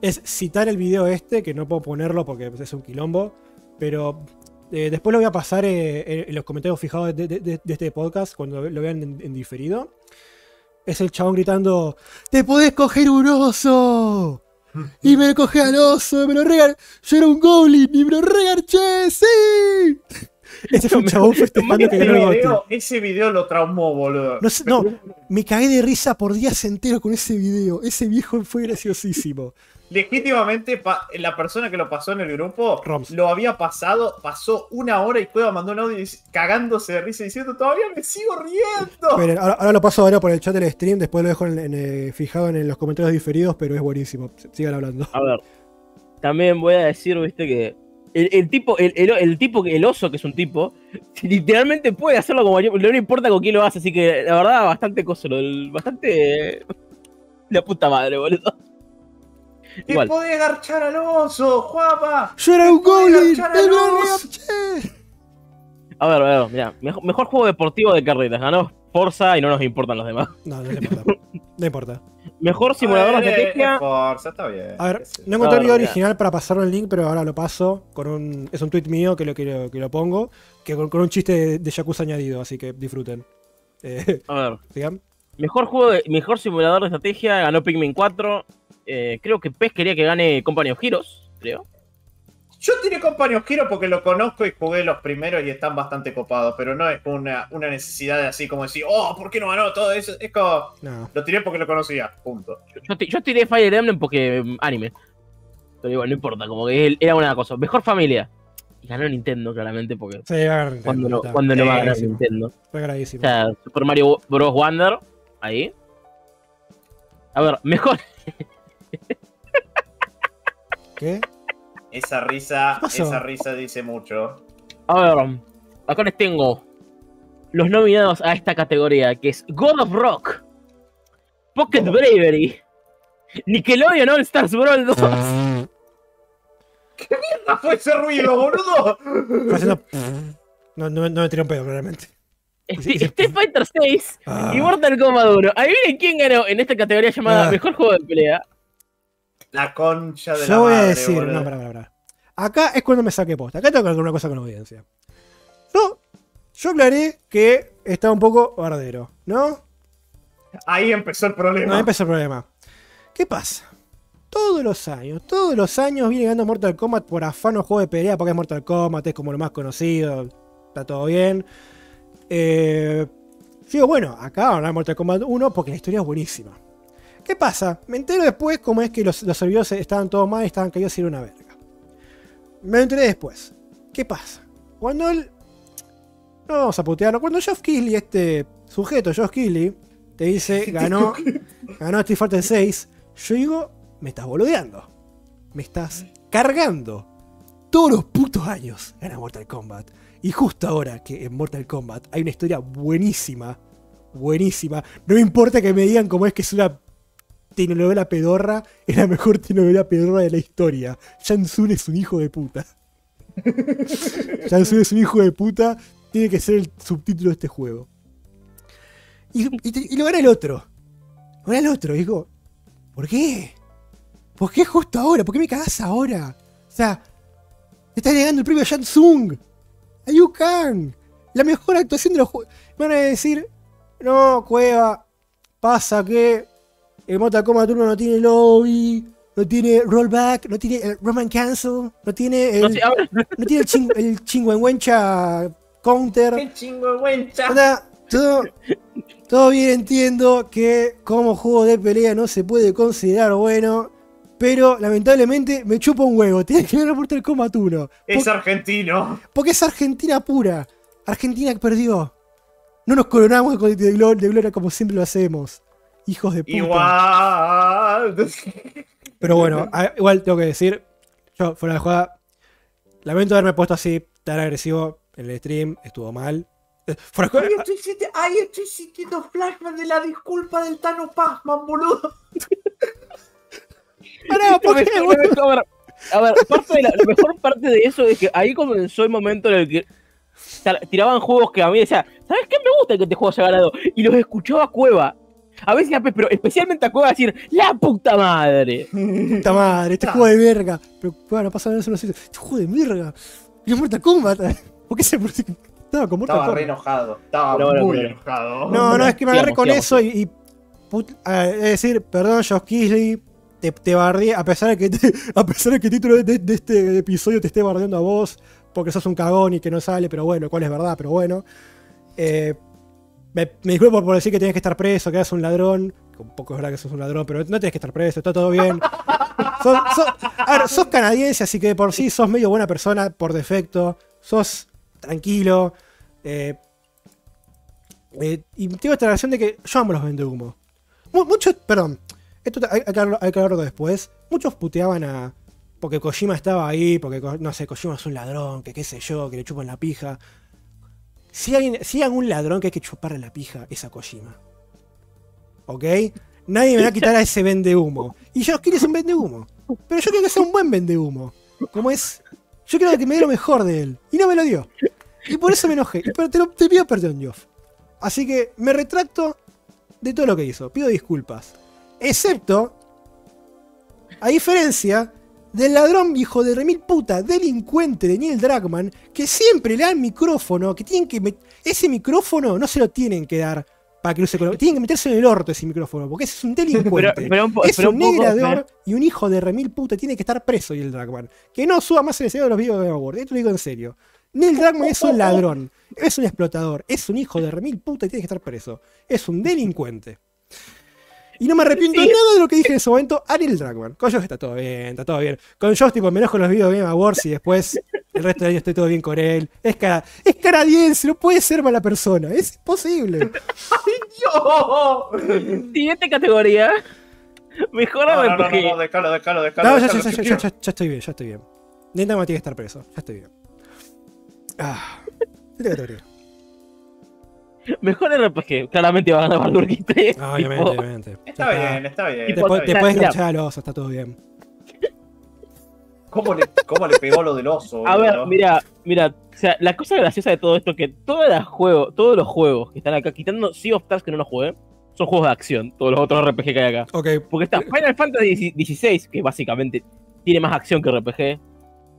es citar el video este, que no puedo ponerlo porque es un quilombo, pero eh, después lo voy a pasar eh, en, en los comentarios fijados de, de- de- de este podcast cuando lo vean en, en diferido. Es el chabón gritando, ¡Te podés coger un oso! Y me cogí al oso, me lo regar. Yo era un goblin y me lo regarché, sí. Ese fue un chabón festejando que ganó el Gotti. ese video lo traumó, boludo. No, sé- no, me cagué de risa por días enteros con ese video. Ese viejo fue graciosísimo. Legítimamente, pa- la persona que lo pasó en el grupo Roms. lo había pasado, pasó una hora y Cueva mandó un audio cagándose de risa diciendo: Todavía me sigo riendo. Ahora, ahora lo paso ahora por el chat del stream, después lo dejo en- en, eh, fijado en, los comentarios diferidos, pero es buenísimo. Sigan hablando. A ver. También voy a decir, viste, que el, el tipo, el, el, el tipo, el oso que es un tipo, literalmente puede hacerlo como yo, no le importa con quién lo hace, así que la verdad, bastante coso, bastante. La puta madre, boludo. Te Igual. podés garchar al oso, Juapa. ¡Yo era un goblin! garchar ¡El a ver, a ver, mira, mejor, mejor juego deportivo de carreras, ganó Forza y no nos importan los demás. No, no le importa. No importa. Mejor simulador de estrategia. es Forza, está bien. A ver, no encontré el video original para pasarlo el link, pero ahora lo paso. con un Es un tweet mío que lo, que lo, que lo pongo, que con, con un chiste de, de Yakuza añadido, así que disfruten. Eh, A ver, ¿sigan? mejor juego de, mejor simulador de estrategia, ganó Pikmin 4. Eh, creo que PES quería que gane Company of Heroes, creo. Yo tiré Compaños Giro porque lo conozco y jugué los primeros y están bastante copados, pero no es una, una necesidad de así como decir, oh, ¿por qué no ganó todo eso? Es como, No. lo tiré porque lo conocía, punto. Yo, yo tiré Fire Emblem porque mm, anime. Pero igual, no importa, como que era una cosa. Mejor familia. Y ganó Nintendo, claramente, porque Sí, cuando no, cuando no va a ganar. Nintendo. Fue gravísimo. O sea, Super Mario Bros. Wonder, ahí. A ver, mejor. ¿Qué? Esa risa, ¿Qué esa risa dice mucho. A ver, acá les tengo los nominados a esta categoría, que es God of Rock, Pocket. Bravery, Nickelodeon All Stars Brawl 2, ¡Ah, fue ese ruido, boludo! Fue haciendo- No, no, no me tiró un pedo, claramente. St- Street Fighter 6 Ah. y Mortal Kombat 1. Adivinen quién ganó en esta categoría llamada Ah. Mejor Juego de Pelea. La concha de la Yo voy a madre, decir, boludo. no, pará, pará. Acá es cuando me saqué posta. Acá tengo que hablar una cosa con la audiencia. Yo, yo aclaré que estaba un poco bardero, ¿no? Ahí empezó el problema. No, ahí empezó el problema. ¿Qué pasa? Todos los años, todos los años viene ganando Mortal Kombat por afán o juego de pelea, porque es Mortal Kombat, es como lo más conocido, está todo bien. Eh, yo digo, bueno, acá va a Mortal Kombat 1 porque la historia es buenísima. ¿Qué pasa? Me entero después cómo es que los, los servidores estaban todos mal y estaban caídos y era una verga. Me enteré después. ¿Qué pasa? Cuando él. No vamos a putearlo. Cuando Geoff Keighley, este sujeto, Geoff Keighley, te dice, ganó, ganó Street Fighter 6, yo digo, me estás boludeando. Me estás cargando. Todos los putos años gana Mortal Kombat. Y justo ahora que en Mortal Kombat hay una historia buenísima. Buenísima. No me importa que me digan cómo es que es una telenovela pedorra. Es la mejor telenovela pedorra de la historia. Shang Tsung es un hijo de puta. Shang Tsung es un hijo de puta. Tiene que ser el subtítulo de este juego. Y, y y lo gana el otro. Lo gana el otro. Y digo, ¿por qué? ¿Por qué justo ahora? ¿Por qué me cagás ahora? O sea, te estás negando el premio a Shang Tsung. A Liu Kang. La mejor actuación de los juegos. Me van a decir, no, Cueva, pasa que el Mortal Kombat 1 no tiene lobby, no tiene rollback, no tiene el Roman Cancel, no tiene el, No a ver, no tiene el, ching, el chingüengüencha counter. ¡Qué chingo de güencha! Anda, todo, todo bien entiendo que como juego de pelea no se puede considerar bueno, pero lamentablemente me chupa un huevo. Tiene que ganar Mortal Kombat 1. Es argentino. porque es Argentina pura. Argentina que perdió. No nos coronamos de glor- de gloria como siempre lo hacemos. Hijos de puta. Igual. Pero bueno, a- igual tengo que decir, yo fuera de jugada, lamento haberme puesto así tan agresivo en el stream, estuvo mal. Eh, Fuera de Ay, juego, estoy, sinti- ay, estoy sintiendo flashback de la disculpa del Tano Pazman, boludo. pará, ¿por qué, boludo? a ver, parte de la, la mejor parte de eso es que ahí comenzó el momento en el que tiraban juegos que a mí decía, ¿sabes qué me gusta que este juego haya ganado? Y los escuchaba a Cueva. A veces, pero especialmente a Cueva decir, ¡la puta madre! Puta madre, este juego de verga. Pero bueno, pasa nada, eso no sé. Este juego de verga. Y es Mortal Kombat. ¿Por qué se Estaba con Mortal Estaba re enojado. Estaba Pero muy pero- enojado. No, no, es que me agarré con eso y. y put- ah, es decir, perdón, Josh Kisley. te, te bardee, a pesar de que te- a pesar de que el título de, de este episodio te esté bardeando a vos, porque sos un cagón y que no sale, pero bueno, cuál es verdad, pero bueno. Eh, me, me disculpo por, decir que tienes que estar preso, que eres un ladrón. Un poco es verdad que sos un ladrón, pero no tienes que estar preso, está todo bien. Sos, sos- a ver, sos canadiense, así que de por sí sos medio buena persona por defecto. Sos tranquilo. eh, eh, y tengo esta relación de que yo amo los vende humo. muchos, perdón, esto hay, hay que hablarlo, hay que hablarlo después. Muchos puteaban a. Porque Kojima estaba ahí, porque no sé, Kojima es un ladrón, que qué sé yo, que le chupan la pija. Si hay, si un ladrón que hay que chuparle la pija, es a Kojima. ¿Ok? Nadie me va a quitar a ese vende humo. Y yo quiero ser un vende humo. Pero yo quiero que sea un buen vende humo. Como es. Yo quiero que me dé lo mejor de él. Y no me lo dio. Y por eso me enojé. Pero te, te pido perdón, Geoff. Así que me retracto de todo lo que hizo. Pido disculpas. Excepto, a diferencia del ladrón hijo de remil puta, delincuente de Neil Druckmann, que siempre le dan micrófono, que tienen que... ese micrófono no se lo tienen que dar para que use con- Tienen que meterse en el orto ese micrófono, porque ese es un delincuente. pero un, es pero un un negrador y un hijo de remil puta. Tiene que estar preso Neil Druckmann. Que no suba más el escenario de los videos de Game Awards. Esto lo digo en serio. Neil Druckmann es un ladrón. Es un explotador. Es un hijo de remil puta y tiene que estar preso. Es un delincuente. Y no me arrepiento Sí. nada de lo que dije en ese momento a Neil Druckmann. Con Josh está todo bien, está todo bien. Con Josh, tipo, me enojo en los videos de Game Awards y después el resto del año estoy todo bien con él. Es, cara- es canadiense, no puede ser mala persona. Es imposible. ¡Yo! Siguiente categoría. Mejor No, no, no, RPG. no, no, déjalo, déjalo, déjalo. No, ya, ya, ya, ya, estoy bien, ya estoy bien. Druckmann tiene que estar preso. Ya estoy bien. Ah. Siguiente categoría. Mejor RPG. Claramente va a ganar Baldur Gate 3. Ah, tipo, obviamente, obviamente. Está bien, está bien. Te, está po- bien. te puedes enganchar al oso, está todo bien. ¿Cómo le, ¿Cómo le pegó lo del oso? A ver, mira, mira, o sea, la cosa graciosa de todo esto es que todos los juegos, todos los juegos que están acá, quitando Sea of Stars que no los jugué, son juegos de acción, todos los otros RPG que hay acá. Ok, Porque está Final Fantasy XVI, que básicamente tiene más acción que RPG.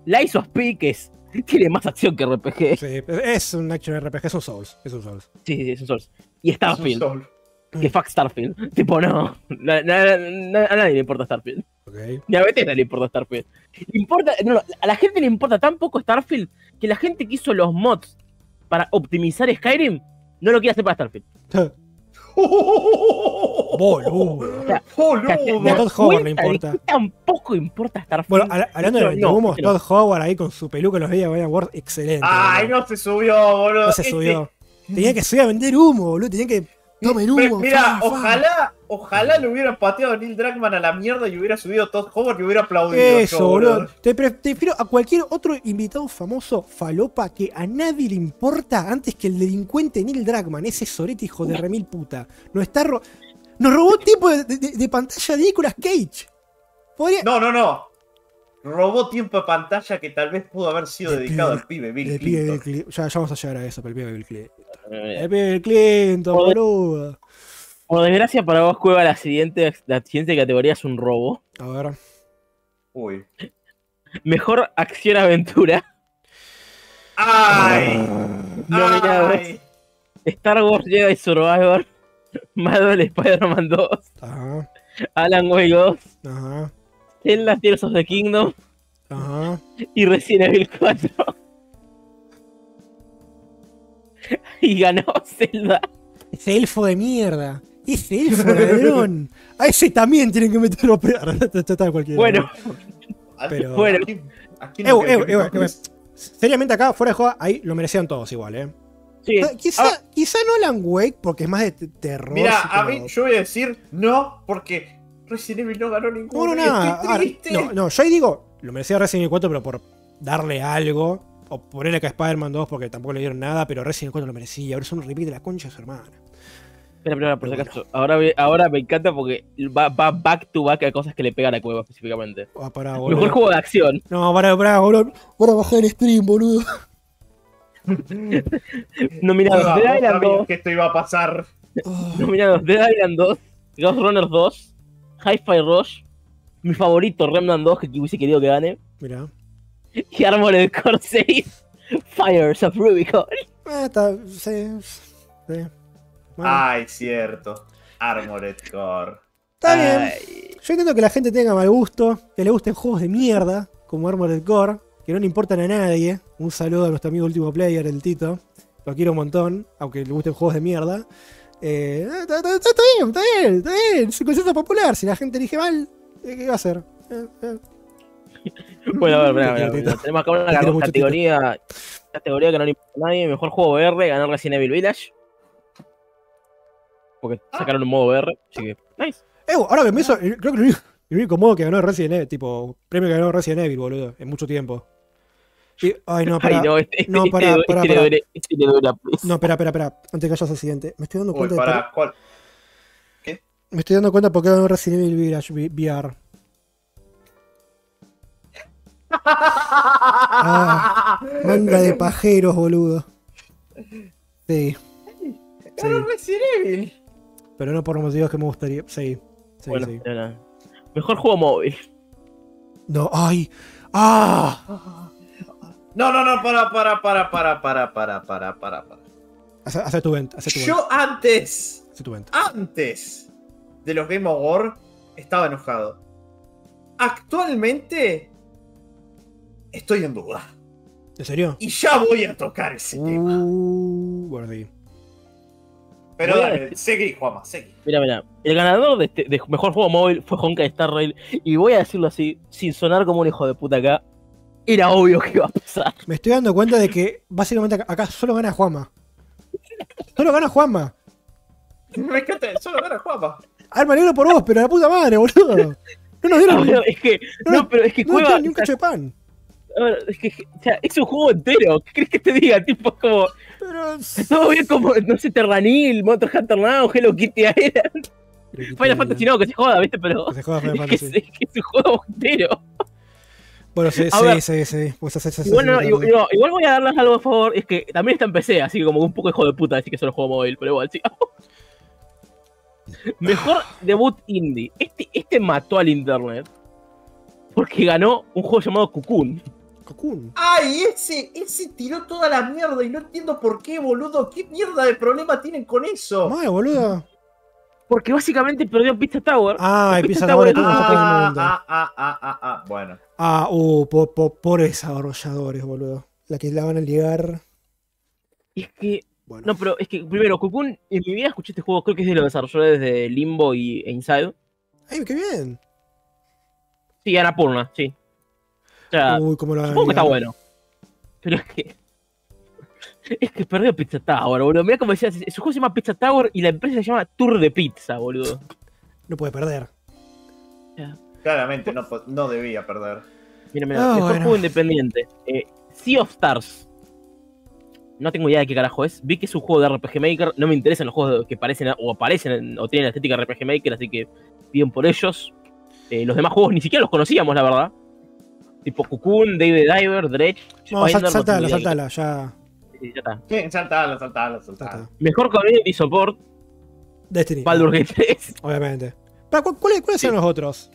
Lies of P, que es, tiene más acción que RPG. sí, es un action RPG, es un Souls. Es un Souls. Sí, sí, es un Souls. Y Es un Starfield, que fuck Starfield. Tipo, no. Na- na- na- a nadie le importa Starfield. Ok. Ni a Bethesda le importa Starfield. Le importa, no, a la gente le importa tan poco Starfield que la gente que hizo los mods para optimizar Skyrim no lo quiere hacer para Starfield. Boludo. O sea, Boludo. A Todd Howard le importa. tampoco importa Starfield. Bueno, habla- hablando de No, humos, pero- Todd Howard ahí con su peluca los Video Game Awards, excelente. Ay, boludo. no se subió, boludo. No se Este- subió. Tenía que subir a vender humo, boludo. Tenía que. Tomen Pero humo. Mira, fa, fa. Ojalá, le hubieran pateado a Neil Druckmann a la mierda y hubiera subido Todd Howard y hubiera aplaudido. Eso, yo, boludo. Te, pre- te prefiero a cualquier otro invitado famoso falopa que a nadie le importa antes que el delincuente Neil Druckmann, ese sorete hijo de remil puta. Nos está ro- Nos robó tiempo de, de- de pantalla de Nicolas Cage. Podría. No, no, no. Robó tiempo de pantalla que tal vez pudo haber sido El dedicado pibe- al pibe Bill pibe Clinton. Bill. Ya, ya vamos a llegar a eso, pero el pibe Bill Clinton. Eh, El pibe Bill Clinton, boludo. Por desgracia para vos, Cueva, la siguiente, la siguiente categoría es un robo. A ver. Uy. Mejor acción-aventura. ¡Ay! Nominados. ¡Ay! Star Wars Jedi Survivor. Marvel Spider-Man 2. Ajá. Alan Wake 2. Ajá. Zelda Tears of the Kingdom. Ajá. Y Resident Evil 4. y ganó Zelda. Ese elfo de mierda. Ese elfo ladrón. A ese también tienen que meterlo a cualquiera. Bueno, ¿A Pero- Bueno. ¿a a Ew, no quiere ew, que ew, me ew. Seriamente acá, fuera de juego, ahí lo merecían todos igual, ¿eh? sí. Ah, Quizá, Ah, quizá no Alan Wake, porque es más de terror. Mira, a mí yo voy a decir no, porque Resident Evil no ganó No, ninguno. no, y nada. Ahora, no, no, yo ahí digo, lo merecía Resident Evil 4, pero por darle algo. O ponerle acá Spider-Man 2 porque tampoco le dieron nada, pero Resident Evil 4 lo merecía. Ahora es un remake de la concha de su hermana. Espera, espera, por si acaso. Ahora, ahora me encanta porque va, va back to back a cosas que le pegan a Cueva específicamente. Ah, pará, Mejor juego de acción. No, pará, pará, boludo. Ahora bajar el stream, boludo. Nominados Ah, Dead Island sabías 2. que esto iba a pasar. Oh, Nominados Dead Island 2. Ghost Runners 2. Hi-Fi Rush. Mi favorito, Remnant 2, que hubiese querido que gane. mirá. Y Armored Core 6. Fires of Rubicon. Ah, está. Sí. sí. Bueno, Ay, cierto. Armored Core. Está bien. Ay, Yo entiendo que la gente tenga mal gusto, que le gusten juegos de mierda, como Armored Core, que no le importan a nadie. Un saludo a nuestro amigo último player, el Tito. Lo quiero un montón, aunque le gusten juegos de mierda. Eh, está, está- bien, está bien, está bien. Es un concepto popular. Si la gente elige mal, eh, ¿qué va a hacer? Eh, eh. Bueno, a ver, quiero, mirá, Tito. tenemos acá una categoría, categoría que no le importa a nadie. Mejor juego VR, ganó Resident Evil Village. Porque sacaron un modo VR, así que, nice. Eh, ahora que me hizo, creo que el único, el único modo que ganó Resident Evil, tipo, premio que ganó Resident Evil, boludo, en mucho tiempo. Y- ay, no, Ay, pará. no, este, no, le duele, please. No, espera, espera, espera. Antes que vayas al siguiente. Me estoy dando Uy, cuenta de para, ¿cuál? Me estoy dando cuenta por qué ganó Resident Evil Village VR. Ah, Manga de pajeros, boludo. Sí. Sí. Ganó Resident Evil. Pero no por los motivos que me gustaría. Sí. Sí, Bueno, sí. no, no. Mejor juego móvil. No, ay. ¡Ah! No, no, no, para, para, para, para, para, para, para, para, para. Hace, hace tu venta, hace tu venta. Yo antes, Hace tu venta. antes de los Game Awards, estaba enojado. Actualmente, estoy en duda. ¿En serio? Y ya voy a tocar ese tema. Uh, bueno, sí. Pero dale, seguí, Juanma, seguí. Mira, mira. El ganador de, este, de mejor juego móvil fue Honkai Star Rail. Y voy a decirlo así, sin sonar como un hijo de puta acá. Era obvio que iba a pasar. Me estoy dando cuenta de que básicamente acá- solo gana Juanma. Solo gana Juanma. Me encanta, solo gana Juanma. Ay, me alegro por vos, pero la puta madre, boludo. No nos No, dieron, pero es que, no, pero es que no Cueva. dieron ni un cacho de pan. Es que, o sea, es un juego entero. ¿Qué crees que te diga? Tipo, es como. Pero. Todo bien como, no sé, Terranil, Monster Hunter Now, Hello Kitty era. Final Fantasy no, que se joda, ¿viste? Pero. Que se joda Final Es que, es, Fantasy. es que es un juego entero. Bueno, sí, sí, sí, sí. Pues haces- haces- Igual, no, igual, no, igual voy a darles algo a favor, es que también está en PC, así que como un poco hijo de puta decir que solo juego móvil, pero igual, sí. Mejor debut indie. Este, este mató al internet. Porque ganó un juego llamado Cocoon. Cocoon. Ay, ese, ese tiró toda la mierda y no entiendo por qué, boludo. ¿Qué mierda de problema tienen con eso? Madre, boludo. Porque básicamente perdió Pizza Tower. Ah, Pizza empieza a Tower todo Ah, mundo. ah, ah, ah, ah, ah, bueno. Ah, uh, po- po- pobres desarrolladores, boludo. La que la van a ligar. Y es que. Bueno. No, pero es que primero, Cocoon, en mi vida escuché este juego, creo que es de los desarrolladores de Limbo y, e Inside. ¡Ay, qué bien! Sí, Anapurna, sí. Sea, Uy, cómo lo Supongo que está bueno. Pero es que. Es que perdió Pizza Tower, boludo. Mira como decía, su juego se llama Pizza Tower y la empresa se llama Tour de Pizza, boludo. No puede perder. Claramente no, no debía perder. Mira, mira, mejor bueno. juego independiente. Eh, sea of Stars. No tengo idea de qué carajo es. Vi que es un juego de RPG Maker. No me interesan los juegos que parecen o aparecen en- o tienen la estética de RPG Maker, así que bien por ellos. Eh, los demás juegos ni siquiera los conocíamos, la verdad. Tipo Cocoon, David Diver, Dredge. No, saltala, saltala, ya. Sí, ya está. Sí, ya saltalo. está. Mejor Community Support, Destiny. Baldur's Gate 3. Obviamente. ¿cu- ¿Cuáles, cuáles eran los otros?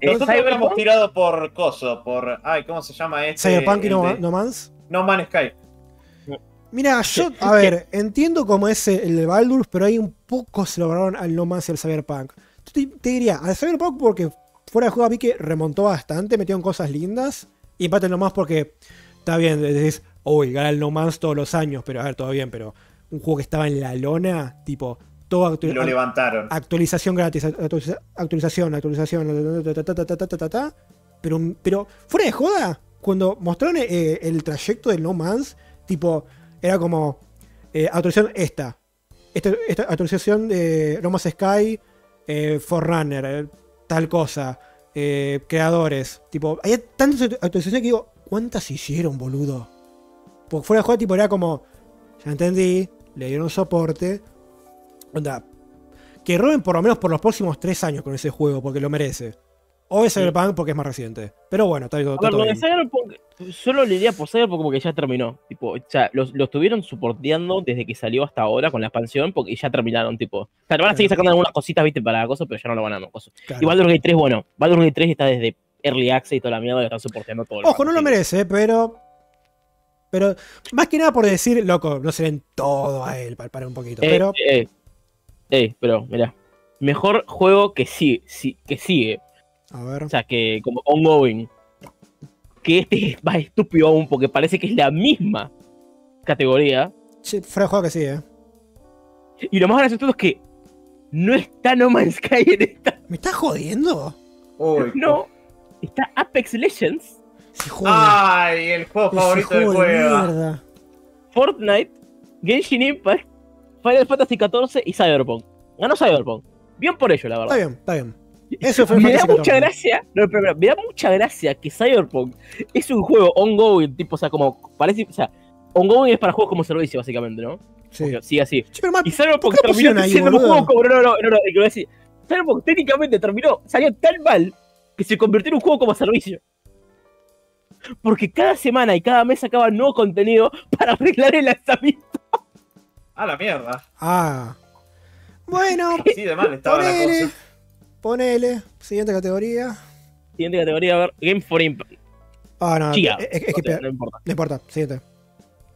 Eh, Nosotros habíamos Cyberpunk, tirado por Coso, por. Ay, ¿cómo se llama este? Cyberpunk y no, de- no Man's. No Man's Sky. Mira, yo, a ver, entiendo cómo es el de Baldur's, pero ahí un poco se lograron al No Man's y al Cyberpunk. Yo te, te diría, al Cyberpunk porque fuera de juego vi que remontó bastante, metieron cosas lindas. Y empate nomás porque está bien, decís, uy, gana el No Man's todos los años, pero a ver, todo bien, pero un juego que estaba en la lona, tipo, todo actualización. Lo levantaron. Actualización gratis, actualización, actualización, Pero, pero fuera de joda, cuando mostraron el trayecto del No Man's, tipo, era como, actualización esta, esta, esta actualización de No Man's Sky, eh, Forerunner, tal cosa, eh, creadores, tipo, hay tantas actualizaciones que digo, ¿cuántas hicieron, boludo? Porque fuera de joda, tipo, era como, ya entendí, le dieron soporte, onda, que roben por lo menos por los próximos tres años con ese juego, porque lo merece. O es Cyberpunk porque es más reciente. Pero bueno, está, está ver, todo bien. Cyberpunk, solo le diría por Cyberpunk como que ya terminó. Tipo, o sea, los- lo estuvieron soporteando desde que salió hasta ahora con la expansión, porque ya terminaron, tipo. O sea, van a seguir sacando algunas cositas, viste, para cosas, pero ya no lo van a dar cosas. Claro. Y Baldur's Gate 3, bueno, Baldur's Gate 3 está desde Early Access y toda la mierda que están soporteando todo. el Ojo, no lo sí. merece, pero. Pero. Más que nada por decir, loco, no se ven todo a él, para, para un poquito. Eh, pero. eh, eh, pero, mirá. Mejor juego que sigue, sí, que sigue. A ver. O sea, que como ongoing. Que este es más estúpido aún porque parece que es la misma categoría. Sí, fuera de juego que sí, eh. Y lo más gracioso de todo es que no está No Man's Sky en esta. ¿Me estás jodiendo? Uy, No. Está Apex Legends. Ay, el juego favorito del juego. Fortnite, Genshin Impact, Final Fantasy XIV y Cyberpunk. Ganó Cyberpunk. Bien por ello, la Está verdad. bien, está bien. Eso fue me da mucha gracia, no, pero, pero, me da mucha gracia que Cyberpunk es un juego ongoing, tipo, o sea, como parece, o sea, ongoing es para juegos como servicio, básicamente, ¿no? Sí. Porque así. Che, pero, Matt, Y Cyberpunk ¿por qué lo terminó siendo un juego como. No, no, no, no, no, lo que voy a decir. Cyberpunk técnicamente terminó, salió tan mal que se convirtió en un juego como servicio. Porque cada semana y cada mes sacaban nuevo contenido para arreglar el lanzamiento. A la mierda. Ah. Bueno, Sí, de mal estaba la cosa. Ponele. Siguiente categoría. Siguiente categoría, a ver, Game for Impact. Ah, no. Chica. Es, es que no, no no importa. importa. Siguiente.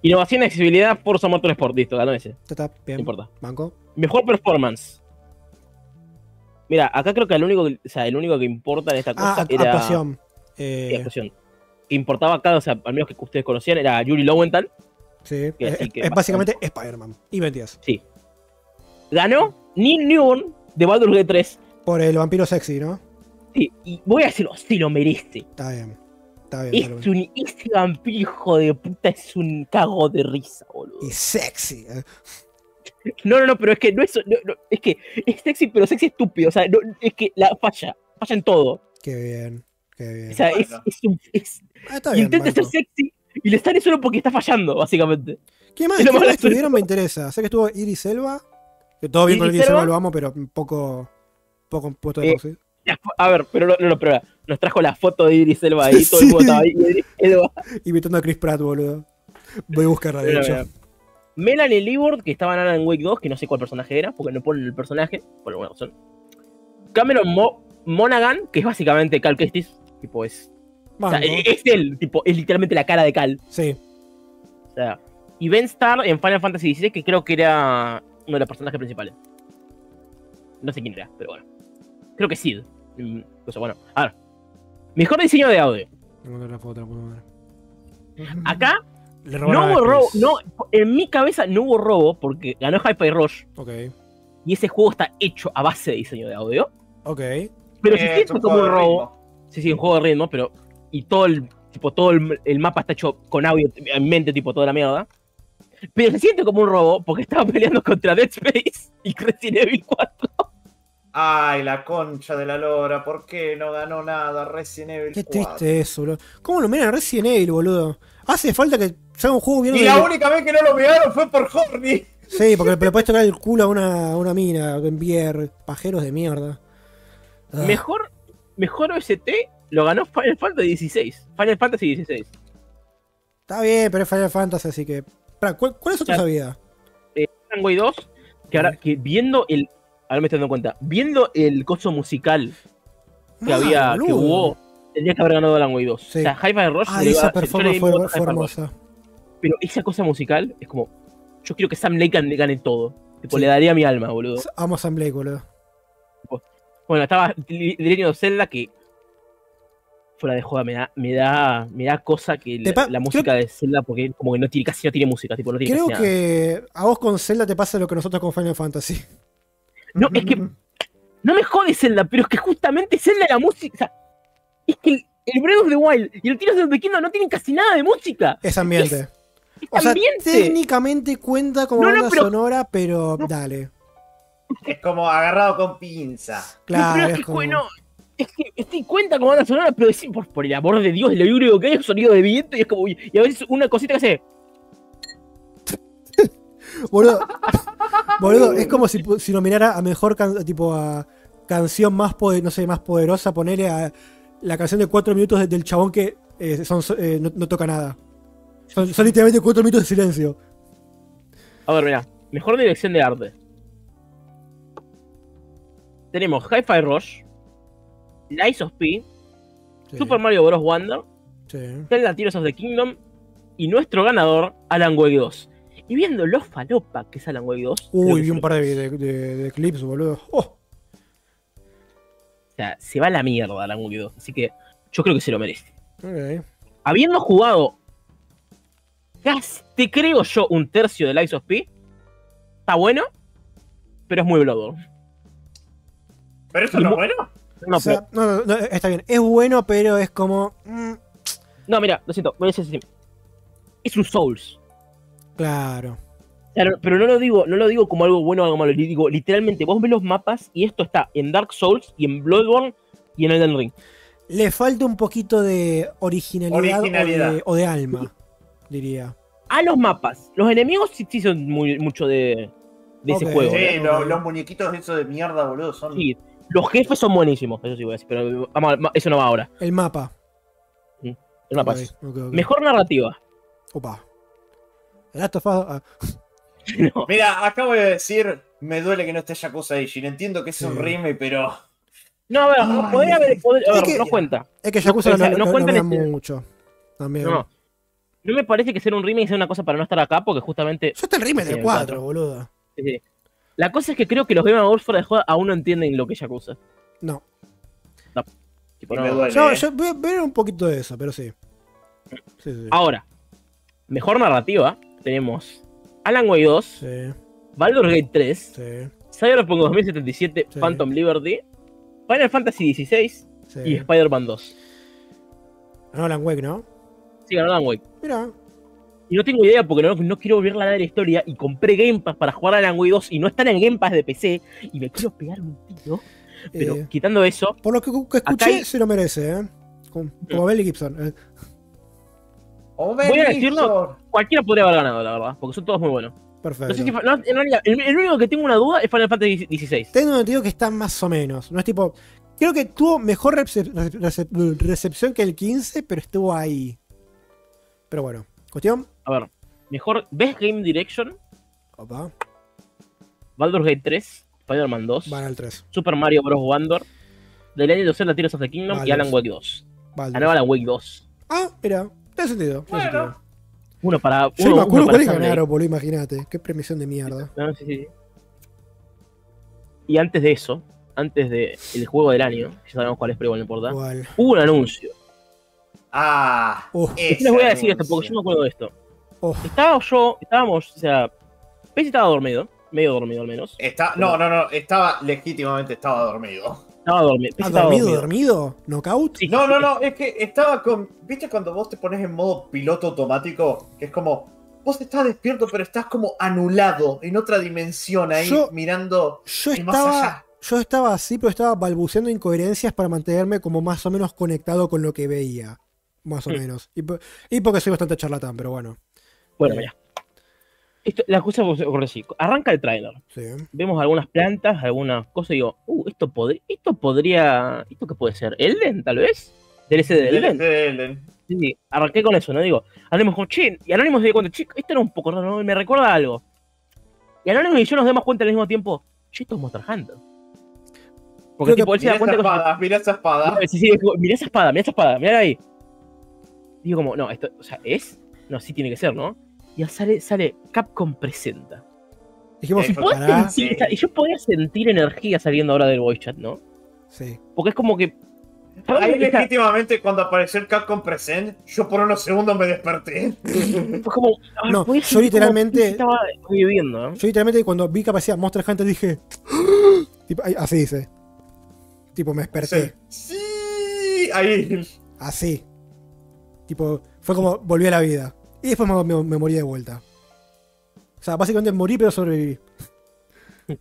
Innovación y accesibilidad, Forza Motorsport, listo, ganó ese. Está. Bien. No importa. Banco. Mejor performance. Mira, acá creo que el único, que- o sea, el único que importa en esta cosa Ah, act- era actuación. Sí, Eh, actuación. Que importaba acá, o sea, al menos que ustedes conocían, era Yuri Lowenthal. sí. que Es, que es básicamente Spider-Man. Y 22. Ganó Neil Newborn de Baldur's Gate 3. Por el vampiro sexy, ¿no? Sí, y voy a decirlo, sí lo merece. Está bien. Está bien. Es un, ese vampiro hijo de puta es un cago de risa, boludo. Y sexy. eh. No, no, no, pero es que no es, no, no, es que es sexy, pero sexy estúpido. O sea, no, es que la falla, falla en todo. Qué bien. Qué bien. O sea, es, Bueno. es un, es- Ah, está bien. intenta ser sexy y le sale solo porque está fallando, básicamente. ¿Qué más? es lo ¿Quiénes más gracioso. estuvieron? Me interesa. Sé que estuvo Iris Elba. Que todo bien con Iris Elba. lo amo, pero un poco. Poco puesto de Eh, A ver, pero no, no, pero nos trajo la foto de Idris Elba ahí, todo el mundo estaba ahí. Idris Elba. Imitando a Chris Pratt, boludo. Voy a Mira, hecho. mira. Melanie Leeward, que estaba en Alan Wake 2, que no sé cuál personaje era, porque no ponen el personaje, por alguna razón. Cameron Mo- Monaghan, que es básicamente Cal Kestis, tipo es. O sea, es él, tipo, es literalmente la cara de Cal. Sí. O sea, y Ben Starr en Final Fantasy XVI, que creo que era uno de los personajes principales. No sé quién era, pero bueno. Creo que Sid. Mm, Cosa bueno. A ver. Mejor diseño de audio. Encontré la foto, la. Acá Le no hubo robo. No, en mi cabeza no hubo robo porque ganó Hyper Rush Ok. y ese juego está hecho a base de diseño de audio. Ok. Pero Eh, si siento como un robo. ritmo. Sí, sí, un juego de ritmo, pero. Y todo el. Tipo, todo el, el mapa está hecho con audio en mente, tipo, toda la mierda. Pero se siente como un robo porque estaba peleando contra Dead Space y Resident Evil 4. Ay, la concha de la lora. ¿Por qué no ganó nada Resident Evil Qué 4? triste eso, boludo. ¿Cómo lo miran a Resident Evil, boludo? Hace falta que salga un juego bien. Y la única vez que no lo pegaron fue por Horny. Sí, porque le puedes tocar el culo a una, a una mina, enviar pajeros de mierda. Ah, Mejor, mejor OST lo ganó Final Fantasy XVI. Final Fantasy XVI. Está bien, pero es Final Fantasy, así que. ¿cuál, cuál es otra sabida? Alan Wake 2, que ahora, que viendo el. Ahora me estoy dando cuenta. Viendo el coso musical que Ah, había, que hubo, tendría que haber ganado Alan Wake 2. Sí. O sea, Hi-Fi Rush. Ah, esa performance fue, fue hermosa. Pero esa cosa musical es como. Yo quiero que Sam Lake gane, gane todo. Tipo, Sí. le daría mi alma, boludo. Amo a Sam Blake, boludo. Bueno, estaba of Zelda que. Fuera de joda, me da, me da, me da cosa que la, pa- la música de Zelda, porque como que no tiene, casi no tiene música, tipo, no tiene Creo casi nada. que a vos con Zelda te pasa lo que nosotros con Final Fantasy. No, es que no me jode Zelda, pero es que justamente Zelda la música. O sea, es que el, el Breath of the Wild y el Tears of the Kingdom no tienen casi nada de música. Es ambiente. Es O sea, ambiente. técnicamente cuenta como No, no, banda pero- sonora, pero dale. Es como agarrado con pinza. No, Claro, pero es es que, como- bueno, es que estoy cuenta como banda sonora, pero decir, por, por el amor de Dios, lo único que hay es sonido de viento y es como. Y a veces una cosita que hace. Boludo, boludo, es como si, nominara a mejor can- tipo a canción más poder, no sé, más poderosa, ponerle a la canción de cuatro minutos de- del chabón que eh, son, so- eh, no, no toca nada. Son, son literalmente cuatro minutos de silencio. A ver, mira, mejor dirección de arte. Tenemos Hi-Fi Rush, Lies of P, Sí, Super Mario Bros. Wonder, sí. Zelda Tears of the Kingdom y nuestro ganador, Alan Wake 2. Y viendo lo falopa que es Alan Wake 2. creo Uy, vi un par de, de- de- de clips, boludo. Oh, sea, se va a la mierda Alan Wake 2. Así que yo creo que se lo merece. Ok. Habiendo jugado, casi, te creo yo, un tercio del Ice of P, está bueno, pero es muy Bloodborne. Pero eso es lo bueno. No, o sea, no, no, no, está bien. Es bueno, pero es como. mm, No, mira, lo siento, voy a decir así. Es un Souls. Claro. O sea, no- pero no lo digo, no lo digo como algo bueno o algo malo. Digo, literalmente, vos ves los mapas y esto está en Dark Souls y en Bloodborne y en Elden Ring. Le falta un poquito de originalidad, Originalidad. O, de, o de alma, diría. A los mapas. Los enemigos sí, sí son muy, mucho de, ese juego. Sí, ¿eh? lo- los muñequitos esos de mierda, boludo, son. Sí, los jefes son buenísimos, eso sí voy a decir, pero vamos, a- eso no va ahora. El mapa. El mapa. Mejor narrativa. Opa. Last of Us, ah, No. Mira, acabo de decir, me duele que no esté Yakuza Ishin. Entiendo que es un Sí. remake, pero. No, a ver, Ay, podría haber. podría- a es ver, que- no cuenta. Es que Yakuza no, no no, no da este- mucho. También. No. No me parece que ser un remake sea una cosa para no estar acá, porque justamente. Yo está el remake Sí, del el 4, cuatro. boludo. sí, sí. La cosa es que creo que los Game Awards fuera de juego aún no entienden lo que es Yakuza. No. Tipo, no- me duele. Yo, eh. yo voy a ver un poquito de eso, pero sí. Sí, sí. Ahora, mejor narrativa. Tenemos Alan Wake 2, Sí, Baldur's Gate 3, sí, Cyberpunk 2077, Sí. Phantom Liberty, Final Fantasy XVI y Spider-Man 2. No, Alan Wake, ¿no? Sí, ganó Alan Wake. Mira. Y no tengo idea porque no, no quiero volver a la historia y compré Game Pass para jugar a Alan Wake 2 y no está en Game Pass de PC y me quiero pegar un tiro. Pero eh, quitando eso, por lo que, que escuché, hay- se lo merece, ¿eh? Como, como Belly Gibson. eh. Voy a decirlo. cualquiera podría haber ganado, la verdad, porque son todos muy buenos. Perfecto. No sé si, no, en realidad, el, el único que tengo una duda es Final Fantasy XVI. Tengo entendido que está más o menos. No es tipo. Creo que tuvo mejor recep- recep- recepción que el 15, pero estuvo ahí. Pero bueno. Cuestión. A ver, mejor Best Game Direction, Opa. Baldur's Gate 3, Spider-Man 2, Van al 3. Super Mario Bros. Wonder, The Legend of Zelda Tears of the Kingdom y Vale. Alan Wake 2. Vale. Ganó Alan Wake 2. Ah, mira. Tiene sentido. tiene Bueno. sentido. Uno para. Yo uno, no me acuerdo uno para Stanley. ganaron, boludo. Imagínate. Qué premisión de mierda. No, sí, sí, sí. Y antes de eso, antes de el juego del año, que ya sabemos cuál es, pero igual no importa, Igual. hubo un anuncio. Ah. Uf. ¿Qué les voy a decir esto? Porque yo no me acuerdo de esto. Uf. Estaba yo, estábamos, o sea, Pez estaba dormido, medio dormido al menos. Está, no, no, no, estaba legítimamente estaba dormido. Estaba dormido. Pez ¿Has estaba dormido, dormido? ¿Knockout? Sí. No, no, no, es que estaba con. ¿Viste cuando vos te pones en modo piloto automático? Que es como. Vos estás despierto, pero estás como anulado en otra dimensión ahí, Yo- mirando. Yo Y más estaba. allá. Yo estaba así, pero estaba balbuceando incoherencias para mantenerme como más o menos conectado con lo que veía. Más o Mm. menos. Y, y porque soy bastante charlatán, pero bueno. Bueno, Sí. Esto, la cosa ocurre así. Arranca el trailer. Sí. Vemos algunas plantas, algunas cosas y digo, uh, esto, podría esto podría. ¿Esto qué puede ser? ¿Elden, tal vez? DLC de Elden. de Elden. Sí, sí, arranqué con eso, ¿no? Digo, Anónimos como, che, y Anónimos se dio cuenta, che, esto era un poco raro, ¿no? me recuerda a algo. Y Anónimos y yo nos damos cuenta al mismo tiempo, che, esto es Monster Hunter. Porque Creo tipo, él se da esa cuenta espada, mirá esa espada. Sí, sí, digo, mirá esa espada, mirá esa espada, mirá ahí. Digo como, no, esto, o sea, ¿es? No, sí tiene que ser, ¿no? Y ya sale, sale Capcom presenta. Dijimos, Eh, Y, sentir sí. yo podía sentir energía saliendo ahora del voice chat, ¿no? Sí. Porque es como que. Ahí legítimamente cuando apareció el Capcom Present, yo por unos segundos me desperté. fue como. ah, No, yo literalmente-. Yo literalmente cuando vi que aparecía Monster Hunter dije. tipo, así dice. Tipo, me desperté. Sí, ahí. Así. Tipo, fue como volví a la vida. Y después me, me- me morí de vuelta. O sea, básicamente morí pero sobreviví.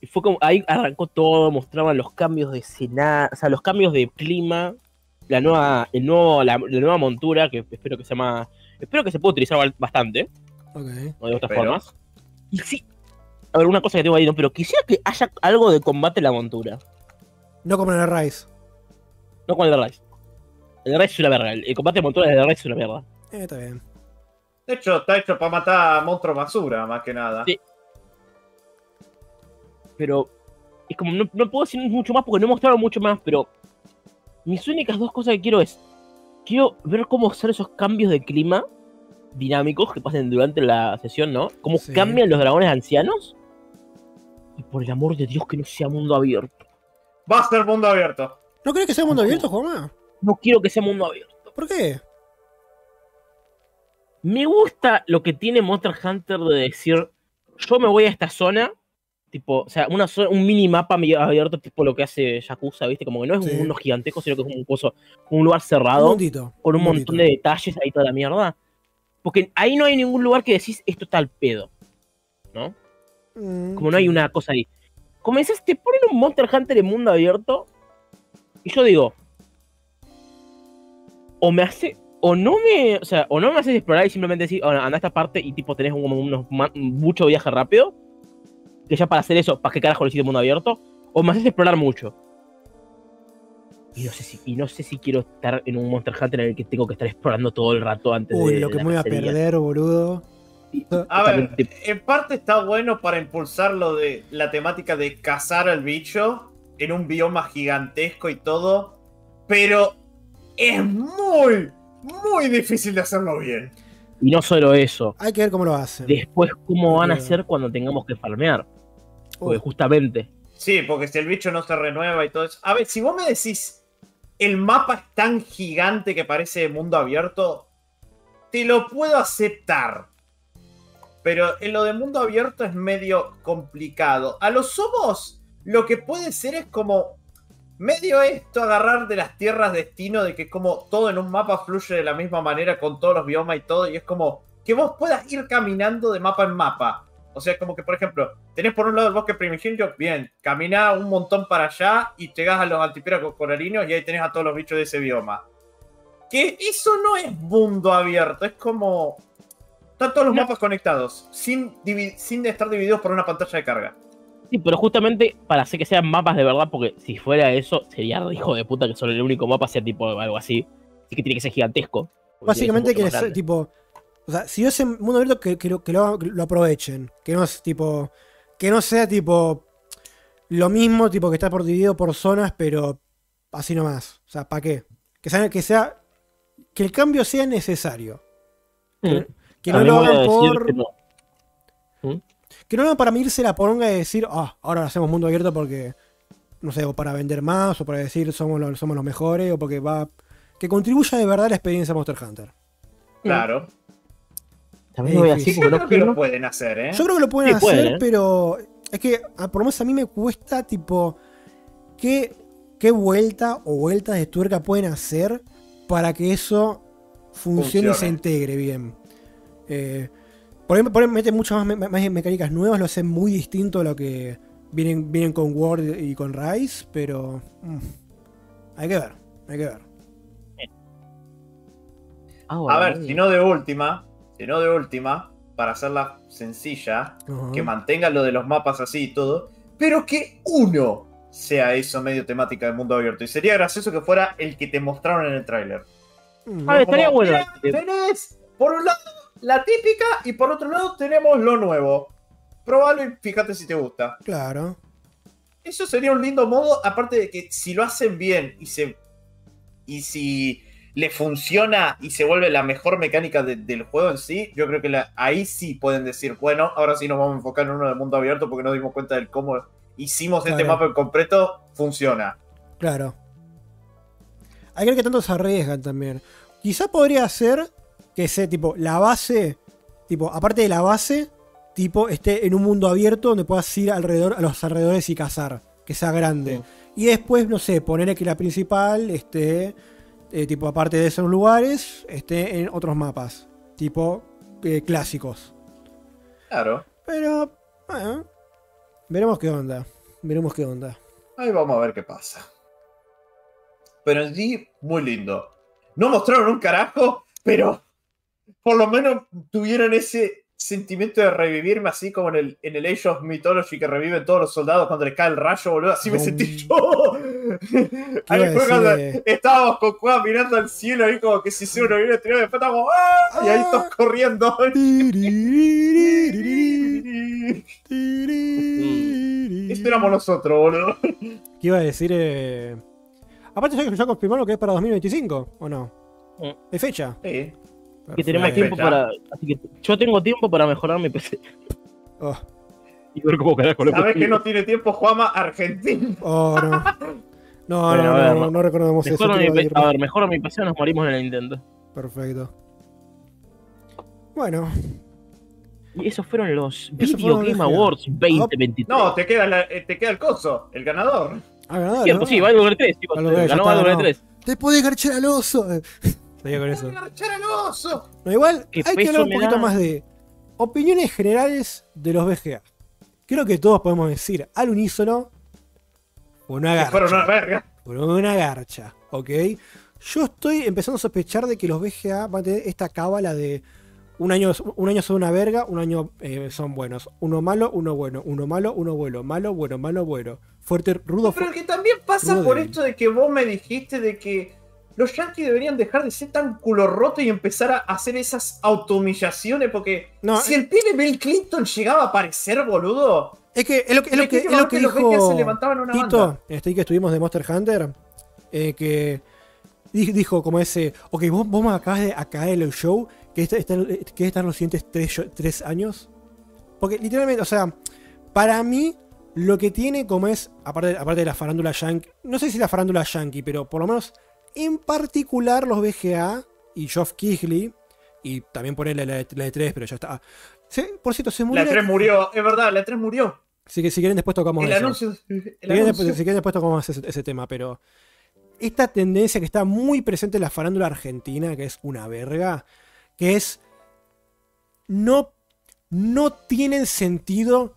Y fue como, ahí arrancó todo, mostraban los cambios de escena, o sea, los cambios de clima, la nueva, el nuevo, la, la nueva montura, que espero que se llama, espero que se pueda utilizar ba- bastante, Ok. o de otras Espero. formas. Y sí, a ver, una cosa que tengo ahí, ¿no? pero quisiera que haya algo de combate en la montura, No como en el Rise. no con el de Rise. El de Rise es una verga, el, el combate de montura del de Rise es una mierda. Eh, está bien. De hecho, está hecho para matar a monstruos basura, más que nada. Sí. Pero es como, no, no puedo decir mucho más porque no mostraron mucho más, pero mis únicas dos cosas que quiero es, quiero ver cómo son esos cambios de clima dinámicos que pasen durante la sesión, ¿no? Cómo Sí. cambian los dragones ancianos. Y por el amor de Dios que no sea mundo abierto. Va a ser mundo abierto. ¿No crees que sea mundo abierto, Juanma? No quiero que sea mundo abierto. ¿Por qué? Me gusta lo que tiene Monster Hunter de decir, yo me voy a esta zona, tipo, o sea, una zo- un mini mapa medio abierto, tipo lo que hace Yakuza, ¿viste? Como que no es Sí. un mundo gigantesco, sino que es un, coso, un lugar Un cerrado, mundito. con un mundito. montón de detalles ahí toda la mierda. Porque ahí no hay ningún lugar que decís, esto está al pedo, ¿no? Mm, Como no hay una cosa ahí. Comenzás, te ponen un Monster Hunter en mundo abierto. Y yo digo. O me hace. O no me. O sea, o no me haces explorar y simplemente decir, "Oh, anda a esta parte y tipo tenés un- como unos mucho viaje rápido. Que ya para hacer eso, ¿para qué carajo lo hiciste mundo abierto? O me haces explorar mucho. Y no sé si, y no sé si quiero estar en un Monster Hunter en el que tengo que estar explorando todo el rato antes de. Uy, lo que me voy a perder, boludo. A ver, en parte está bueno para impulsar lo de la temática de cazar al bicho en un bioma gigantesco y todo, pero es muy, muy difícil de hacerlo bien. Y no solo eso. Hay que ver cómo lo hacen. Después, ¿cómo van a hacer cuando tengamos que farmear? Porque justamente. Sí, porque si el bicho no se renueva y todo eso. A ver, si vos me decís, el mapa es tan gigante que parece mundo abierto, te lo puedo aceptar. Pero en lo de mundo abierto es medio complicado. A los somos, lo que puede ser es como medio esto, agarrar de las tierras destino, de que como todo en un mapa fluye de la misma manera con todos los biomas y todo, y es como que vos puedas ir caminando de mapa en mapa. O sea, como que, por ejemplo, tenés por un lado el bosque primigenio, bien, camina un montón para allá y llegás a los antipíracos coralinos y ahí tenés a todos los bichos de ese bioma. Que eso no es mundo abierto, es como... Están todos los No. mapas conectados, sin, sin estar divididos por una pantalla de carga. Sí, pero justamente para hacer que sean mapas de verdad, porque si fuera eso, sería hijo de puta que solo el único mapa sea tipo algo así. Así que tiene que ser gigantesco. Básicamente que ser es tipo. O sea, si yo ese mundo abierto que, que lo, que lo- aprovechen. Que no es tipo. Que no sea tipo. Lo mismo, tipo que está por dividido por zonas, pero así nomás. O sea, ¿para qué? Que sea, que sea. Que el cambio sea necesario. Que Mm. no lo hagan por. no. Que no hagan para medirse la poronga y decir, ah, ahora lo hacemos mundo abierto porque. No sé, o para vender más, o para decir somos los, somos los mejores, o porque va. Que contribuya de verdad a la experiencia Monster Hunter. Claro. También lo voy a Es decir Yo porque creo que lo pueden hacer, ¿eh? Yo creo que lo pueden Sí, pueden, hacer, ¿eh? pero es que por lo menos a mí me cuesta, tipo, qué, qué vuelta o vueltas de tuerca pueden hacer para que eso funcione, y se Funcione. integre bien. Eh, por ahí, por ahí meten muchas más, me- más mecánicas nuevas, lo hacen muy distinto a lo que vienen, vienen con Word y con Rise, pero mm, hay que ver, hay que ver. Ah, bueno, A ver, si no de última, si no de última, para hacerla sencilla, que mantenga lo de los mapas así y todo, pero que uno sea eso medio temática del mundo abierto. Y sería gracioso que fuera el que te mostraron en el tráiler. Mm, A ver, estaría bueno. "Mira, Tenés, por un lado, la típica y por otro lado tenemos lo nuevo. Probalo y fíjate si te gusta. Claro. Eso sería un lindo modo, aparte de que si lo hacen bien y se. y si le funciona y se vuelve la mejor mecánica de- del juego en sí, yo creo que la- ahí sí pueden decir, bueno, ahora sí nos vamos a enfocar en uno del mundo abierto porque nos dimos cuenta del cómo hicimos este mapa en completo, funciona. Claro. Hay que ver que tanto se arriesgan también. Quizá podría ser que sea tipo la base, tipo, aparte de la base, tipo, esté en un mundo abierto donde puedas ir alrededor, a los alrededores y cazar. Que sea grande. Y después, no sé, ponerle que la principal esté, eh, tipo, aparte de esos lugares, esté en otros mapas. Tipo, eh, clásicos. Claro. Pero, bueno, veremos qué onda. Veremos qué onda. Ahí vamos a ver qué pasa. Pero en sí, muy lindo. No mostraron un carajo, pero por lo menos tuvieron ese sentimiento de revivirme así como en el, en el Age of Mythology que reviven todos los soldados cuando les cae el rayo, boludo. Así me sentí yo. Ahí fue cuando estábamos con Cueva mirando al cielo ahí como que si se uno viene a tirar después estábamos ¡ah! y ahí todos corriendo. Esto éramos nosotros, boludo. ¿Qué iba a decir? Eh... Aparte, ya, confirmaron que es para 2025, ¿o no? Mm. ¿Hay fecha? Sí. Que tenemos tiempo para. Así que yo tengo tiempo para mejorar mi PC. Oh, y ver cómo carajo lo ¿Sabes que no tiene tiempo Juama? Argentina. Oh, no. No, Bueno, no, a ver, no, no, no recordemos eso. Mejor a, mi, a ver, mejor a mi pasión nos morimos en el Nintendo. Perfecto. Bueno, Y esos fueron los Video Game. Awards 2023. No, te queda, la- eh, te queda el coso, el ganador. ah, ganador, Cierto, ¿no? sí, Valve Over 3. chicos, Valve Over, ya ganó ganó. 3. Te podés garchar al oso. Seguía con eso. ¡Garchar al oso! No, igual hay que hablar un poquito da. más de opiniones generales de los VGA. Creo que todos podemos decir al unísono una garcha. fueron una verga. Por una garcha, ¿ok? Yo estoy empezando a sospechar de que los VGA van a tener esta cábala de un año, un año son una verga, un año eh, son buenos. Uno malo, uno bueno. Uno malo, uno bueno. Malo, bueno, malo, bueno. Fuerte, rudo, Pero fu- que también pasa por débil. esto de que vos me dijiste de que los yankees deberían dejar de ser tan culo roto y empezar a hacer esas autohumillaciones porque No, si el pibe Bill Clinton llegaba a aparecer, boludo. Es que es lo que, es lo que, es lo que dijo se levantaban una Tito, banda. este que estuvimos de Monster Hunter, eh, que di- dijo como ese, ok, vos, vos me acabas de acá el show, que está, está- que están los siguientes tres, tres años. Porque literalmente, o sea, para mí, lo que tiene como es, aparte, aparte de la farándula yankee, no sé si la farándula yankee, pero por lo menos en particular los BGA y Geoff Keighley, y también ponerle la, de- la de 3, pero ya está. Sí, por cierto, se murió. La 3 murió, es verdad, la 3 murió. Así que si quieren después tocamos El eso. anuncio. Si El quieren, anuncio. después, si quieren después tocamos ese, ese tema, pero esta tendencia que está muy presente en la farándula argentina, que es una verga, que es no, no tienen sentido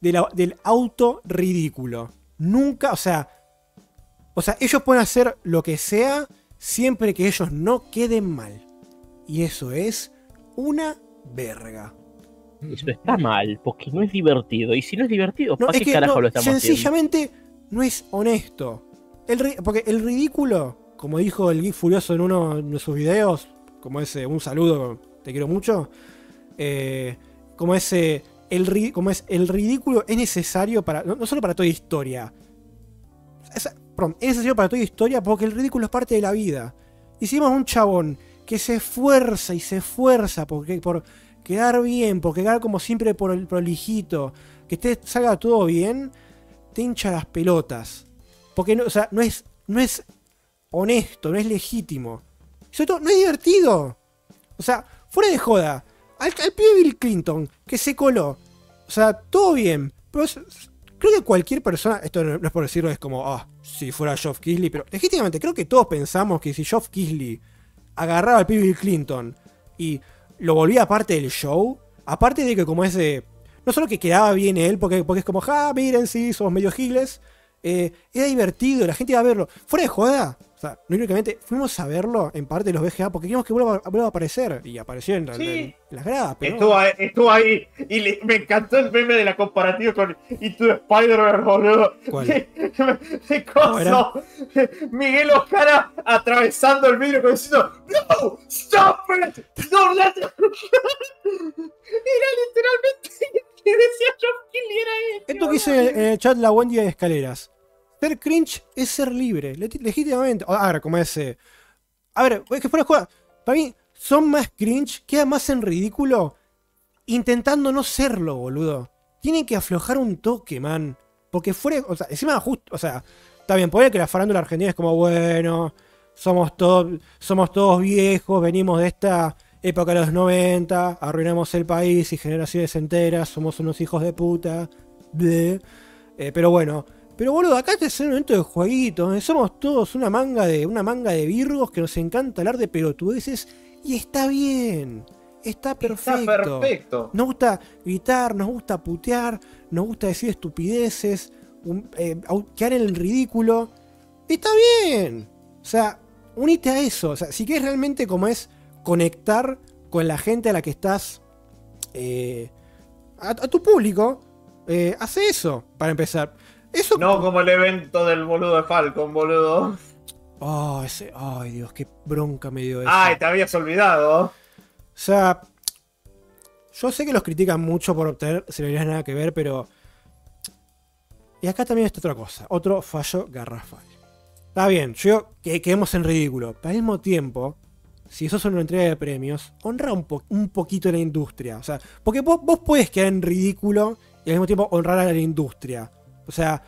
de la- del auto ridículo. Nunca, o sea, o sea, ellos pueden hacer lo que sea siempre que ellos no queden mal. Y eso es una verga. Eso está mal, porque no es divertido. Y si no es divertido, No, ¿para es qué que carajo no, lo estamos haciendo? sencillamente no es honesto. El porque el ridículo, como dijo el Geek Furioso en uno de sus videos, como ese, un saludo, te quiero mucho, eh, como ese, el, ri- como es, el ridículo es necesario para, no, no solo para toda historia, es, perdón, es necesario para toda historia porque el ridículo es parte de la vida. Hicimos un chabón que se esfuerza y se esfuerza porque, por quedar bien, por quedar como siempre por el prolijito, que te salga todo bien, te hincha las pelotas. Porque no, o sea, no es, no es honesto, no es legítimo. Y no es divertido. O sea, fuera de joda. Al, al pibe Bill Clinton, que se coló. O sea, todo bien. Pero creo que cualquier persona, esto no, no es por decirlo, es como, ah, si fuera Geoff Keighley, pero legítimamente creo que todos pensamos que si Geoff Keighley agarraba al pibe Clinton y lo volvía parte del show, aparte de que como ese, no solo que quedaba bien él, porque, porque es como, ja, miren, sí, somos medio giles, eh, era divertido, la gente iba a verlo. Fuera de joda, o sea, no únicamente fuimos a verlo en parte de los BGA porque queríamos que vuelva, vuelva a aparecer, y apareció en, Sí. en- en las gradas, pero... Estuvo ahí, estuvo ahí y le- me encantó el meme de la comparativa con y tu Spider-Man, boludo. ¿Cuál? Coso. Miguel Oscara atravesando el vidrio como diciendo ¡No! ¡Stop it! ¡Don't let it-" Era literalmente que decía John Kelly era él. Esto que dice en el chat la Wendy de escaleras. Ser cringe es ser libre, le- legítimamente. A ver, como ese. A ver, es que fuera joda. Para mí, son más cringe, queda más en ridículo, intentando no serlo, boludo. Tienen que aflojar un toque, man. Porque fuera. O sea, encima justo. O sea, está bien, puede que la farándula argentina es como, bueno, somos todos, somos todos viejos, venimos de esta época de los 90, arruinamos el país y generaciones enteras, somos unos hijos de puta. bleh. Eh, pero bueno, pero boludo, acá este es un evento de jueguitos, donde somos todos una manga de una manga de virgos que nos encanta hablar de pelotudeces y está bien. Está perfecto. Está perfecto. Nos gusta gritar, nos gusta putear, nos gusta decir estupideces, un- eh, quedar en el ridículo. Está bien. O sea, unite a eso. O sea, si quieres realmente como es conectar con la gente a la que estás, eh, a, a tu público, eh, hace eso, para empezar. Eso No como el evento del boludo de Falcon, boludo. Oh, ese, ay Dios, qué bronca me dio eso. Ay, te habías olvidado. O sea, yo sé que los critican mucho por obtener celebridades nada que ver, pero. Y acá también está otra cosa, otro fallo garrafal. Está bien, yo que quedemos en ridículo, pero al mismo tiempo, si eso es una entrega de premios, honra un, po- un poquito la industria. O sea, porque vos, vos podés quedar en ridículo y al mismo tiempo honrar a la industria. O sea,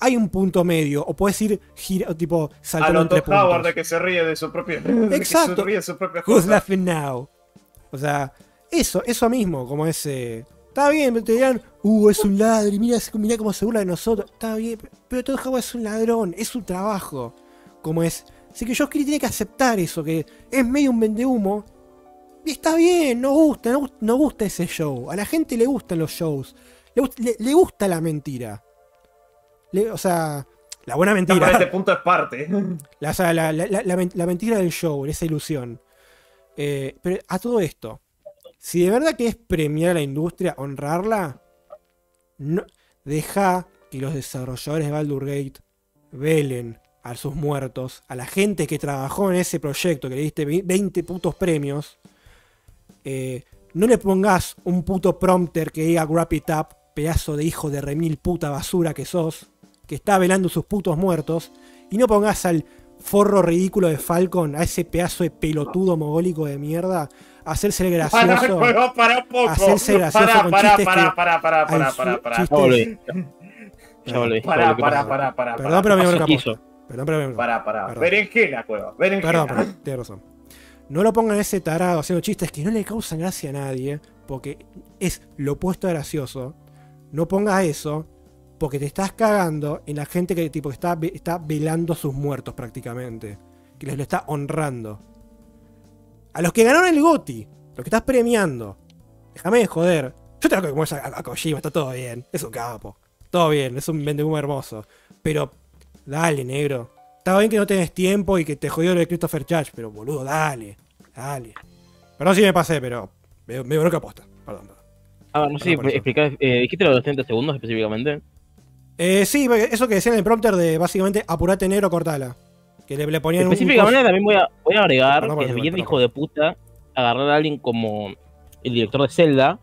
hay un punto medio, o puedes ir gira, tipo A saltando lo entre Howard puntos. de que se ríe de su propio. de que Exacto. se ríe de su propia Who's cosa. laughing now? O sea, eso, eso mismo, como ese. Está bien, te dirán, uh, es un ladri, mira, mira cómo se burla de nosotros. Está bien, pero Todd Howard es un ladrón, es su trabajo. Como es. Así que Josh Kelly tiene que aceptar eso, que es medio un vendehumo. Y está bien, no gusta, no, gust- no gusta ese show. A la gente le gustan los shows. Le, le- le gusta la mentira. Le- o sea, la buena mentira. Este punto es parte. La, o sea, la, la- la- la men- la mentira del show, esa ilusión. Eh, pero a todo esto, si de verdad que es premiar a la industria, honrarla, no, deja que los desarrolladores de Baldur Gate velen a sus muertos, a la gente que trabajó en ese proyecto, que le diste ve- 20 putos premios. Eh, no le pongas un puto prompter que diga wrap it up, pedazo de hijo de remil puta basura que sos, que está velando sus putos muertos, y no pongas al forro ridículo de Falcon, a ese pedazo de pelotudo mogólico de mierda, a hacerse el Para, gracioso. para, para poco. Hacerse gracioso para, con para, chistes para, para, para, para, para, para. chistes- Ya volví. Ya volví. Para, Ya volví, ¿qué para, para, para. Perdón, pero me posta. Perdón, pero me. Para, para. Perdón. Berenjena, cueva. Berenjena. Perdón, perdón, tienes razón. No lo pongan ese tarado haciendo chistes que no le causan gracia a nadie, porque es lo opuesto a gracioso. No pongas eso, porque te estás cagando en la gente que tipo está, está velando a sus muertos prácticamente. Que les lo está honrando. A los que ganaron el GOTI, los que estás premiando. Déjame de joder. Yo te lo como es a, a Kojima, está todo bien. Es un capo. Todo bien, es un vendehumo hermoso. Pero, dale, negro. Está bien que no tenés tiempo y que te jodió lo de Christopher Judge, pero boludo, dale. Dale. Perdón si me pasé, pero me, me bronca posta. Perdón, perdón. A ver, no sé eso. explicar. Eh, dijiste los 30 segundos específicamente. Eh, sí, eso que decían en el prompter de básicamente apurate negro, cortala. Que le, le ponían un- Específicamente también voy a, voy a agregar que es bien hijo de puta agarrar a alguien como el director de Zelda,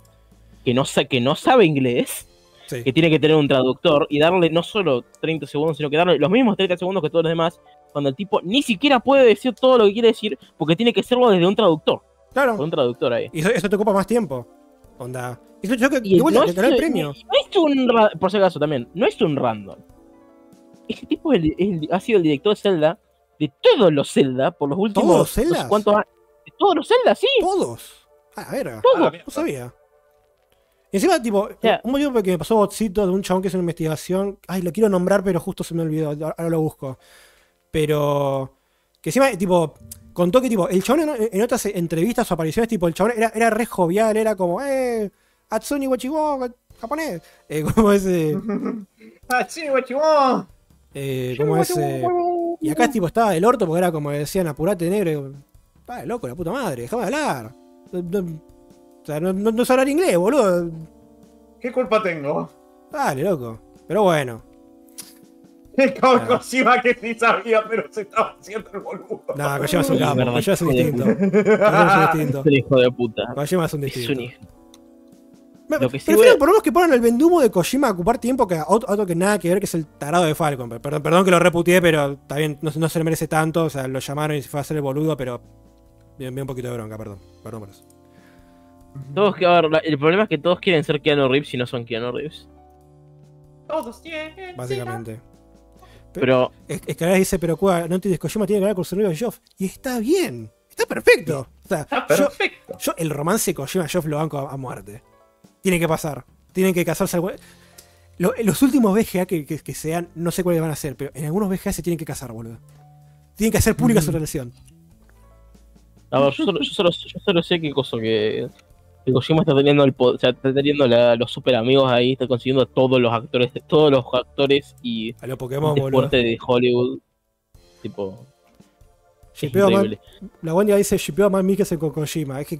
que no, sa- que no sabe inglés, Sí. que tiene que tener un traductor y darle no solo 30 segundos, sino que darle los mismos 30 segundos que todos los demás, cuando el tipo ni siquiera puede decir todo lo que quiere decir, porque tiene que hacerlo desde un traductor, con Claro. un traductor ahí. Y eso, eso te ocupa más tiempo. Onda. Yo Y vuelta no le el no premio. es un por si acaso también, no es un random. Ese tipo es el- es el- ha sido el director de Zelda de todos los Zelda por los últimos ¿Todos los Zeldas? cuántos años. Todos los Zelda, sí. Todos. A la verga. Todos. A la No sabía. Y encima, tipo, sea- un motivo que me pasó botcito de un chabón que es una investigación. Ay, lo quiero nombrar, pero justo se me olvidó. Ahora lo busco. Pero. Que encima, tipo, contó que, tipo, el chabón en, en otras entrevistas o apariciones, tipo, el chabón era, era re jovial, era como, eh, Atsuni Wachiwo, japonés. Eh, como ese. Ah, sí, guachibón. Eh, como ese. Y acá, tipo, estaba del orto porque era como decían, apurate negro. Yo, Está loco, la puta madre, déjame hablar. O sea, no, no, no sé hablar inglés, boludo. ¿Qué culpa tengo? Dale, loco. Pero bueno. Es como Ah. Kojima que sí sabía, pero se estaba haciendo el boludo. No, Kojima es un capo, Kojima es un hijo de distinto. Kojima es un distinto. Es un hijo de puta. Kojima es un Es un distinto. hijo. Me- lo que sí Prefiero a- por lo menos que pongan el vendumo de Kojima a ocupar tiempo que a otro, otro que nada que ver, que es el tarado de Falcon. Perdón, perdón que lo reputié, pero bien, no, se- no se le merece tanto. O sea, lo llamaron y se fue a hacer el boludo, pero. Bien, bien un poquito de bronca, perdón. Perdón por eso. Todos, que- a ver, el problema es que todos quieren ser Keanu Reeves y no son Keanu Reeves. Todos tienen. Básicamente. Pero Es, es que ahora dice, pero Cueva, no entiendes, Kojima tiene que hablar con su novio Joff. Y está bien. Está perfecto. O sea, Está perfecto. yo el romance Kojima-Joff lo banco a, a muerte. Tiene que pasar. Tienen que casarse. algún- Lo- los últimos VGA que, que- que sean, no sé cuáles van a ser, pero en algunos VGA se tienen que casar, boludo. Tienen que hacer pública su relación. A ver, yo solo, yo solo, yo solo sé que cosa que Kojima está teniendo el o sea, está teniendo la- los super amigos ahí, está consiguiendo a todos los actores, todos los actores y A los Pokémon, boludo. deporte de Hollywood. Tipo, más- increíble. la Wendy dice shipeo más Mikkelsen con Kojima. Es que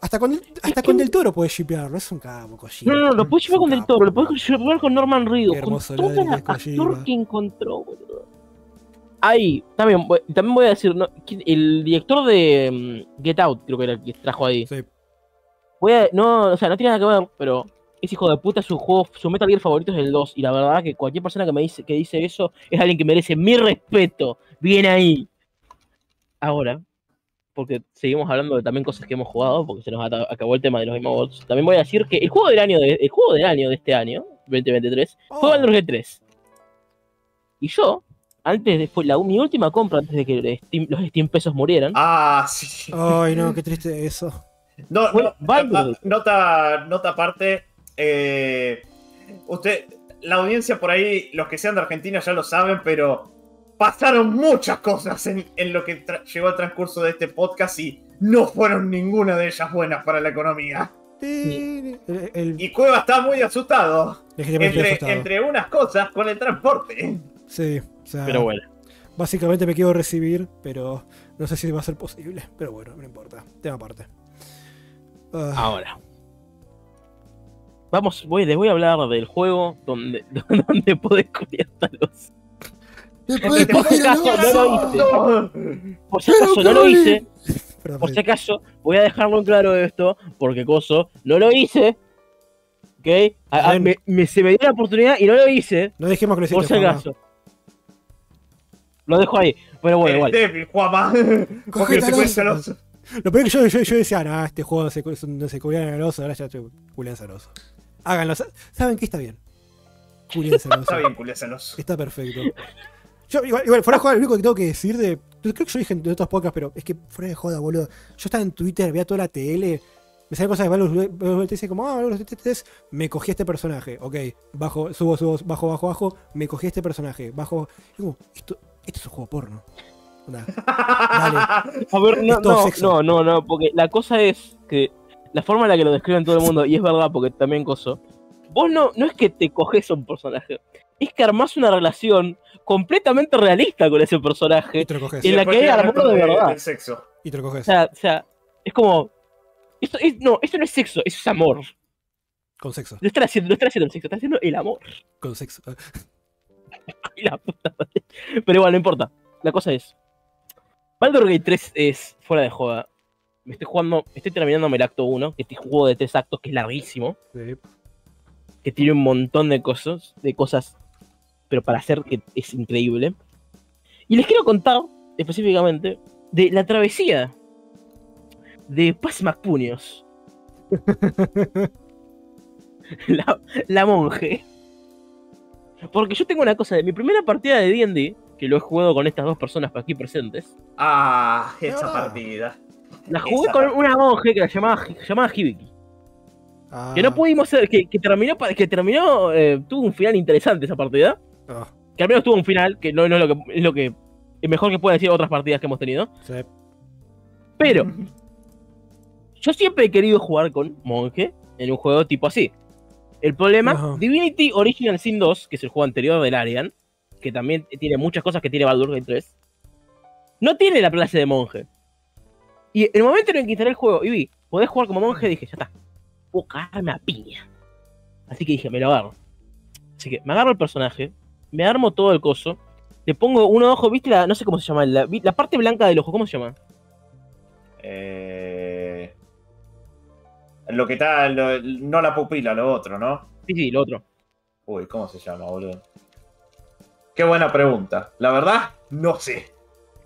hasta con, el- hasta con Del Toro puede shipearlo. Es un cabo, Kojima. No, no, no, lo puedes un con Del Toro, lo puedes llevar con Norman Reedus, con todo el actor que encontró, boludo. Ahí, también, voy- también voy a decir, ¿no? ¿Quién- el director de mm, Get Out, creo que era el que trajo ahí. Sí. Voy a- no, o sea, no tiene nada que ver, pero es hijo de puta, su juego, su Metal Gear favorito es el 2. Y la verdad que cualquier persona que me dice, que dice eso es alguien que merece mi respeto. Bien ahí. Ahora, porque seguimos hablando de también cosas que hemos jugado, porque se nos acabó el tema de los Game Awards. También voy a decir que el juego del año de, el juego del año de este año, 2023, fue Oh. Baldur's Gate 3. Y yo, antes de la, mi última compra antes de que Steam- los Steam pesos murieran, Ah, sí. Ay, no, qué triste eso. No, Fue no, nota, nota aparte. eh, usted, la audiencia por ahí, los que sean de Argentina ya lo saben, pero pasaron muchas cosas en, en lo que llegó el transcurso de este podcast y no fueron ninguna de ellas buenas para la economía. El, el- Y Cueva está muy asustado. Entre, asustado. entre unas cosas con el transporte. Sí, o sea, pero bueno. básicamente me quiero recibir, pero no sé si va a ser posible. Pero bueno, no importa. Tema aparte. Ah, Ahora. Vamos, voy, les voy a hablar del juego donde, donde podés copiar los. Después Por si acaso no lo hice. Por si acaso no lo hice. Por si acaso, voy a dejarlo en claro esto, porque coso, no lo hice. ¿Ok? A- a- me, me- se me dio la oportunidad y no lo hice, No dejemos que lo por si Juanma. acaso. Lo dejo ahí. Pero bueno, Eres igual. débil, Juama. Porque te celoso. Lo peor que yo, yo, yo decía, no, este juego no se, no se cubrían al oso, ahora ya estoy Julián Celoso. Háganlo. sa- ¿Saben qué está bien? Julián Celoso. Está bien, culia celoso. Está perfecto. Yo, igual, igual, fuera de joda, lo único que tengo que decir de. Creo que yo dije en otros podcasts, pero es que fuera de joda, boludo. Yo estaba en Twitter, veía toda la TL, me salían cosas de Valorant dice como, ah, TTS, me cogí a este personaje. Ok, bajo, subo, subo, bajo, bajo, bajo, me cogí a este personaje. Bajo. Y como, esto, esto es un juego porno. Onda, dale. A ver, no, no, no, no, no, porque la cosa es que la forma en la que lo describen todo el mundo, y es verdad porque también coso, vos no, no es que te coges a un personaje, es que armás una relación completamente realista con ese Y personaje. te lo coges. Y la Después que hay amor de de- verdad. del sexo. Y te lo O coges. sea, o sea, es como. Esto es, no, esto no es sexo, eso es amor. Con sexo. No están haciendo, no están haciendo el sexo, están haciendo el amor. Con sexo. Y la puta madre. Pero igual, no importa. La cosa es. Baldur's Gate 3 es fuera de joda. Me estoy jugando, estoy terminándome el acto 1, que este juego de tres actos que es larguísimo, Sí. que tiene un montón de cosas, de cosas, pero para hacer que es increíble. Y les quiero contar específicamente de la travesía de Paz Macpuños. la, la monje. Porque yo tengo una cosa de mi primera partida de D&D, que lo he jugado con estas dos personas aquí presentes, Ah, esa Ah. partida. la jugué Esa con partida. una monje que la llamaba, llamaba Hibiki. Ah, Que no pudimos ser, que, que terminó, que terminó, eh, tuvo un final interesante esa partida. ah, Que al menos tuvo un final, que no, no es lo que es lo que es mejor que pueda decir otras partidas que hemos tenido. sí. Pero yo siempre he querido jugar con monje en un juego tipo así. El problema. Divinity Original Sin 2, que es el juego anterior del Arian, que también tiene muchas cosas que tiene Baldur's Gate 3, no tiene la clase de monje. Y en el momento en el que instalé el juego y vi, podés jugar como monje, dije, ya está, puedo cagarme a piña. Así que dije, me lo agarro. Así que me agarro el personaje, me armo todo el coso, le pongo un ojo, ¿viste? La, no sé cómo se llama, la, la parte blanca del ojo, ¿cómo se llama? Eh, lo que está, lo- no la pupila, lo otro, ¿no? Sí, sí, lo otro. Uy, ¿cómo se llama, boludo? Qué buena pregunta. La verdad, no sé.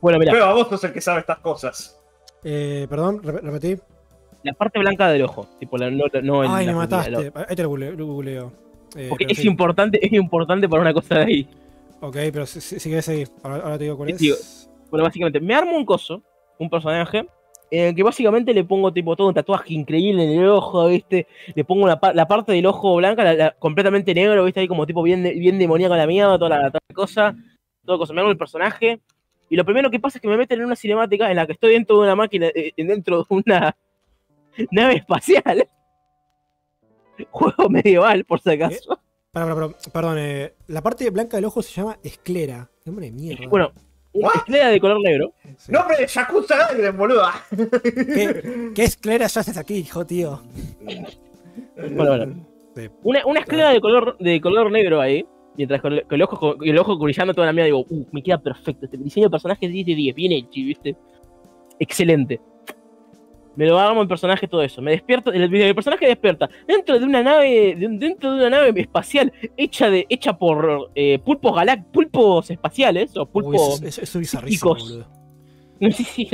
Bueno, mira, Pero vos sos el que sabe estas cosas. Eh, perdón, re- repetí. la parte blanca del ojo, tipo, la, no, no en Ay, la me mataste. Ahí te lo googleo. Eh, Porque es sí. importante, es importante para una cosa de ahí. Ok, pero si, si, si querés seguir. Ahora, ahora te digo cuál Sí, es. digo. Bueno, básicamente, me armo un coso, un personaje, en el que básicamente le pongo tipo todo un tatuaje increíble en el ojo, ¿viste? Le pongo una pa- la parte del ojo blanca, la- la- completamente negro, ¿viste? Ahí como tipo bien, bien demoníaco la mierda, toda la, toda la cosa, todo cosa. Me armo el personaje, y lo primero que pasa es que me meten en una cinemática en la que estoy dentro de una máquina, eh, dentro de una nave espacial. Juego medieval, por si acaso. Para, para, para, perdón, eh, la parte blanca del ojo se llama esclera. Nombre de mierda. Bueno? Esclera de color negro. Sí. ¡Nombre de Yakuza Gaiden, boluda! ¿Qué, ¿Qué esclera ya haces aquí, hijo, tío? Bueno, bueno. Sí. Una, una esclera de color, de color negro ahí. Mientras con, con el ojo, con el ojo brillando toda la mía, digo, uh, me queda perfecto. Este diseño de personaje es 10 de 10, bien hecho, ¿viste? Excelente. Me lo armo el personaje, todo eso. Me despierto, el, el personaje despierta dentro de una nave, de un- dentro de una nave espacial hecha de, hecha por eh, pulpos galac, pulpos espaciales o Uy, pulpos. eso, eso- eso es bizarrísimo, psíquicos. boludo. No sé si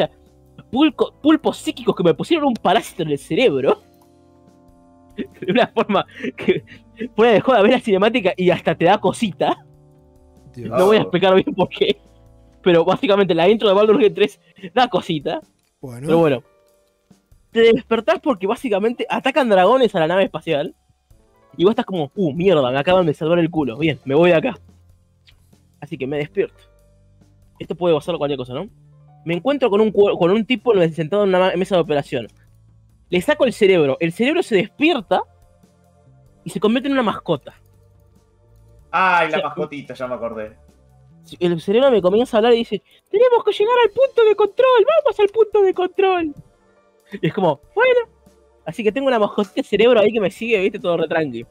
pulpos psíquicos que me pusieron un parásito en el cerebro. De una forma que fuera de joda, ver la cinemática y hasta te da cosita. Dios. No voy a explicar bien por qué. Pero básicamente la intro de Baldur's Gate 3 da cosita. Bueno, Pero bueno. Te despertás porque básicamente atacan dragones a la nave espacial. Y vos estás como, uh, mierda, me acaban de salvar el culo. Bien, me voy de acá. Así que me despierto. Esto puede pasar cualquier cosa, ¿no? Me encuentro con un, con un tipo sentado en una mesa de operación. Le saco el cerebro. El cerebro se despierta y se convierte en una mascota. Ay, la Sí. mascotita, ya me acordé. El cerebro me comienza a hablar y dice, tenemos que llegar al punto de control, vamos al punto de control. Y es como, bueno. Así que tengo una mascotita de cerebro ahí que me sigue, viste, todo retranqui.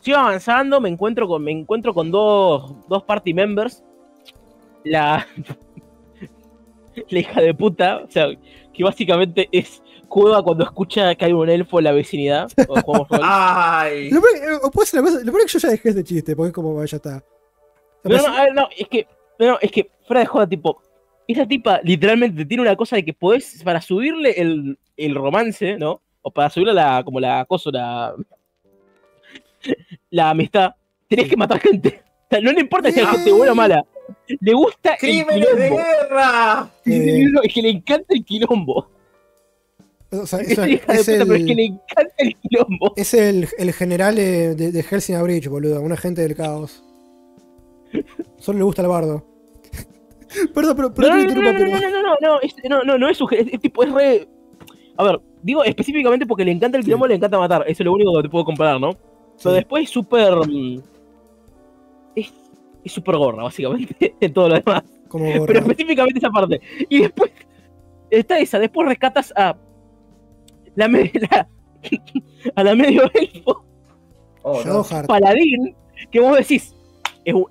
Sigo avanzando, me encuentro con, me encuentro con dos, dos party members. La, la hija de puta, o sea, que básicamente es Cueva cuando escucha que hay un elfo en la vecinidad. O. Ay. Lo peor, eh, o puede ser la cosa- lo peor es que yo ya dejé este chiste, porque es como, ya está. No, no, a ver, no, es que, no, es que, fuera de joda, tipo, esa tipa literalmente tiene una cosa de que podés, para subirle el, el romance, ¿no? O para subirle la, como la cosa, la, la amistad, tenés que matar gente. O sea, no le importa si hay gente buena o mala. Le gusta el ¡Crímenes de quilombo. guerra! Eh, Es que le encanta el quilombo. O sea, Es, de es, puta, pero es que le el, encanta el quilombo. es el, el general eh, de, de Helsing Bridge, boludo. Un agente del caos. Solo le gusta el bardo. Perdón, pero, pero No, no, no, no, no, no, no, no, es, no, es, es, tipo, es re... A ver, digo específicamente porque le encanta el quilombo, le encanta matar, eso es lo único que te puedo comparar, ¿no? Pero después es súper... mm, Es súper gorra, básicamente, en todo lo demás. Como Pero específicamente esa parte. Y después está esa, después rescatas a la, a la medio elfo Oh, no. Paladín, que vos decís,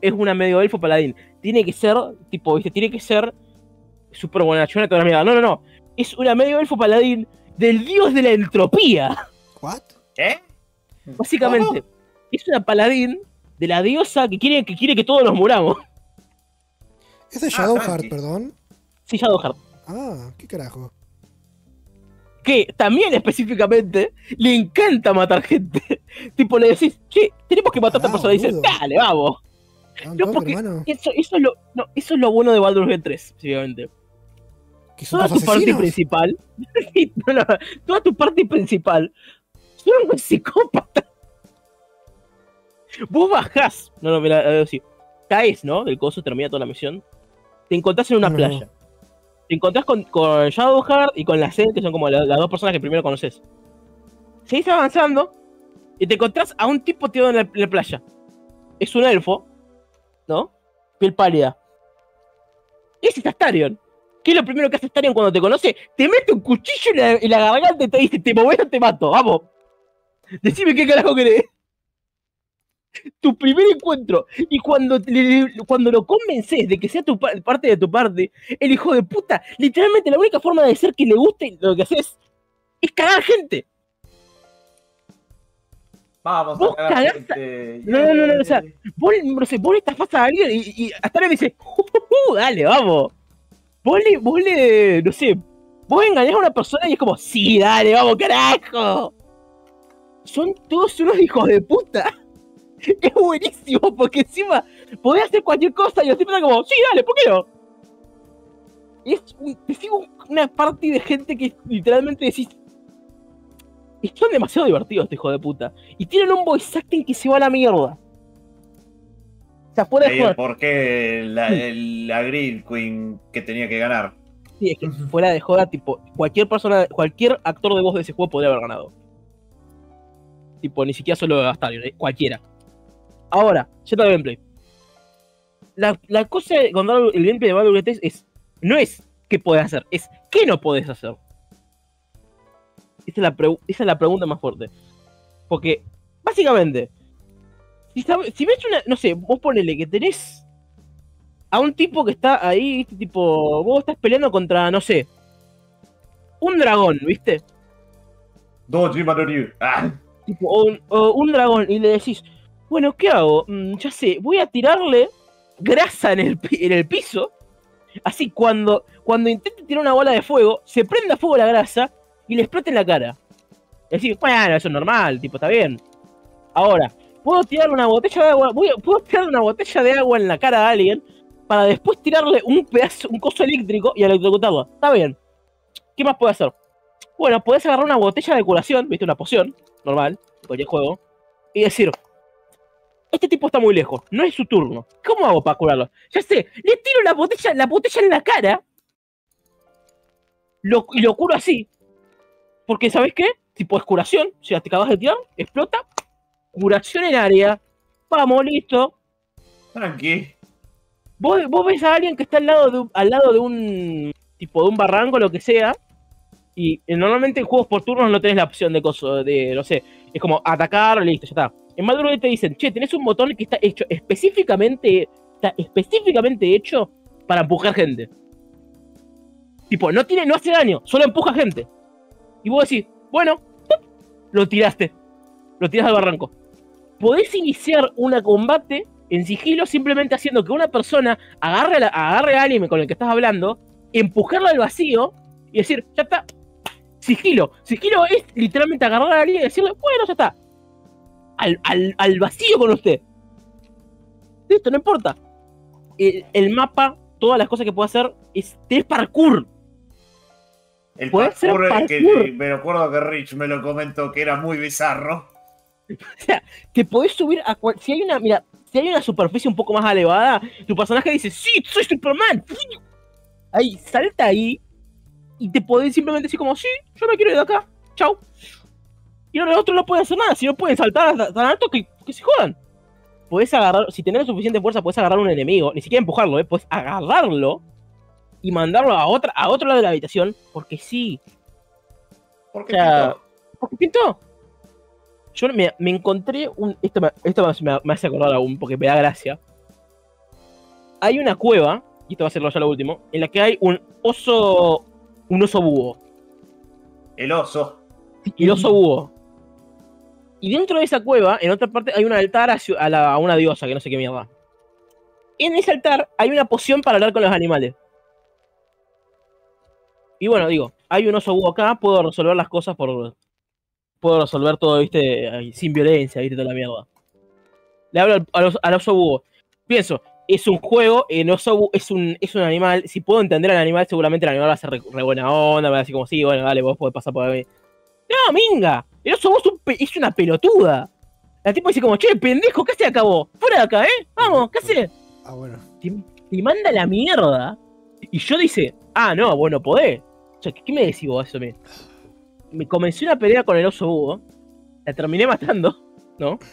es, una medio elfo paladín. Tiene que ser, tipo, viste, tiene que ser súper buena chona toda la mierda. No, no, no. Es una medio elfo paladín del dios de la entropía. ¿What? ¿Qué? Básicamente, es una paladín de la diosa que quiere que, quiere que todos nos muramos. Ese es Ah, Shadowheart, perdón. Sí, Shadowheart. Ah, qué carajo. que también específicamente le encanta matar gente. tipo, le decís, che, tenemos que matar a esta Ah, persona. Y dice, dale, vamos. Ah, No, porque eso, eso, es lo, no, eso es lo bueno de Baldur's Gate 3, específicamente. Que son Toda tu parte asesinos. principal, no, no, toda tu parte principal, son unos psicópatas. Vos bajás, no, no, mira, sí, caes, ¿no? Del coso, termina toda la misión. Te encontrás en una No. playa. Te encontrás con, con Shadowheart y con la Zen, que son como la- las dos personas que primero conoces. Seguís avanzando y te encontrás a un tipo tirado en la, en la playa. Es un elfo, ¿no? Piel pálida. Ese es Astarion. ¿Qué es lo primero que hace Astarion cuando te conoce? Te mete un cuchillo en la, en garganta y te dice, te movés o te mato, vamos. Decime qué carajo querés. Tu primer encuentro. Y cuando, cuando lo convences de que sea tu pa- parte de tu parte, el hijo de puta, literalmente la única forma de ser que le guste lo que haces es cagar gente. Vamos a cagar cagaste- gente. No, no, no, no, o sea, Vos, no sé, vos le estafás a alguien y, y hasta le dice, "Uh, dale, vamos. Vos le, vos le, no sé, vos engañás a una persona y es como, sí, dale, vamos, carajo. Son todos unos hijos de puta. Es buenísimo, porque encima podés hacer cualquier cosa y los tipos están como, sí, dale, ¿por qué no? Es un, te sigo una parte de gente que literalmente decís, son demasiado divertidos este hijo de puta. Y tienen un voice acting que se va a la mierda. O sea, fuera de el por qué la, el- la Green Queen que tenía que ganar. sí, es que fuera de joda, tipo, cualquier persona, cualquier actor de voz de ese juego podría haber ganado. Tipo, ni siquiera solo Astarion, eh, cualquiera. Ahora, yendo al gameplay. La, la cosa con el gameplay de Baldur's Gate 3 es, no es qué podés hacer, es qué no podés hacer. Esa es la, pregu- esa es la pregunta más fuerte. Porque, básicamente, si, si ves una, no sé, vos ponele que tenés a un tipo que está ahí, viste, tipo, vos estás peleando contra, no sé, un dragón, viste, Manoriu. Ah, tipo, o un, o un dragón, y le decís, bueno, ¿qué hago? Mm, ya sé, voy a tirarle grasa en el, en el piso Así, cuando, cuando intente tirar una bola de fuego, se prenda fuego la grasa y le explote en la cara. Es decir, bueno, eso es normal, tipo, está bien. Ahora, puedo tirar una botella de agua, puedo tirar una botella de agua en la cara a alguien para después tirarle un pedazo, un coso eléctrico y electrocutarlo. Está bien. ¿Qué más puedo hacer? Bueno, podés agarrar una botella de curación, viste, una poción, normal, cualquier juego, y decir, este tipo está muy lejos, no es su turno. ¿Cómo hago para curarlo? Ya sé, le tiro la botella, la botella en la cara lo, y lo curo así. Porque, ¿sabes qué? Tipo, es curación. O sea, te acabas de tirar, explota, curación en área. Vamos, listo. Tranqui. Vos, vos ves a alguien que está al lado de un, al lado de un tipo de un barranco, lo que sea. Y eh, normalmente en juegos por turnos no tenés la opción de coso, de, no sé, es como atacar, listo, ya está. En Maduro te dicen, che, tenés un botón que está hecho específicamente, está específicamente hecho para empujar gente. Tipo, no tiene, no hace daño, solo empuja gente. Y vos decís, bueno, lo tiraste. Lo tiras al barranco. Podés iniciar un combate en sigilo simplemente haciendo que una persona agarre, agarre al anime con el que estás hablando, empujarlo al vacío y decir, ya está. Sigilo. Sigilo es literalmente agarrar a alguien y decirle, bueno, ya está. Al, al- al vacío con usted. Listo, no importa. El, mapa, todas las cosas que puede hacer, es, es parkour. El Puede ser parkour que me acuerdo que Rich me lo comentó que era muy bizarro. Te podés subir a cual- si hay una, mira, si hay una superficie un poco más elevada, tu personaje dice, sí, soy Superman. Ahí, salta ahí y te podés simplemente decir como, sí, yo me quiero ir de acá, chau. Y los otros no pueden hacer nada, si no pueden saltar tan alto que, que se jodan. Podés agarrar, si tenés suficiente fuerza, podés agarrar un enemigo, ni siquiera empujarlo, ¿eh? podés agarrarlo y mandarlo a, otra, a otro lado de la habitación, porque sí, ¿Por qué O sea, pintó? ¿Por qué pintó? Yo me, me encontré un. Esto, me, esto me, me hace acordar aún porque me da gracia. Hay una cueva, y esto va a ser ya lo último, en la que hay un oso. Un oso búho. El oso. El oso búho. Y dentro de esa cueva, en otra parte, hay un altar a la- a una diosa, que no sé qué mierda. En ese altar hay una poción para hablar con los animales. Y bueno, digo, hay un oso búho acá, puedo resolver las cosas por. Puedo resolver todo, viste, sin violencia, viste, toda la mierda. Le hablo al, al oso, al oso búho. Pienso, es un juego, el oso búho es un, es un animal. Si puedo entender al animal, seguramente el animal va a ser re, re buena onda, va a decir como, sí, bueno, dale, vos podés pasar por ahí. No, minga, el oso búho es, un es una pelotuda. La tipo dice como, che, pendejo, ¿qué haces acá vos? Fuera de acá, ¿eh? Vamos, ¿qué haces? Ah, bueno. te, te manda la mierda. Y yo dice, ah, no, bueno, podés. O sea, ¿qué, me decís vos eso? Me, me comencé una pelea con el oso búho. La terminé matando, ¿no?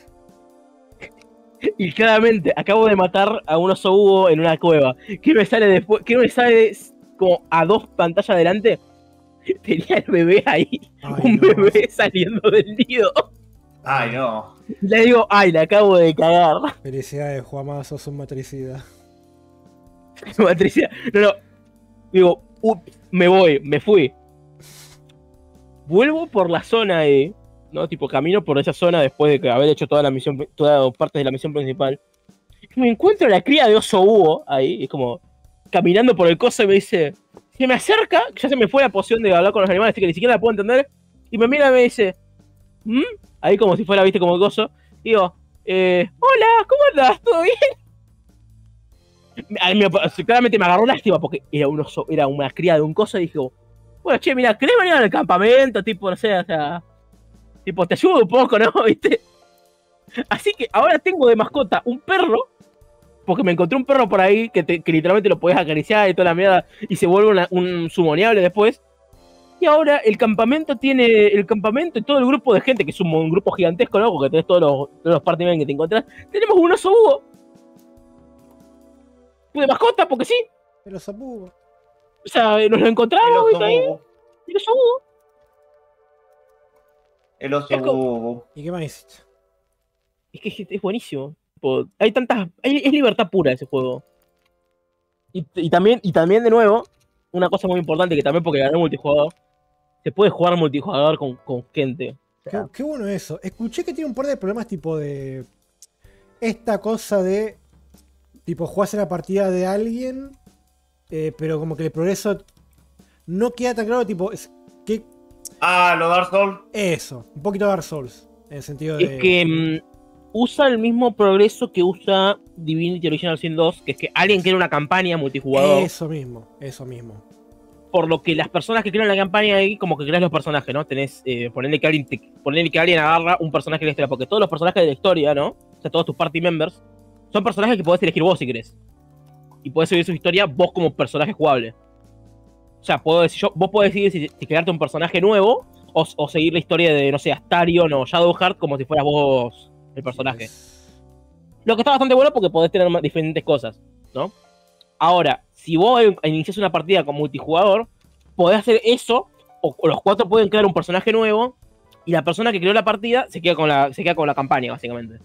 Y claramente acabo de matar a un oso búho en una cueva. ¿Qué me sale después? ¿Qué me sale como a dos pantallas adelante? Tenía el bebé ahí. Ay, un no. bebé saliendo del nido. Ay, no. Le digo, ay, la acabo de cagar. Felicidades, Juanma, sos un matricida. Patricia. No, no. Digo, "Up, me voy, me fui. Vuelvo por la zona E, ¿no? Tipo, camino por esa zona después de haber hecho toda la misión, toda parte de la misión principal. Y me encuentro la cría de oso búho ahí, es como caminando por el coso y me dice, se me acerca, ya se me fue la poción de hablar con los animales, así que ni siquiera la puedo entender, y me mira y me dice, ¿Mm? Ahí como si fuera, viste, como el coso. Digo, eh, hola, ¿cómo andas? ¿Todo bien? Claramente me agarró lástima porque era, un oso- era una cría de un coso y dije, bueno, che, mira, ¿querés venir al campamento? Tipo, no sé, o sea, tipo, te ayudo un poco, ¿no? ¿Viste? Así que ahora tengo de mascota un perro, porque me encontré un perro por ahí que, te- que literalmente lo podés acariciar y toda la mierda y se vuelve una- un sumoniable después. Y ahora el campamento tiene, el campamento y todo el grupo de gente, que es un, un grupo gigantesco, ¿no? Porque tenés todos los, todos los party que te encontrás, tenemos un oso búho. De mascota, porque sí. Pero Sapu. O sea, nos lo encontramos, ¿viste? ahí, y el oso búho. El oso. ¿Y qué más hiciste? Es que es- es buenísimo. Hay tantas. hay- es libertad pura ese juego. Y, y también, y también, de nuevo, una cosa muy importante que también porque ganó multijugador. Se puede jugar multijugador con, con gente. O Qué, sea, qué bueno eso. Escuché que tiene un par de problemas tipo de. Esta cosa de. Tipo, jugás en la partida de alguien eh, pero como que el progreso no queda tan claro, tipo, es que Ah, lo Dark Souls. eso, un poquito Dark Souls, en el sentido de... Es que mm, usa el mismo progreso que usa Divinity Original Sin 2, que es que alguien quiere una campaña multijugador, Eso mismo, eso mismo. por lo que las personas que crean la campaña ahí, como que creas los personajes, ¿no? Tenés, eh, ponerle que alguien te- ponerle que alguien agarra un personaje de la historia, porque todos los personajes de la historia, ¿no? O sea, todos tus party members, son personajes que podés elegir vos si querés. Y podés seguir su historia vos como personaje jugable. O sea, puedo decir yo, vos podés decidir si, si crearte un personaje nuevo o, o seguir la historia de, no sé, Astarion o Shadowheart como si fueras vos el personaje. Lo que está bastante bueno porque podés tener diferentes cosas, ¿no? Ahora, si vos inicias una partida con multijugador, podés hacer eso, o, o los cuatro pueden crear un personaje nuevo, y la persona que creó la partida se queda con la, se queda con la campaña, básicamente.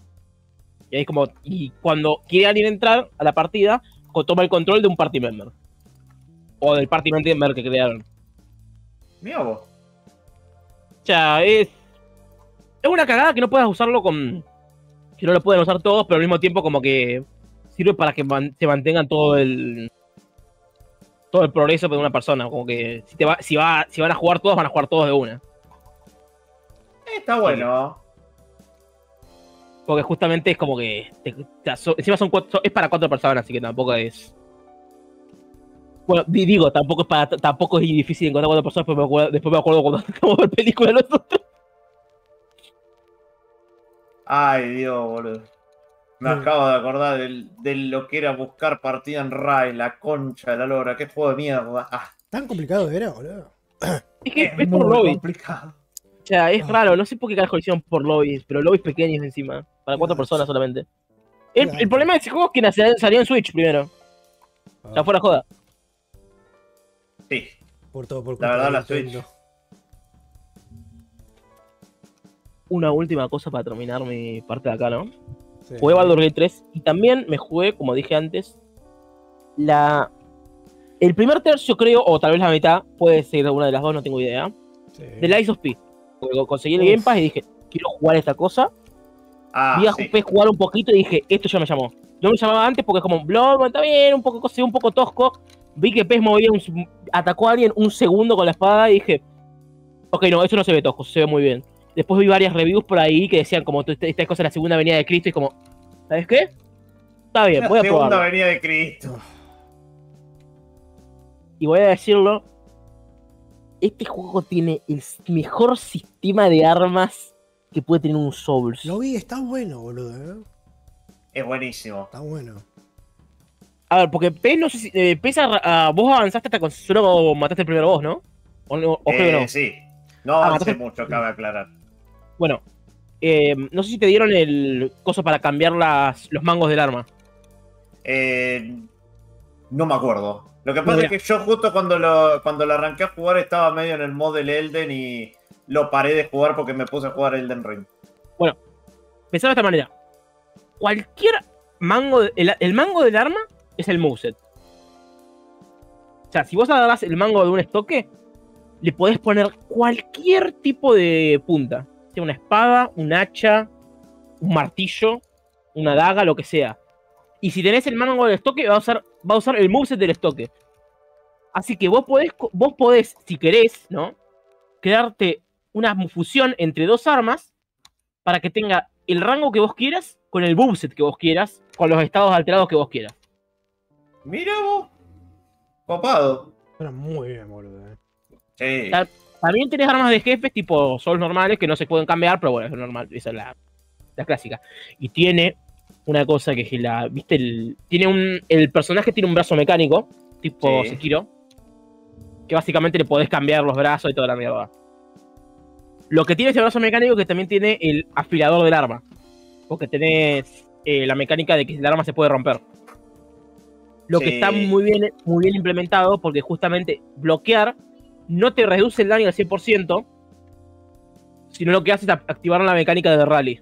Y ahí es como, y cuando quiere alguien entrar a la partida, toma el control de un party member. O del party member que crearon. Mira vos. O sea, es. Es una cagada que no puedas usarlo con. Que no lo pueden usar todos, pero al mismo tiempo, como que. Sirve para que man- se mantengan todo el. Todo el progreso de una persona. Como que si, te va, si, va, si van a jugar todos, van a jugar todos de una. Está bueno. Porque justamente es como que. te- te- so- encima son cuatro, es para cuatro personas, así que tampoco es. Bueno, di- digo, tampoco es para tampoco es difícil encontrar cuatro personas, pero me acuerdo- después me acuerdo cuando acabamos de ver película nosotros. Ay, Dios, boludo. Me Mm. acabo de acordar del- de, lo que era buscar partida en Rai, la concha de la lora. Qué juego de mierda. Ah, Tan complicado era, boludo. Es que es, es por lobby. complicado. O sea, es Ah. raro, no sé por qué carajo hicieron por lobbies, pero lobbies pequeños encima, para cuatro Ah, personas solamente. El, problema de ese juego es que salió en Switch primero, Ah, ya fuera joda. Sí. por todo, por La verdad, la. Switch. Una última cosa para terminar mi parte de acá, ¿no? Sí. Jugué Baldur's Gate 3 y también me jugué, como dije antes, la... El primer tercio creo, o tal vez la mitad, puede ser una de las dos, no tengo idea, Sí. de Lies of P. Porque conseguí el Uf. Game Pass y dije, quiero jugar esta cosa. Ah, Vi a sí. Jugar un poquito y dije, esto ya me llamó. No me llamaba antes porque es como, blog, está bien, un poco, un poco tosco. Vi que Pez movía un, atacó a alguien un segundo con la espada y dije, ok, no, esto no se ve tosco, se ve muy bien. Después vi varias reviews por ahí que decían como, esta esta cosa es la segunda venida de Cristo y como, ¿sabes qué? Está bien, La voy a segunda probarlo. venida de Cristo. Y voy a decirlo, este juego tiene el mejor sistema de armas que puede tener un Souls. Lo vi, está bueno, boludo. ¿eh? Es buenísimo. Está bueno. A ver, porque Pez, no sé si. Eh, a- vos avanzaste hasta con solo mataste el primer boss, ¿no? O, creo que Eh, no. Sí. No Ah, avancé mucho, cabe aclarar. Bueno, eh, no sé si te dieron el coso para cambiar las, los mangos del arma. Eh, no me acuerdo. Lo que pasa Mira. es que yo justo cuando lo, cuando lo arranqué a jugar estaba medio en el mod del Elden y lo paré de jugar porque me puse a jugar Elden Ring. Pensaba de esta manera. Cualquier mango. de- el, el mango del arma es el moveset. O sea, si vos agarrás el mango de un estoque, le podés poner cualquier tipo de punta. Sea una espada, un hacha, un martillo, una daga, lo que sea. Y si tenés el mango del estoque, va a usar, va a usar el moveset del estoque. Así que vos podés, vos podés, si querés, ¿no? Crearte una fusión entre dos armas para que tenga el rango que vos quieras con el moveset que vos quieras, con los estados alterados que vos quieras. Mira vos. Copado. Suena muy bien, boludo. ¿eh? Sí. Ta- También tenés armas de jefes tipo Souls normales que no se pueden cambiar, pero bueno, es normal, esa es la, la clásica. Y tiene una cosa que es la, viste, el, tiene un, el personaje tiene un brazo mecánico, tipo Sí. Sekiro, que básicamente le podés cambiar los brazos y toda la mierda. Lo que tiene ese brazo mecánico es que también tiene el afilador del arma, porque tenés eh, la mecánica de que el arma se puede romper. Lo que está muy bien, muy bien implementado porque justamente bloquear no te reduce el daño al 100%, sino lo que hace es activar la mecánica de rally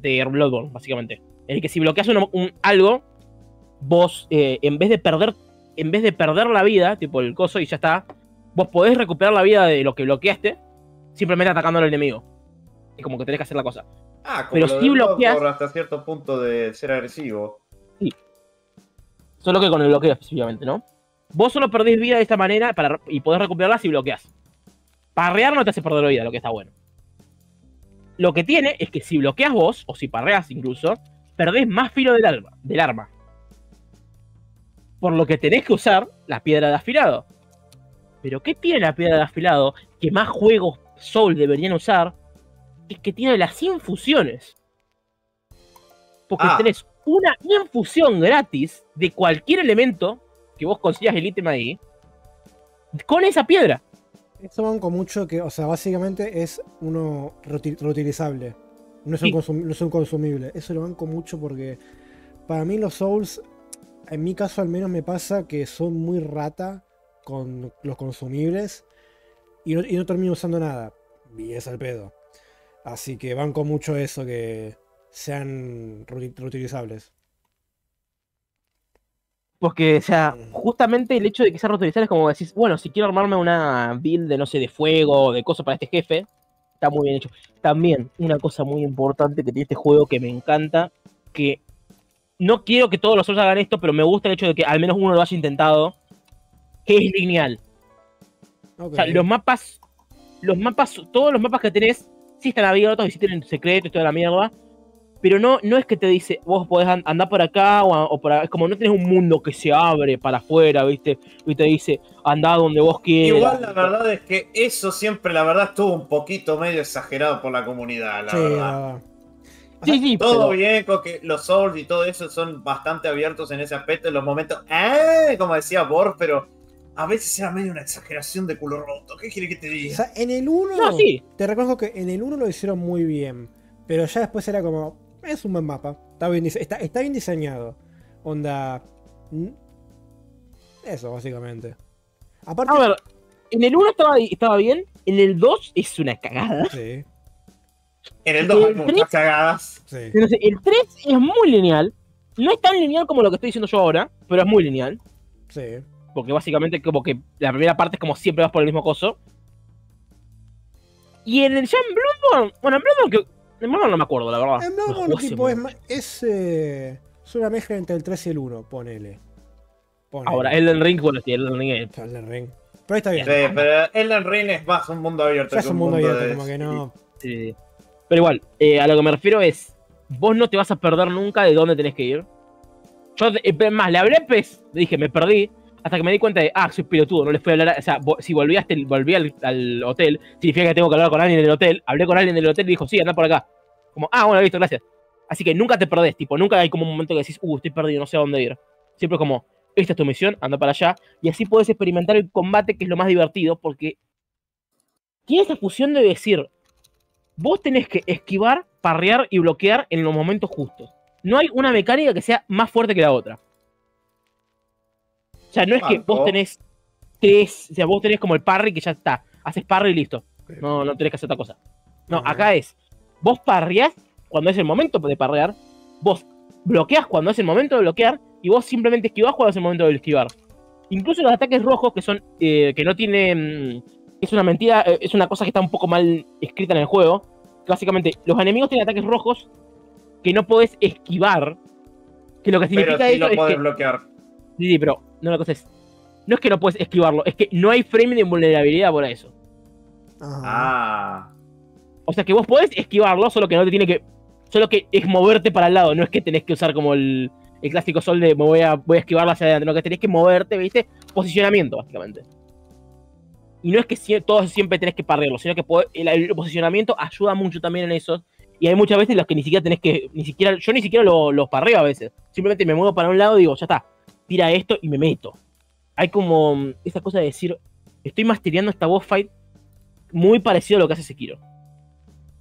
de Bloodborne, básicamente. Es que si bloqueas un, un- algo, vos eh, en vez de perder en vez de perder la vida, tipo el coso y ya está, vos podés recuperar la vida de lo que bloqueaste simplemente atacando al enemigo. Es como que tenés que hacer la cosa. Ah, como pero lo si bloqueas- hasta cierto punto de ser agresivo. Solo que con el bloqueo específicamente, ¿no? vos solo perdés vida de esta manera para, y podés recuperarla si bloqueas. Parrear no te hace perder vida, lo que está bueno. Lo que tiene es que si bloqueas vos, o si parreas incluso, perdés más filo del arma. Del arma. Por lo que tenés que usar la piedra de afilado. Pero ¿qué tiene la piedra de afilado que más juegos Soul deberían usar? Es que tiene las infusiones. Porque Ah. tenés una infusión gratis de cualquier elemento que vos consigas el ítem ahí con esa piedra. Eso banco mucho que, o sea, básicamente es uno reuti- reutilizable. No Sí. consum- no es un consumible. Eso lo banco mucho porque para mí los Souls, en mi caso al menos me pasa que son muy rata con los consumibles y no, y no termino usando nada. Y es al pedo. Así que banco mucho eso que sean reuti- reutilizables. Porque, o sea, Mm. justamente el hecho de que sea reutilizable es como decís, bueno, si quiero armarme una build de, no sé, de fuego o de cosas para este jefe, está muy bien hecho. También, una cosa muy importante que tiene este juego que me encanta, que no quiero que todos los otros hagan esto, pero me gusta el hecho de que al menos uno lo haya intentado, que es lineal. O sea, los mapas, los mapas, todos los mapas que tenés, sí están abiertos y sí tienen secretos y toda la mierda. Pero no, no es que te dice, vos podés an- andar por acá o, o por acá. Es como no tenés un mundo que se abre para afuera, ¿viste? Y te dice, anda donde vos quieras. Igual la verdad es que eso siempre, la verdad, estuvo un poquito medio exagerado por la comunidad, la Sí, verdad. verdad. Sí, sí, Todo pero- bien con que los Souls y todo eso son bastante abiertos en ese aspecto, en los momentos, ¡eh! como decía Borg, pero a veces era medio una exageración de culo roto. ¿Qué quiere que te O diga? sea, en el 1, No, sí. te reconozco que en el 1 lo hicieron muy bien. Pero ya después era como, es un buen mapa. Está bien, está, está bien diseñado. Onda. Eso, básicamente. Aparte. A ver, en el 1 estaba, estaba bien, en el 2 es una cagada. Sí, En el 2 hay muchas cagadas. sí. Sé, el 3 es muy lineal. No es tan lineal como lo que estoy diciendo yo ahora, pero es muy lineal. Sí. Porque básicamente como que la primera parte es como siempre vas por el mismo coso. Y en el ya en Bloodborne, bueno, en Bloodborne en Bloodborne no me acuerdo, la verdad. En jugué hace tipo, es, es, eh, es una mezcla entre el 3 y el 1, ponele. Ponele. Ahora, Elden Ring, bueno, sí, Elden Ring es- Elden Ring. Pero ahí está bien. Sí, pero Elden Ring es más un mundo abierto Ya es un mundo de- abierto, como que no. sí. Pero igual, eh, a lo que me refiero es, vos no te vas a perder nunca de dónde tenés que ir. Yo, eh, más, le hablé a Pez, le dije, me perdí, hasta que me di cuenta de, ah, soy pelotudo, no les a hablar, o sea, si volví, hasta volví al, al hotel, significa que tengo que hablar con alguien del hotel, hablé con alguien del hotel y dijo, sí, anda por acá. Como, ah, bueno, listo, gracias. Así que nunca te perdés, tipo, nunca hay como un momento que decís, uh, estoy perdido, no sé a dónde ir. Siempre es como, esta es tu misión, anda para allá, y así puedes experimentar el combate, que es lo más divertido, porque tiene esa fusión de decir, vos tenés que esquivar, parrear y bloquear en los momentos justos. No hay una mecánica que sea más fuerte que la otra. O sea, no es que vos tenés tres, o sea, vos tenés como el parry que ya está. Haces parry y listo. No, no tenés que hacer otra cosa. No, acá es, vos parreás cuando es el momento de parrear, vos bloqueas cuando es el momento de bloquear y vos simplemente esquivás cuando es el momento de esquivar. Incluso los ataques rojos que son, eh, que no tienen, es una mentira, eh, es una cosa que está un poco mal escrita en el juego. Básicamente, los enemigos tienen ataques rojos que no podés esquivar. Que lo que significa Pero sí eso lo es podés que. bloquear. Sí, sí, pero no la cosa es. No es que no puedes esquivarlo, es que no hay frame de vulnerabilidad por eso. Ah. O sea que vos podés esquivarlo, solo que no te tiene que. Solo que es moverte para el lado, no es que tenés que usar como el, el clásico sol de me voy a, voy a esquivarlo hacia adelante, no que tenés que moverte, ¿viste? Posicionamiento, básicamente. Y no es que todos siempre tenés que parrearlo, sino que el, el posicionamiento ayuda mucho también en eso. Y hay muchas veces los que ni siquiera tenés que. Ni siquiera, yo ni siquiera lo- los parreo a veces. Simplemente me muevo para un lado y digo, ya está, tira esto y me meto. Hay como mm, esa cosa de decir, estoy masteriando esta boss fight muy parecido a lo que hace Sekiro.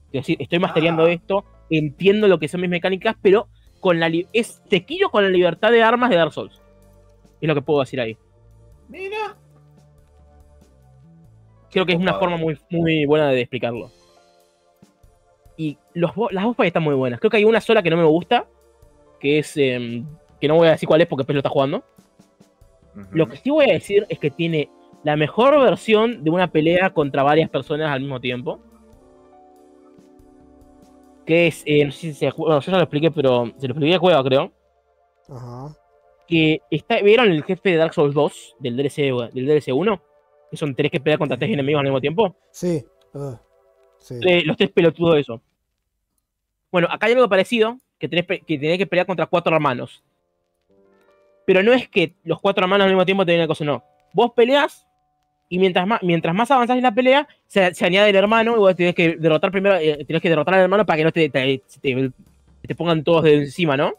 Es decir, estoy masteriando Ah. esto, entiendo lo que son mis mecánicas, pero con la es Sekiro con la libertad de armas de Dark Souls. Es lo que puedo decir ahí. Mira. Creo que es una forma muy, muy buena de explicarlo. Y los, las boss fights están muy buenas. Creo que hay una sola que no me gusta, que es... em, que no voy a decir cuál es porque Pez lo está jugando. Lo que sí voy a decir es que tiene la mejor versión de una pelea contra varias personas al mismo tiempo. Que es, eh, no sé si se, bueno, yo ya lo expliqué, pero se lo expliqué a Cueva, creo. Ajá. que está, ¿vieron el jefe de Dark Souls 2 del DLC, del DLC 1? Que son tenés que pelear contra tres enemigos al mismo tiempo. Sí. ah, sí. Eh, los tres pelotudos de eso. Bueno, acá hay algo parecido, que tenés, que tenés que pelear contra cuatro hermanos. Pero no es que los cuatro hermanos al mismo tiempo te den una cosa, no. Vos peleas y mientras más, mientras más avanzás en la pelea, se, añade el hermano y vos tenés que derrotar primero, eh, tenés que derrotar al hermano para que no te, te, pongan todos de encima, ¿no?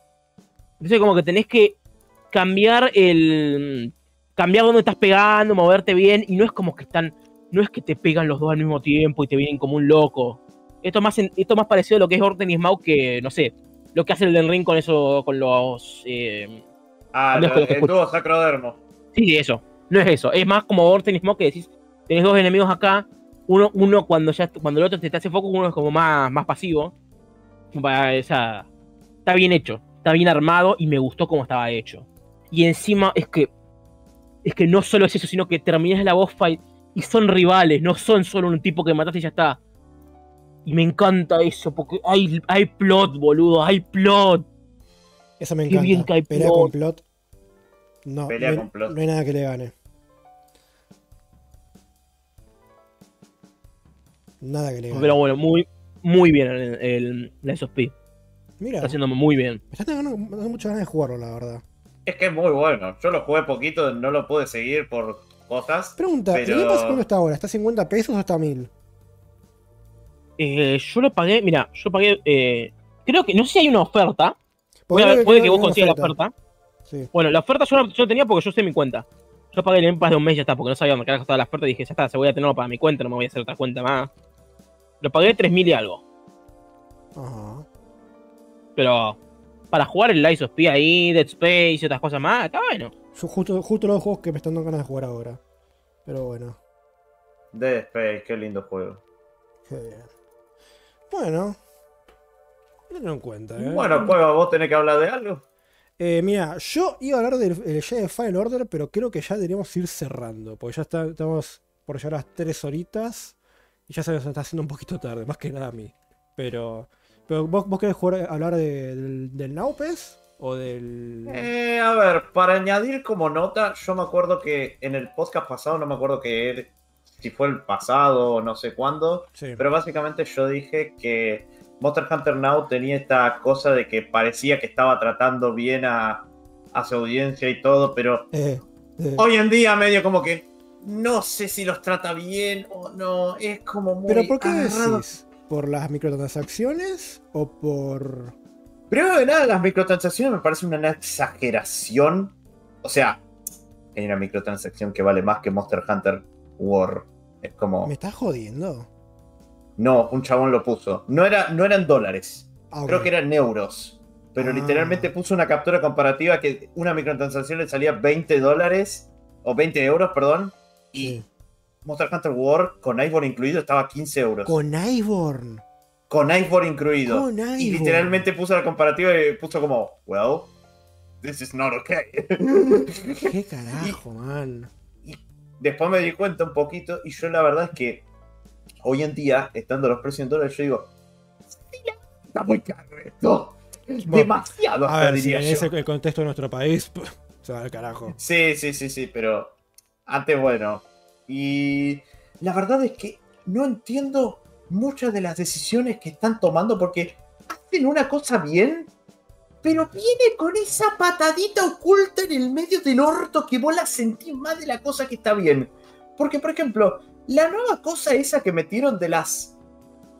Entonces como que tenés que cambiar el... cambiar dónde estás pegando, moverte bien, y no es como que están... No es que te pegan los dos al mismo tiempo y te vienen como un loco. Esto es más, esto es más parecido a lo que es Orten y Smaug que, no sé, lo que hace el Den Ring con eso, con los... eh, Ah, No lo- el dúo sacrodermo. Sí, eso. No es eso. Es más como Orten y Smoke que decís, tenés dos enemigos acá. Uno, uno cuando ya cuando el otro te, te hace foco, uno es como más, más pasivo. Va, esa- está bien hecho. Está bien armado y me gustó cómo estaba hecho. Y encima es que. Es que no solo es eso, sino que terminas la boss fight y son rivales, no son solo un tipo que mataste y ya está. Y me encanta eso, porque hay, hay plot, boludo, hay plot. Eso me Qué encanta. bien que hay Pelea plot. con plot. No, Pelea no, con plot. no hay nada que le gane. Nada que le gane. Pero bueno, muy, muy bien el, el, la SOP. Mira, Está haciendo muy bien. me está dando muchas ganas de jugarlo, la verdad. Es que es muy bueno. Yo lo jugué poquito, no lo pude seguir por cosas. Pregunta, ¿el Pero- Game Pass cuánto está ahora? ¿Está a 50 pesos o está a 1000? Eh, yo lo pagué, mira, yo pagué. eh, creo que, no sé si hay una oferta. Puede, que vos consigas la oferta. Sí. Bueno, la oferta yo, la- yo tenía porque yo sé mi cuenta. Yo pagué el Game Pass de un mes y ya está, porque no sabía dónde carajo estaba la oferta y dije, ya está, se voy a tenerlo para mi cuenta, no me voy a hacer otra cuenta más. Lo pagué 3000 y algo. Ajá. Pero para jugar el Lies of P ahí, Dead Space y otras cosas más, está bueno. Yo justo, justo los juegos que me están dando ganas de jugar ahora. Pero bueno, Dead Space, qué lindo juego. qué bien. Bueno. Tenlo en cuenta, ¿eh? Bueno, Cueva, vos tenés que hablar de algo. Eh, mira, yo iba a hablar del el Jedi Final Order, pero creo que ya deberíamos ir cerrando. Porque ya está- estamos por llegar a las 3 horitas. Y ya se nos está haciendo un poquito tarde, más que nada a mí. Pero. pero ¿Vos, vos querés jugar- hablar de- del, del Naupes? ¿O del.? Eh, a ver, para añadir como nota, yo me acuerdo que en el podcast pasado, no me acuerdo que si fue el pasado o no sé cuándo, Sí. pero básicamente yo dije que Monster Hunter Now tenía esta cosa de que parecía que estaba tratando bien a, a su audiencia y todo, pero Eh, eh, hoy en día medio como que no sé si los trata bien o no, es como muy ¿Pero por qué agarrado. decís? ¿Por las microtransacciones? ¿O por.? Primero de nada, las microtransacciones me parecen una exageración. O sea, hay una microtransacción que vale más que Monster Hunter War. Es como. ¿Me estás jodiendo? No, un chabón lo puso. No, era, no eran dólares. Ah. Creo que eran euros. Pero Ah. literalmente puso una captura comparativa que una microtransacción le salía 20 dólares. O 20 euros, perdón. Y. Monster Hunter War con Ivor incluido estaba a 15 euros. Con, Con Ivorn. Ivor incluido. Con Ivorn. Y literalmente puso la comparativa y puso como, well, this is not okay. ¿Qué carajo, man? Después me di cuenta un poquito y yo la verdad es que hoy en día, estando los precios en dólares, yo digo, "Sí, la- está muy caro esto. Demasiado, A ver, si diría en yo. ese el contexto de nuestro país, se va al carajo. Sí, sí, sí, sí, pero antes bueno. Y la verdad es que no entiendo muchas de las decisiones que están tomando porque hacen una cosa bien, pero viene con esa patadita oculta en el medio del orto que vos la sentís más de la cosa que está bien. Porque, por ejemplo, la nueva cosa esa que metieron de las,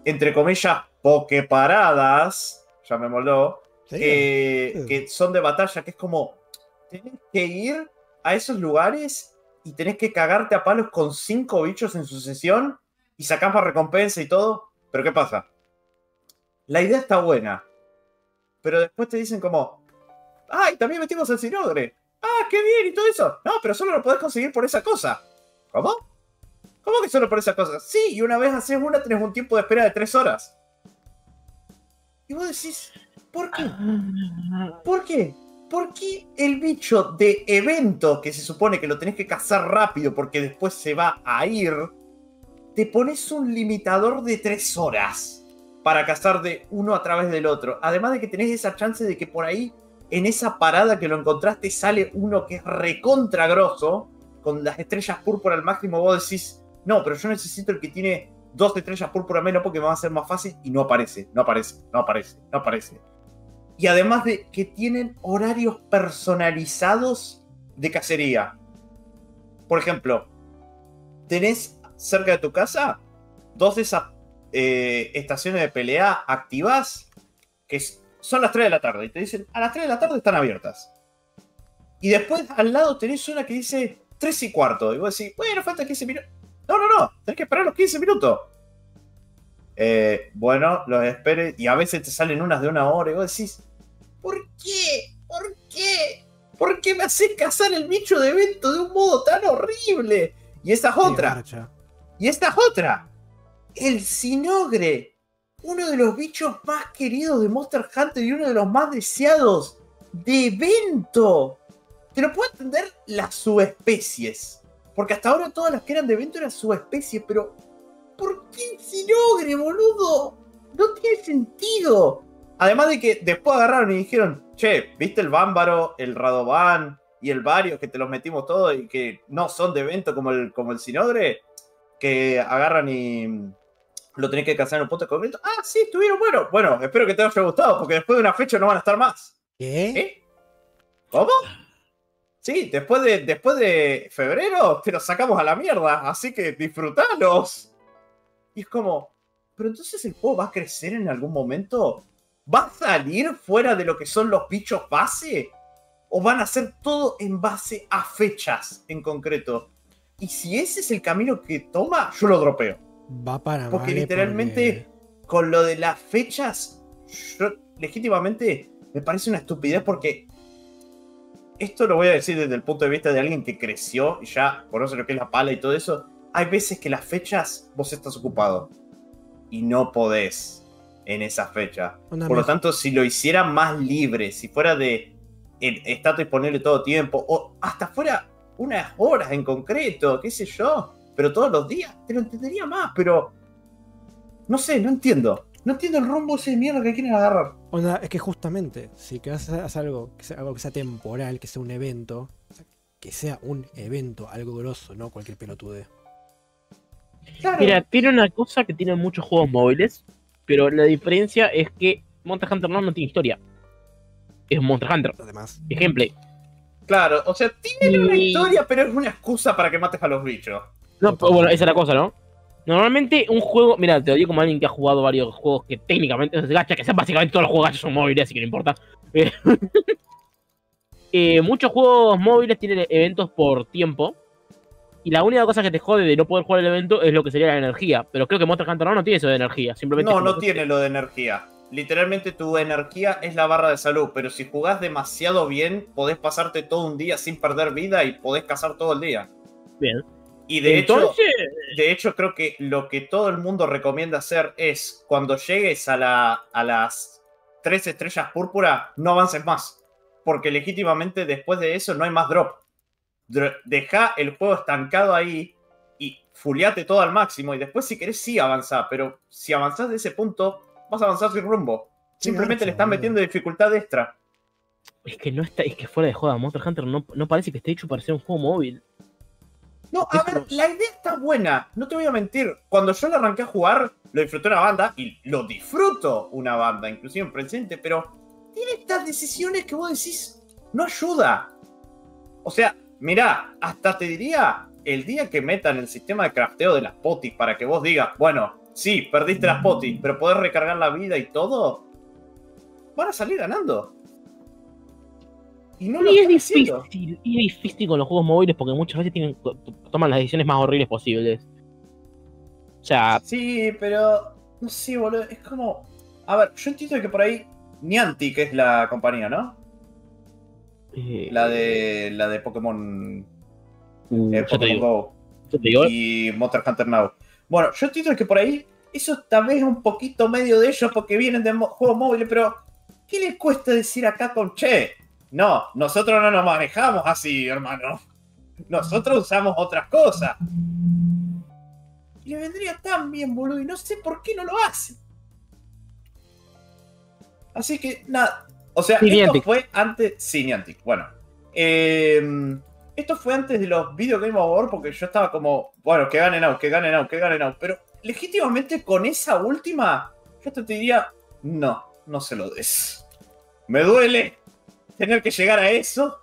entre comillas, pokeparadas, ya me moló, que, Sí. que son de batalla, que es como, tenés que ir a esos lugares y tenés que cagarte a palos con cinco bichos en sucesión y sacás para recompensa y todo. Pero ¿qué pasa? La idea está buena, pero después te dicen como, ¡ay, también metimos el Sinodre! ¡Ah, qué bien! Y todo eso. No, pero solo lo podés conseguir por esa cosa. ¿Cómo? ¿Cómo que solo por esa cosa? Sí, y una vez haces una tenés un tiempo de espera de tres horas. Y vos decís, ¿por qué? ¿Por qué? Porque el bicho de evento, que se supone que lo tenés que cazar rápido porque después se va a ir, te pones un limitador de 3 horas para cazar de uno a través del otro. Además de que tenés esa chance de que por ahí en esa parada que lo encontraste sale uno que es recontra grosso, con las estrellas púrpura al máximo, vos decís, no, pero yo necesito el que tiene dos estrellas púrpura menos porque me va a ser más fácil y no aparece, no aparece, no aparece, no aparece. Y además de que tienen horarios personalizados de cacería. Por ejemplo, tenés cerca de tu casa dos de esas eh, estaciones de pelea activas que son las 3 de la tarde. Y te dicen, a las 3 de la tarde están abiertas. Y después al lado tenés una que dice 3 y cuarto. Y vos decís, bueno, falta 15 minutos. No, no, no, tenés que esperar los 15 minutos. Eh, bueno, los esperes. Y a veces te salen unas de una hora y vos decís, ¿por qué? ¿Por qué? ¿Por qué me haces cazar el bicho de evento de un modo tan horrible? Y esta es otra. Y esta es otra. El Sinogre. Uno de los bichos más queridos de Monster Hunter y uno de los más deseados de evento. Te lo puedo entender las subespecies. Porque hasta ahora todas las que eran de evento eran subespecies, pero ¿por qué Sinogre, boludo? No tiene sentido. Además de que después agarraron y dijeron, che, ¿viste el Bámbaro, el Radovan y el Vario que te los metimos todos y que no son de evento como el, como el Sinogre? Que agarran y lo tenés que cazar en un punto concreto. Ah, sí, estuvieron buenos. Bueno, espero que te haya gustado porque después de una fecha no van a estar más. ¿Qué? ¿Eh? ¿Cómo? Sí, después de, después de febrero te los sacamos a la mierda, así que disfrutalos. Y es como, pero entonces el juego va a crecer en algún momento. ¿Va a salir fuera de lo que son los bichos base? ¿O van a hacer todo en base a fechas en concreto? Y si ese es el camino que toma, yo lo dropeo. Va para Porque mal, literalmente, con lo de las fechas, yo legítimamente me parece una estupidez porque esto lo voy a decir desde el punto de vista de alguien que creció y ya conoce lo que es la pala y todo eso. Hay veces que las fechas vos estás ocupado y no podés en esa fecha. Una Por lo tanto, si lo hiciera más libre, si fuera de el estar disponible todo tiempo, o hasta fuera unas horas en concreto, qué sé yo, pero todos los días, te lo entendería más, pero no sé, no entiendo. No entiendo el rumbo ese de mierda que quieren agarrar. Onda, es que justamente, si que vas a hacer algo que sea, algo que sea temporal, que sea un evento, que sea un evento, algo grosso, no cualquier pelotude. Claro. Mira, tiene una cosa que tienen muchos juegos móviles, pero la diferencia es que Monster Hunter no, no tiene historia. Es Monster Hunter, Además, es gameplay. Claro, o sea, tiene una historia, pero es una excusa para que mates a los bichos. No, pero bueno, esa es la cosa, ¿no? Normalmente un juego, mira, te lo digo como alguien que ha jugado varios juegos que técnicamente es gacha, que sean básicamente todos los juegos gacha son móviles, así que no importa. Eh, eh, muchos juegos móviles tienen eventos por tiempo. Y la única cosa que te jode de no poder jugar el evento es lo que sería la energía. Pero creo que Monster Hunter no, no tiene eso de energía. Simplemente No, no tiene lo de energía. Literalmente tu energía es la barra de salud, pero si jugás demasiado bien, podés pasarte todo un día sin perder vida y podés cazar todo el día. Bien. Y de hecho, Entonces, de hecho, creo que lo que todo el mundo recomienda hacer es cuando llegues a, la, a las tres estrellas púrpura, no avances más. Porque legítimamente después de eso no hay más drop. Dr- Deja el juego estancado ahí y fuleate todo al máximo. Y después, si querés, sí avanzar. Pero si avanzás de ese punto, vas a avanzar sin rumbo. Simplemente le están metiendo dificultad extra. es que no está, es que fuera de joda, Monster Hunter no, no parece que esté hecho para ser un juego móvil. No, a ver, la idea está buena, no te voy a mentir. Cuando yo lo arranqué a jugar, lo disfruté una banda y lo disfruto una banda, inclusive en presente, pero tiene estas decisiones que vos decís, no ayuda. O sea, mirá, hasta te diría, el día que metan el sistema de crafteo de las potis para que vos digas, bueno, sí, perdiste las potis, pero podés recargar la vida y todo, van a salir ganando. Y no y es están haciendo. difícil, y es difícil con los juegos móviles porque muchas veces tienen, toman las decisiones más horribles posibles. O sea, Sí, pero no sé, boludo. Es como. A ver, yo entiendo que por ahí Niantic es la compañía, ¿no? eh, La de. La de Pokémon. uh, eh, Pokémon Go y Monster Hunter Now. Bueno, yo entiendo que por ahí. Eso tal vez es un poquito medio de ellos porque vienen de juegos móviles, pero. ¿Qué les cuesta decir acá con che? No, nosotros no nos manejamos así, hermano. Nosotros usamos otras cosas. Y le vendría tan bien, boludo, y no sé por qué no lo hacen. Así que, nada, O sea, esto fue antes. Sí, Niantic. Bueno. Eh, esto fue antes de los Video Game Awards porque yo estaba como, bueno, que ganen out, que ganen out, que ganen out. Pero legítimamente con esa última, yo te diría, no, no se lo des. Me duele tener que llegar a eso.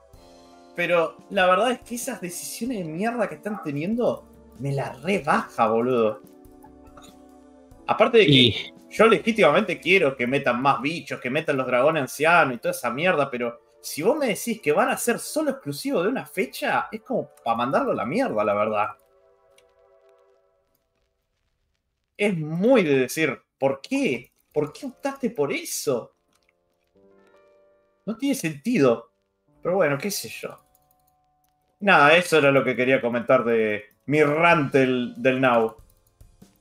Pero la verdad es que esas decisiones de mierda que están teniendo me la rebaja, boludo. Aparte de que Y yo legítimamente quiero que metan más bichos, que metan los dragones ancianos y toda esa mierda, pero si vos me decís que van a ser solo exclusivos de una fecha, es como para mandarlo a la mierda, la verdad. Es muy de decir, ¿por qué? ¿Por qué optaste por eso? No tiene sentido. Pero bueno, qué sé yo. Nada, eso era lo que quería comentar de mi rant del, del Now.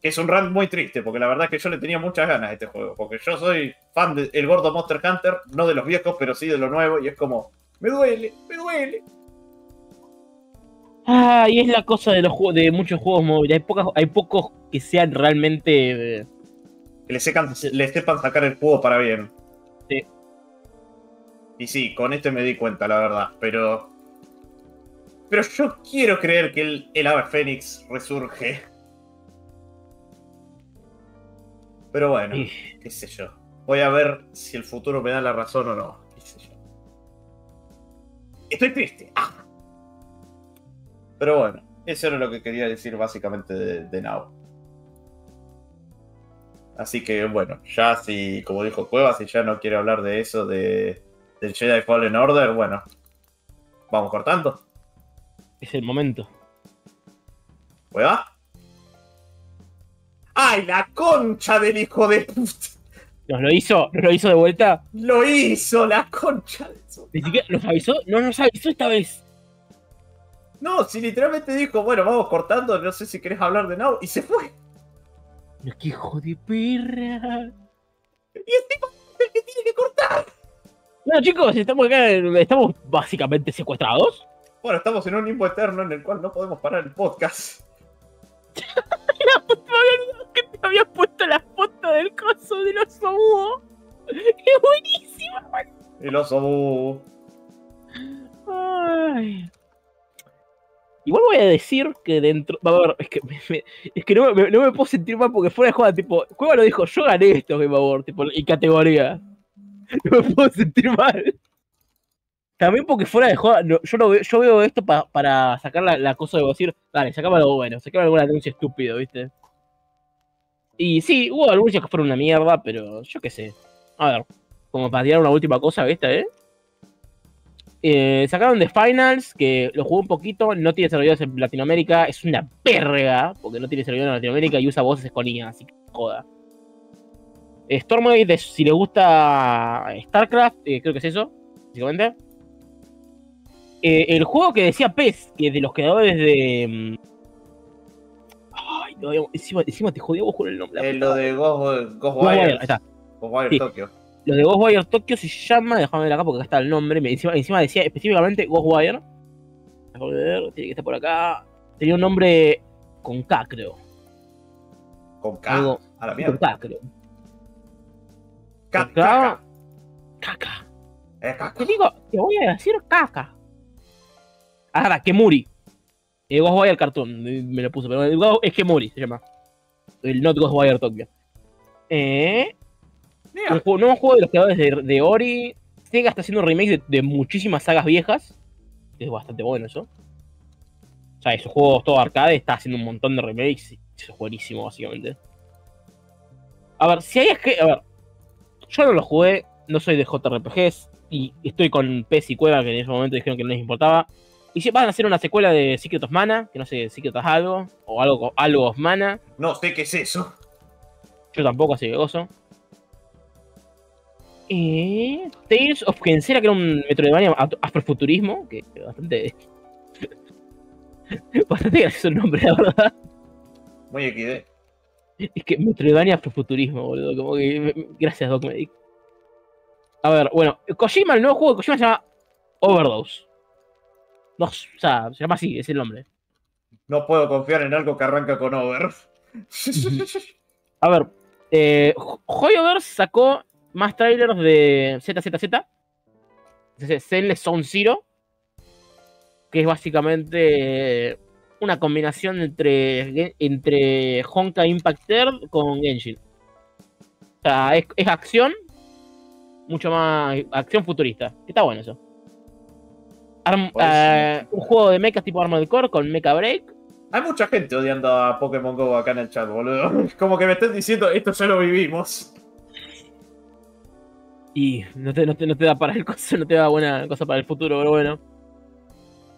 Que es un rant muy triste, porque la verdad es que yo le tenía muchas ganas a este juego. Porque yo soy fan del gordo Monster Hunter, no de los viejos, pero sí de lo nuevo, y es como, me duele, me duele. Ah, y es la cosa de los juegos, de muchos juegos móviles. Hay pocas, hay pocos que sean realmente. eh, Que le, secan- le sepan sacar el juego para bien. Sí. Y sí, con este me di cuenta, la verdad, pero... Pero yo quiero creer que el, el ave fénix resurge. Pero bueno, qué sé yo. Voy a ver si el futuro me da la razón o no. Qué sé yo. Estoy triste. Ah. Pero bueno, eso era lo que quería decir básicamente de, de Now. Así que bueno, ya si, como dijo Cuevas, si ya no quiere hablar de eso, de, del Jedi Fallen Order, bueno, vamos cortando. es el momento. ¿Cueva? ¡Ay, la concha del hijo de puta! ¿Nos lo hizo? ¿Nos lo hizo de vuelta? ¡Lo hizo, la concha de su... Ni siquiera nos avisó. No nos avisó esta vez. No, si literalmente dijo, bueno, vamos cortando, no sé si querés hablar de Now, y se fue. Qué hijo de perra. Y tipo es el que tiene que cortar. Bueno, chicos, estamos acá. Estamos básicamente secuestrados. Bueno, estamos en un limbo eterno en el cual no podemos parar el podcast. La puta, que te había puesto la foto del coso del oso búho. ¡Qué buenísima! El oso bu. Ay. Igual voy a decir que dentro. Va a ver, es que, me- me- es que no, me, no me puedo sentir mal porque fuera de joda, tipo. Cueva lo dijo, yo gané esto, Game Award, tipo, y categoría. No me puedo sentir mal. También porque fuera de joda, yo, lo veo, yo veo esto pa- para sacar la, cosa de decir, dale, sacame algo bueno, sacame algún anuncio estúpido, ¿viste? Y sí, hubo anuncios que fueron una mierda, pero yo qué sé. A ver, como para tirar una última cosa, ¿viste? ¿eh? Eh, sacaron The Finals, que lo jugué un poquito, no tiene servidores en Latinoamérica, es una verga, porque no tiene servidores en Latinoamérica y usa voces con IA, así que joda. Stormgate, es- si le gusta StarCraft, eh, creo que es eso, básicamente. Eh, el juego que decía PES, que de los creadores de... mm, Ay, no, encima, encima te jodíamos con el nombre. Eh, lo de Ghost, Ghostwire, Ghostwire. está. Ghostwire Sí. Tokyo. Los de Ghostwire Tokyo se llama, déjame ver acá porque acá está el nombre, encima, encima decía específicamente Ghostwire. Déjame ver, tiene que estar por acá. Tenía un nombre con K, creo. Con K. Algo- A la Con. K, creo. Caca. K. Te digo, te voy a decir caca. Ahora, Kemuri. Eh, Ghostwire Cartoon, eh, me lo puso, pero el Go- es Kemuri, se llama. El Not Ghostwire Tokyo. Eh, Mira, un juego, nuevo juego de los creadores de, de Ori. Sega está haciendo remakes de, de muchísimas sagas viejas. Es bastante bueno eso. O sea, esos juegos todo arcade está haciendo un montón de remakes. Eso es buenísimo, básicamente. A ver, si hay es que. A ver. Yo no lo jugué, no soy de JRPGs. Y estoy con PES y Cueva, que en ese momento dijeron que no les importaba. Y si van a hacer una secuela de Secret of Mana, que no sé, Secret of algo, o algo, algo of Mana. no sé qué es eso. Yo tampoco, así que gozo. Eh, Tales of Gensera, que era un Metroidvania afrofuturismo, que bastante. bastante gracioso el nombre, la verdad. Muy XD. Es que Metroidvania afrofuturismo, boludo. Como que. Gracias, Doc Medic. A ver, bueno, Kojima, el nuevo juego de Kojima se llama Overdose. No, o sea, se llama así, es el nombre. No puedo confiar en algo que arranca con Over. A ver, eh, Hoyoverse sacó más trailers de ZZZ, Es Zenless Zone Zero. Que es básicamente una combinación entre, entre Honka Impact Earth con Engine. O sea, es, es acción, mucho más acción futurista. Está bueno eso. Arm- Pues, eh, un juego de mechas tipo Armored Core con Mecha Break. Hay mucha gente odiando a Pokémon Go acá en el chat, boludo. Como que me están diciendo, esto ya lo vivimos. Y no te, no, te, no te da para el no te da buena cosa para el futuro, pero bueno.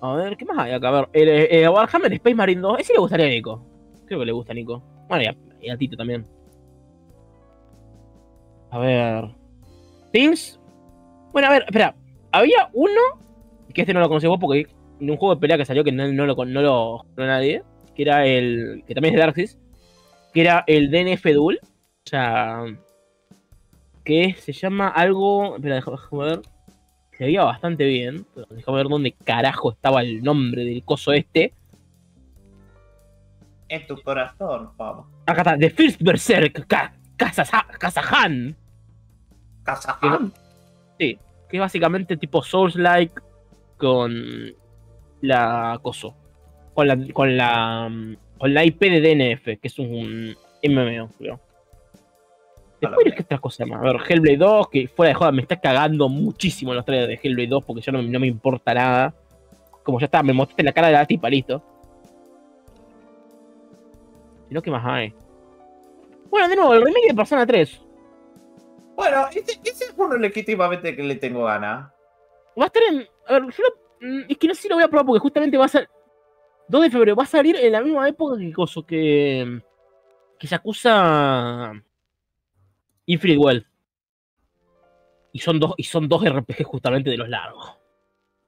A ver, ¿qué más hay acá? A ver, el, eh, Warhammer Space Marine 2. Ese le gustaría a Nico. Creo que le gusta a Nico. Bueno, y a, Tito también. A ver. Things. Bueno, a ver, espera. Había uno. Que este no lo vos porque en un juego de pelea que salió que no, no lo, no lo nadie. Que era el. Que también es de Darkseid. Que era el DNF Duel. O sea. Que se llama algo. Espera, déjame ver. Se veía bastante bien. Pero déjame ver dónde carajo estaba el nombre del coso este. En tu corazón, vamos. Acá está, The First Berserk Ka- Kazaha- Kazahan. Kazaján. Sí, que es básicamente tipo Souls-like con la coso. Con la, con la con la IP de DNF, que es un MMO, creo. Después, ¿qué otra cosa más? A ver, Hellblade 2, que fuera de joda me está cagando muchísimo los trailers de Hellblade 2 porque ya no, no me importa nada. Como ya está, me mostraste la cara de la tipa, listo. Y no, ¿qué más hay? Bueno, de nuevo, el remake de Persona 3. Bueno, ese, ese es uno legítimamente que le tengo ganas. Va a estar en. A ver, yo no- mm, es que no sé si lo voy a probar porque justamente va a ser. 2 de febrero, va a salir en la misma época que coso que. que se acusa. Infinite Wealth. Y son dos, y son dos RPG justamente de los largos.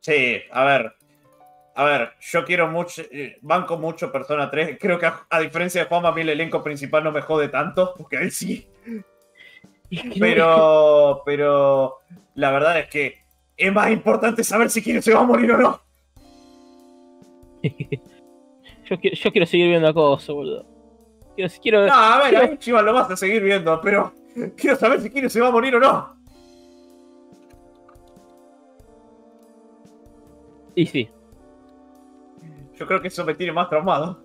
Sí, a ver. A ver, yo quiero mucho. eh, banco mucho Persona 3. Creo que a, a diferencia de Juan, a mí el elenco principal no me jode tanto. Porque a él sí. Es que no- Pero. Pero. La verdad es que. Es más importante saber si quién se va a morir o no. yo, quiero, yo quiero seguir viendo a Coso, boludo. Quiero, quiero, No, a ver, ahí Chivas lo vas a seguir viendo, pero. Quiero saber si quién se va a morir o no. Y sí. Yo creo que eso me tiene más traumado.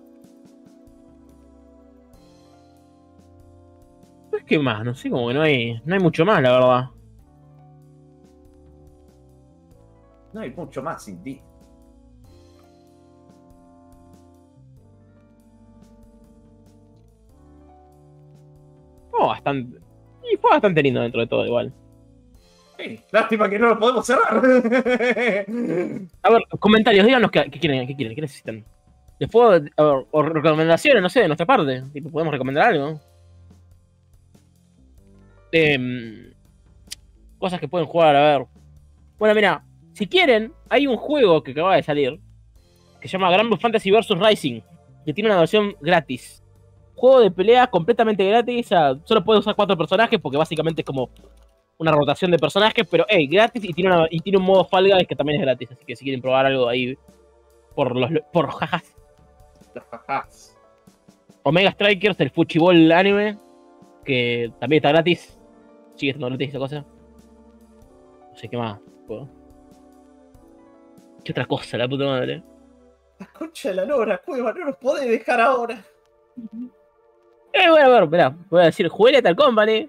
Pues qué más, no sé, como que no hay, no hay mucho más, la verdad. No hay mucho más sin ti. Fue bastante. Y fue bastante lindo dentro de todo, igual. Sí, lástima que no lo podemos cerrar. A ver, comentarios, díganos qué, qué quieren, qué quieren, qué necesitan. Les puedo, ver, o recomendaciones, no sé, de nuestra parte. Tipo, podemos recomendar algo. Em, cosas que pueden jugar, a ver. Bueno, mira, si quieren, hay un juego que acaba de salir que se llama Grand Blue Fantasy vs Rising, que tiene una versión gratis. Juego de pelea completamente gratis, o sea, solo puede usar cuatro personajes porque básicamente es como una rotación de personajes, pero hey, gratis y tiene, una- y tiene un modo Fall Guys que también es gratis, así que si quieren probar algo ahí por los por los jajas. Los jajás. Omega Strikers, el Fuchibol anime, que también está gratis. Sigue estando gratis esa cosa. No sé qué más. puedo. ¿Qué otra cosa, la puta madre? La concha de la lora, cueva, no nos podés dejar ahora. Eh, bueno, ver, mirá, voy a decir, jugué Lethal Company.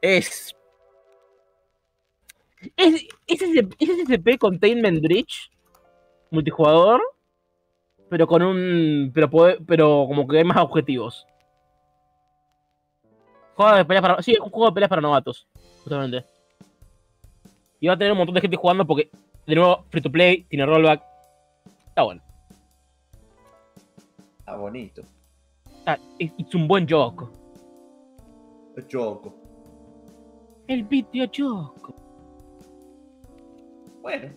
Es. Es, es, SCP Containment Breach. Multijugador. Pero con un. Pero, pero como que hay más objetivos. Juego de peleas para. Sí, un juego de peleas para novatos. Justamente. Y va a tener un montón de gente jugando porque, de nuevo, free to play, tiene rollback. Está bueno. Está bonito. Es, es un buen joke. El choco. El videojuego. Bueno,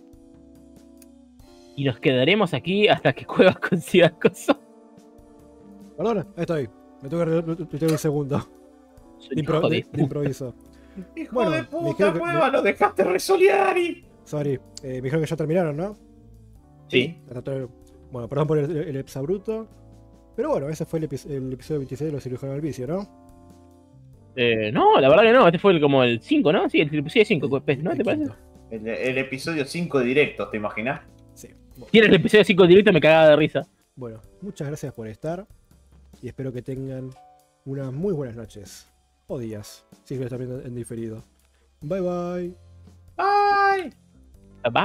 Y nos quedaremos aquí hasta que Cuevas consiga cosas. Perdón, ahí estoy. Me tengo que retuitear un segundo. De, impro- de de- improviso. hijo Bueno, de puta, dijeron que- cueva, lo dejaste resolear Sorry. Eh, me dijeron que ya terminaron, ¿no? Sí. Bueno, perdón por el, el exabruto. Pero bueno, ese fue el, epi- el episodio 26 de los cirujanos del vicio, ¿no? Eh, no, la verdad que no. Este fue el- como el 5, ¿no? Sí, el sí, 5, ¿no? ¿Te El parece? El, el episodio 5 de directos, ¿te imaginas? Sí. Bueno, Tiene el episodio 5 directo, me cagaba de risa. Bueno, muchas gracias por estar y espero que tengan unas muy buenas noches o días, si lo están viendo en diferido. Bye bye. Bye.